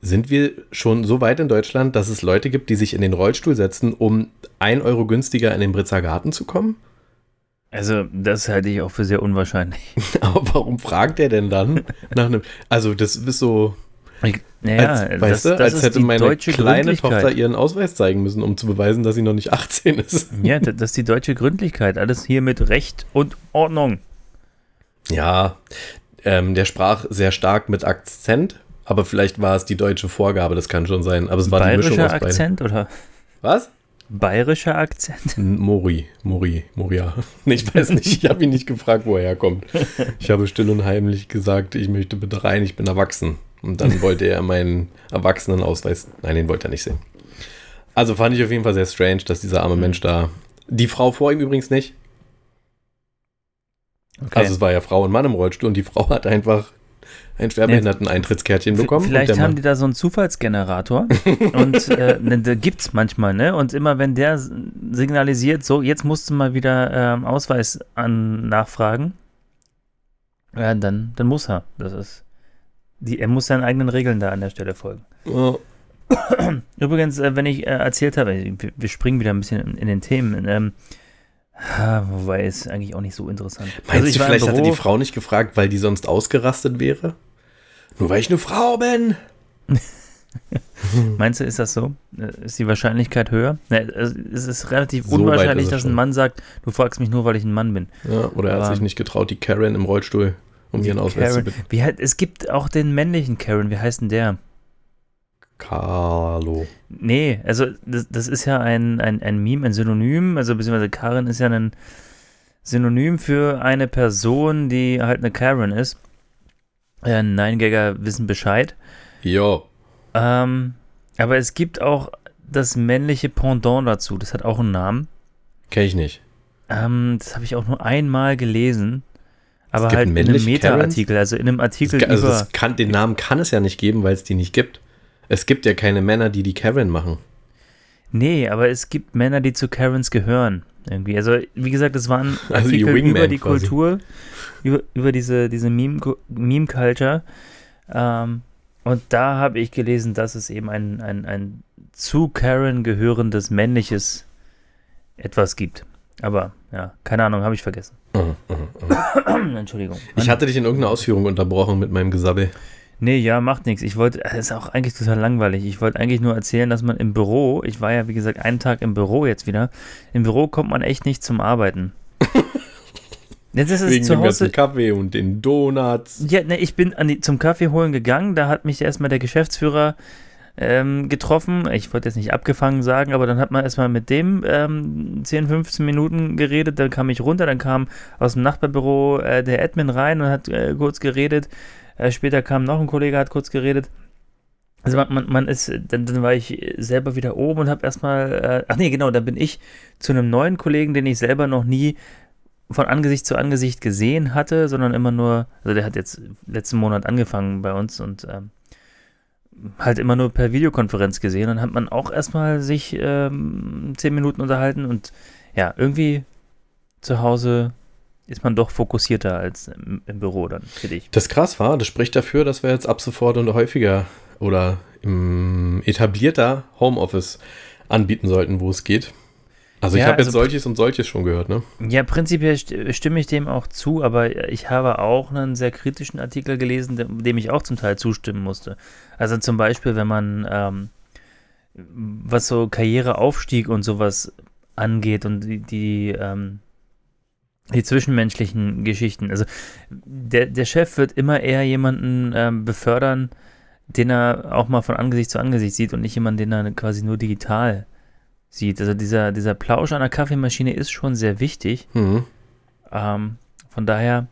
Sind wir schon so weit in Deutschland, dass es Leute gibt, die sich in den Rollstuhl setzen, um ein Euro günstiger in den Britzer Garten zu kommen? Also, das halte ich auch für sehr unwahrscheinlich. Aber warum fragt er denn dann nach einem. Also, das ist so. Ich, naja, als, das, weißt du, das als ist hätte meine kleine. Tochter ihren Ausweis zeigen müssen, um zu beweisen, dass sie noch nicht 18 ist. Ja, das ist die deutsche Gründlichkeit. Alles hier mit Recht und Ordnung. Ja, ähm, der sprach sehr stark mit Akzent, aber vielleicht war es die deutsche Vorgabe, das kann schon sein. Aber es war die Mischung Bayerischer aus beiden. Akzent oder Was? Bayerischer Akzent? Mori, Mori, Moria. Ich weiß nicht, ich habe ihn nicht gefragt, wo er herkommt. Ich habe still und heimlich gesagt, ich möchte bitte rein, ich bin erwachsen. Und dann wollte er meinen Erwachsenenausweis, nein, den wollte er nicht sehen. Also fand ich auf jeden Fall sehr strange, dass dieser arme Mensch da, die Frau vor ihm übrigens nicht, Okay. also es war ja Frau und Mann im Rollstuhl und die Frau hat einfach ein Schwerbehinderten-Eintrittskärtchen bekommen. Vielleicht haben die da so einen Zufallsgenerator und äh, ne, gibt's manchmal, ne? Und immer wenn der signalisiert, so, jetzt musst du mal wieder ähm, Ausweis an nachfragen, ja, dann, dann muss er. Das ist. Die, er muss seinen eigenen Regeln da an der Stelle folgen. Ja. Übrigens, äh, wenn ich äh, erzählt habe, wir, springen wieder ein bisschen in, in den Themen, wobei ist eigentlich auch nicht so interessant. Meinst Also ich du, vielleicht hatte die Frau nicht gefragt, weil die sonst ausgerastet wäre? Nur weil ich eine Frau bin. Meinst du, ist das so? Äh, Ist die Wahrscheinlichkeit höher? Es ist relativ So unwahrscheinlich, ist dass ein. Mann sagt, du fragst mich nur, weil ich ein Mann bin. Ja, oder er hat sich nicht getraut, die Karen im Rollstuhl um ihren Ausweis zu bitten. Wie es gibt auch den männlichen Karen, wie heißt denn der? Carlo. Nee, also das, das ist ja ein, ein, ein Meme, ein Synonym, also beziehungsweise Karen ist ja ein Synonym für eine Person, die halt eine Karen ist. Äh, Nein-Gagger wissen Bescheid. Jo. Ähm, aber es gibt auch das männliche Pendant dazu, das hat auch einen Namen. Kenn ich nicht. Ähm, das habe ich auch nur einmal gelesen. Aber halt in einem Meta-Artikel, also in einem Artikel Das, also über. das kann, den Namen kann es ja nicht geben, weil es die nicht gibt. Es gibt ja keine Männer, die die Karen machen. Nee, aber es gibt Männer, die zu Karens gehören. Irgendwie. Also, wie gesagt, es waren Also die Artikel Wingman über die quasi. Kultur, über, über diese, diese Meme- Meme-Culture. ähm, und da habe ich gelesen, dass es eben ein, ein, ein zu Karen gehörendes männliches etwas gibt. Aber ja, keine Ahnung, habe ich vergessen. Mhm, mhm, mhm. Entschuldigung. Ich hatte dich in irgendeiner Ausführung unterbrochen mit meinem Gesabbel. Nee, ja, macht nichts. Ich wollte, das ist auch eigentlich total langweilig. Ich wollte eigentlich nur erzählen, dass man im Büro, ich war ja wie gesagt einen Tag im Büro jetzt wieder, im Büro kommt man echt nicht zum Arbeiten. Jetzt ist es Wegen zu dem ganzen Hause. Kaffee und den Donuts. Ja, ne, ich bin an die, zum Kaffee holen gegangen, da hat mich erstmal der Geschäftsführer ähm, getroffen. Ich wollte jetzt nicht abgefangen sagen, aber dann hat man erstmal mit dem ähm, 10, 15 Minuten geredet, dann kam ich runter, dann kam aus dem Nachbarbüro äh, der Admin rein und hat äh, kurz geredet. Äh, später kam noch ein Kollege, hat kurz geredet. Also man, man, man ist, dann, dann war ich selber wieder oben und habe erstmal, äh, ach nee, genau, dann bin ich zu einem neuen Kollegen, den ich selber noch nie von Angesicht zu Angesicht gesehen hatte, sondern immer nur, also der hat jetzt letzten Monat angefangen bei uns und ähm, halt immer nur per Videokonferenz gesehen. Dann hat man auch erstmal sich ähm, zehn Minuten unterhalten und ja, irgendwie zu Hause ist man doch fokussierter als im, im Büro dann, finde ich. Das krass war, das spricht dafür, dass wir jetzt ab sofort und häufiger oder im etablierter Homeoffice anbieten sollten, wo es geht. Also ich Ja, habe jetzt also- solches und solches schon gehört, ne? Ja, prinzipiell st- stimme ich dem auch zu, aber ich habe auch einen sehr kritischen Artikel gelesen, dem, dem ich auch zum Teil zustimmen musste. Also zum Beispiel, wenn man, ähm, was so Karriereaufstieg und sowas angeht und die, die, ähm, die zwischenmenschlichen Geschichten. Also der, der Chef wird immer eher jemanden ähm, befördern, den er auch mal von Angesicht zu Angesicht sieht und nicht jemanden, den er quasi nur digital sieht. Also dieser, dieser Plausch an der Kaffeemaschine ist schon sehr wichtig. Mhm. Ähm, von daher,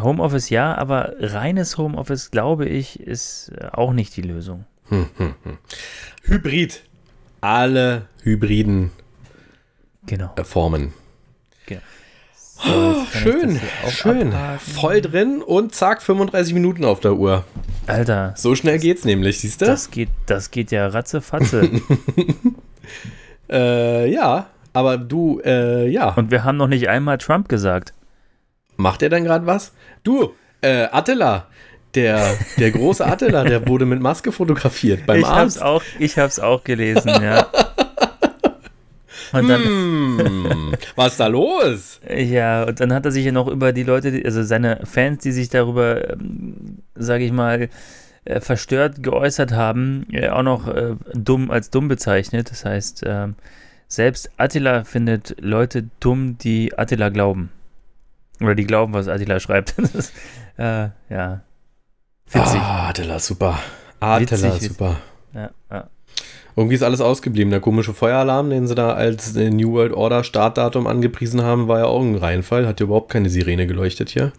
Homeoffice ja, aber reines Homeoffice, glaube ich, ist auch nicht die Lösung. Hm, hm, hm. Hybrid. Alle hybriden Genau. Formen. genau. So, schön, schön. abhaken. Voll drin und zack, 35 Minuten auf der Uhr. Alter, So schnell geht's nämlich, siehst du? das geht, das geht ja ratzefatze. Äh, ja, aber du, äh, ja. Und wir haben noch nicht einmal Trump gesagt. Macht er dann gerade was? Du, äh, Attila, der, der große Attila, der wurde mit Maske fotografiert beim ich hab's Arzt. auch, ich hab's auch gelesen, ja. Und dann, Hm, was ist da los? ja, und dann hat er sich ja noch über die Leute, also seine Fans, die sich darüber, ähm, sage ich mal, äh, verstört geäußert haben, äh, auch noch äh, dumm als dumm bezeichnet. Das heißt, ähm, selbst Attila findet Leute dumm, die Attila glauben. Oder die glauben, was Attila schreibt. Das ist, äh, ja. Witzig. Ah, Attila, super. Attila, Witzig, super. Ja, ja. Irgendwie ist alles ausgeblieben. Der komische Feueralarm, den sie da als äh, New World Order Startdatum angepriesen haben, war ja auch ein Reinfall. Hat ja überhaupt keine Sirene geleuchtet hier.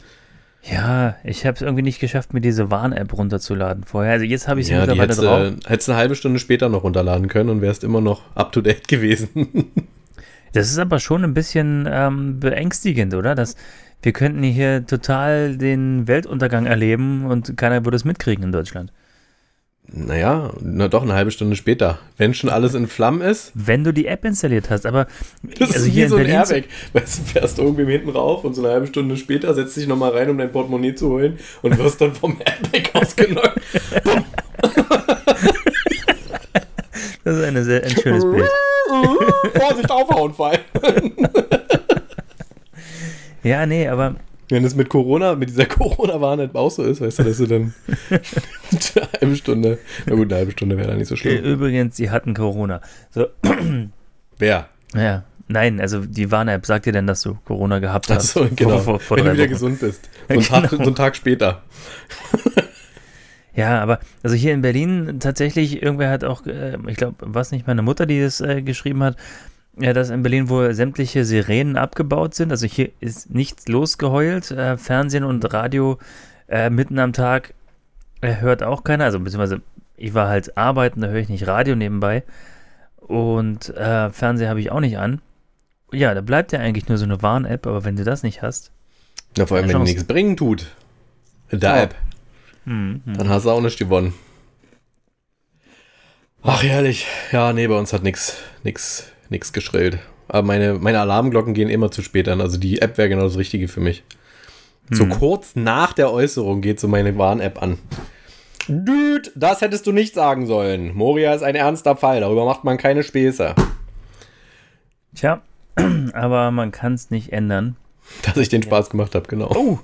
Ja, ich habe es irgendwie nicht geschafft, mir diese Warn-App runterzuladen vorher. Also jetzt habe ich sie Ja, mittlerweile hättest, drauf. äh, hättest eine halbe Stunde später noch runterladen können und wärst immer noch up to date gewesen. Das ist aber schon ein bisschen ähm, beängstigend, oder? Dass wir könnten hier total den Weltuntergang erleben und keiner würde es mitkriegen in Deutschland. Naja, na doch, eine halbe Stunde später. Wenn schon alles in Flammen ist, Wenn du die App installiert hast, aber das also ist wie hier in so ein Airbag. Weißt du, fährst irgendwie hinten rauf und so eine halbe Stunde später setzt dich nochmal rein, um dein Portemonnaie zu holen und wirst dann vom Airbag ausgenockt. das ist eine sehr, ein schönes Bild. Vorsicht, aufhauen fallen. Ja, nee, aber Wenn es mit Corona, mit dieser Corona-Warn-App auch so ist, weißt du, dass du dann eine halbe Stunde, na gut, eine halbe Stunde wäre da nicht so äh, schlimm. übrigens, sie hatten Corona. So, Wer? ja. Nein, also die Warn-App sagt dir denn, dass du Corona gehabt hast. Achso, genau. Vor, vor, vor Wenn du wieder Wochen. gesund bist. So einen, Tag, Genau. so einen Tag später. Ja, aber also hier in Berlin tatsächlich, irgendwer hat auch, äh, ich glaube, was nicht meine Mutter, die das äh, geschrieben hat, ja, dass in Berlin wohl sämtliche Sirenen abgebaut sind. Also hier ist nichts losgeheult. Äh, Fernsehen und Radio äh, mitten am Tag äh, hört auch keiner. Also beziehungsweise ich war halt arbeiten, da höre ich nicht Radio nebenbei. Und äh, Fernseher habe ich auch nicht an. Ja, da bleibt ja eigentlich nur so eine Warn-App, aber wenn du das nicht hast, Na, vor allem, Ja, wenn nichts bringen tut. In der Ja. App. hm, hm. Dann hast du auch nicht gewonnen. Ach, herrlich. Ja, nee, bei uns hat nichts nix, nix geschrillt. Aber meine, meine Alarmglocken gehen immer zu spät an. Also die App wäre genau das Richtige für mich. So Hm. kurz nach der Äußerung geht so meine Warn-App an. Dude, das hättest du nicht sagen sollen. Moria ist ein ernster Fall. Darüber macht man keine Späße. Tja, aber man kann es nicht ändern. Dass ich den Spaß gemacht habe, genau. Oh,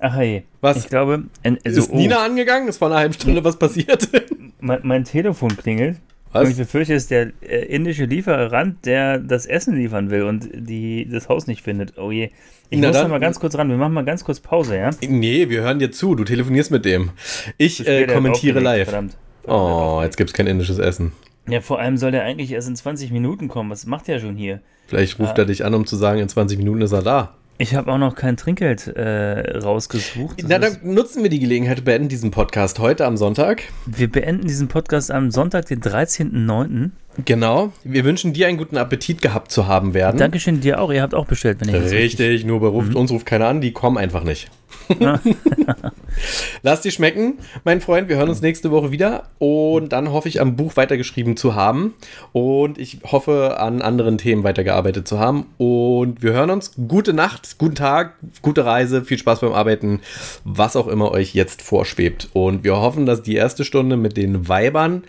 ach hey. Was? Ich glaube, also, ist Nina angegangen? Ist vor einer halben Stunde was passiert? mein, mein Telefon klingelt. Was? Und ich befürchte, es ist der äh, indische Lieferant, der das Essen liefern will und die, das Haus nicht findet. Oh je. Ich Na muss dann- da mal ganz kurz ran. Wir machen mal ganz kurz Pause, ja? nee, wir hören dir zu. Du telefonierst mit dem. Ich äh, er kommentiere live. Verdammt. Oh, jetzt gibt es kein indisches Essen. Ja, vor allem soll der eigentlich erst in 20 Minuten kommen. Was macht der schon hier? Vielleicht ruft Ah. er dich an, um zu sagen, in 20 Minuten ist er da. Ich habe auch noch kein Trinkgeld äh, rausgesucht. Das Na, dann nutzen wir die Gelegenheit, beenden diesen Podcast heute am Sonntag. wir beenden diesen Podcast am Sonntag, den 13.09. Genau. Wir wünschen dir einen guten Appetit gehabt zu haben werden. Dankeschön dir auch. Ihr habt auch bestellt, wenn ihr das Richtig, nur beruft, Mhm. uns ruft keiner an, die kommen einfach nicht. Lass dir schmecken, mein Freund. Wir hören uns nächste Woche wieder. Und dann hoffe ich, am Buch weitergeschrieben zu haben. Und ich hoffe, an anderen Themen weitergearbeitet zu haben. Und wir hören uns. Gute Nacht, guten Tag, gute Reise, viel Spaß beim Arbeiten, was auch immer euch jetzt vorschwebt. Und wir hoffen, dass die erste Stunde mit den Weibern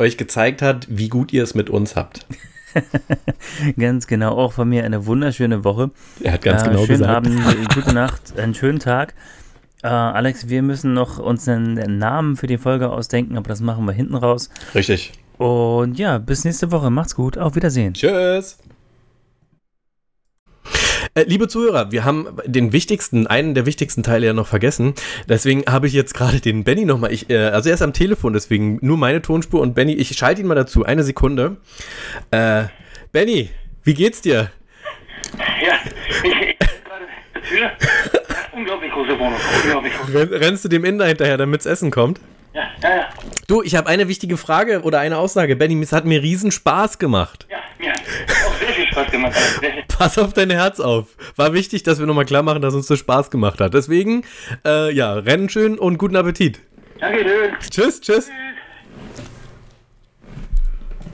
euch gezeigt hat, wie gut ihr es mit uns habt. Ganz genau, auch von mir eine wunderschöne Woche. Er hat ganz Äh, genau schönen gesagt. Abend, gute Nacht, einen schönen Tag. Äh, Alex, wir müssen noch uns einen Namen für die Folge ausdenken, aber das machen wir hinten raus. Richtig. Und ja, bis nächste Woche. Macht's gut. Auf Wiedersehen. Tschüss. Äh, liebe Zuhörer, wir haben den wichtigsten, einen der wichtigsten Teile ja noch vergessen. Deswegen habe ich jetzt gerade den Benny nochmal, ich, äh, also er ist am Telefon, deswegen nur meine Tonspur und Benny, ich schalte ihn mal dazu, eine Sekunde. Äh, Benny, wie geht's dir? Ja, ich, ich gerade Tür. Ja, unglaublich große Wohnung. Unglaublich rennst du dem Inder hinterher, damit's Essen kommt? Ja, ja, ja. Du, ich habe eine wichtige Frage oder eine Aussage. Benny, es hat mir riesen Spaß gemacht. Ja, mir hat Spaß gemacht. Sehr, Pass auf dein Herz auf. War wichtig, dass wir nochmal klar machen, dass uns das Spaß gemacht hat. Deswegen, äh, ja, rennen schön und guten Appetit. danke schön. Tschüss, tschüss.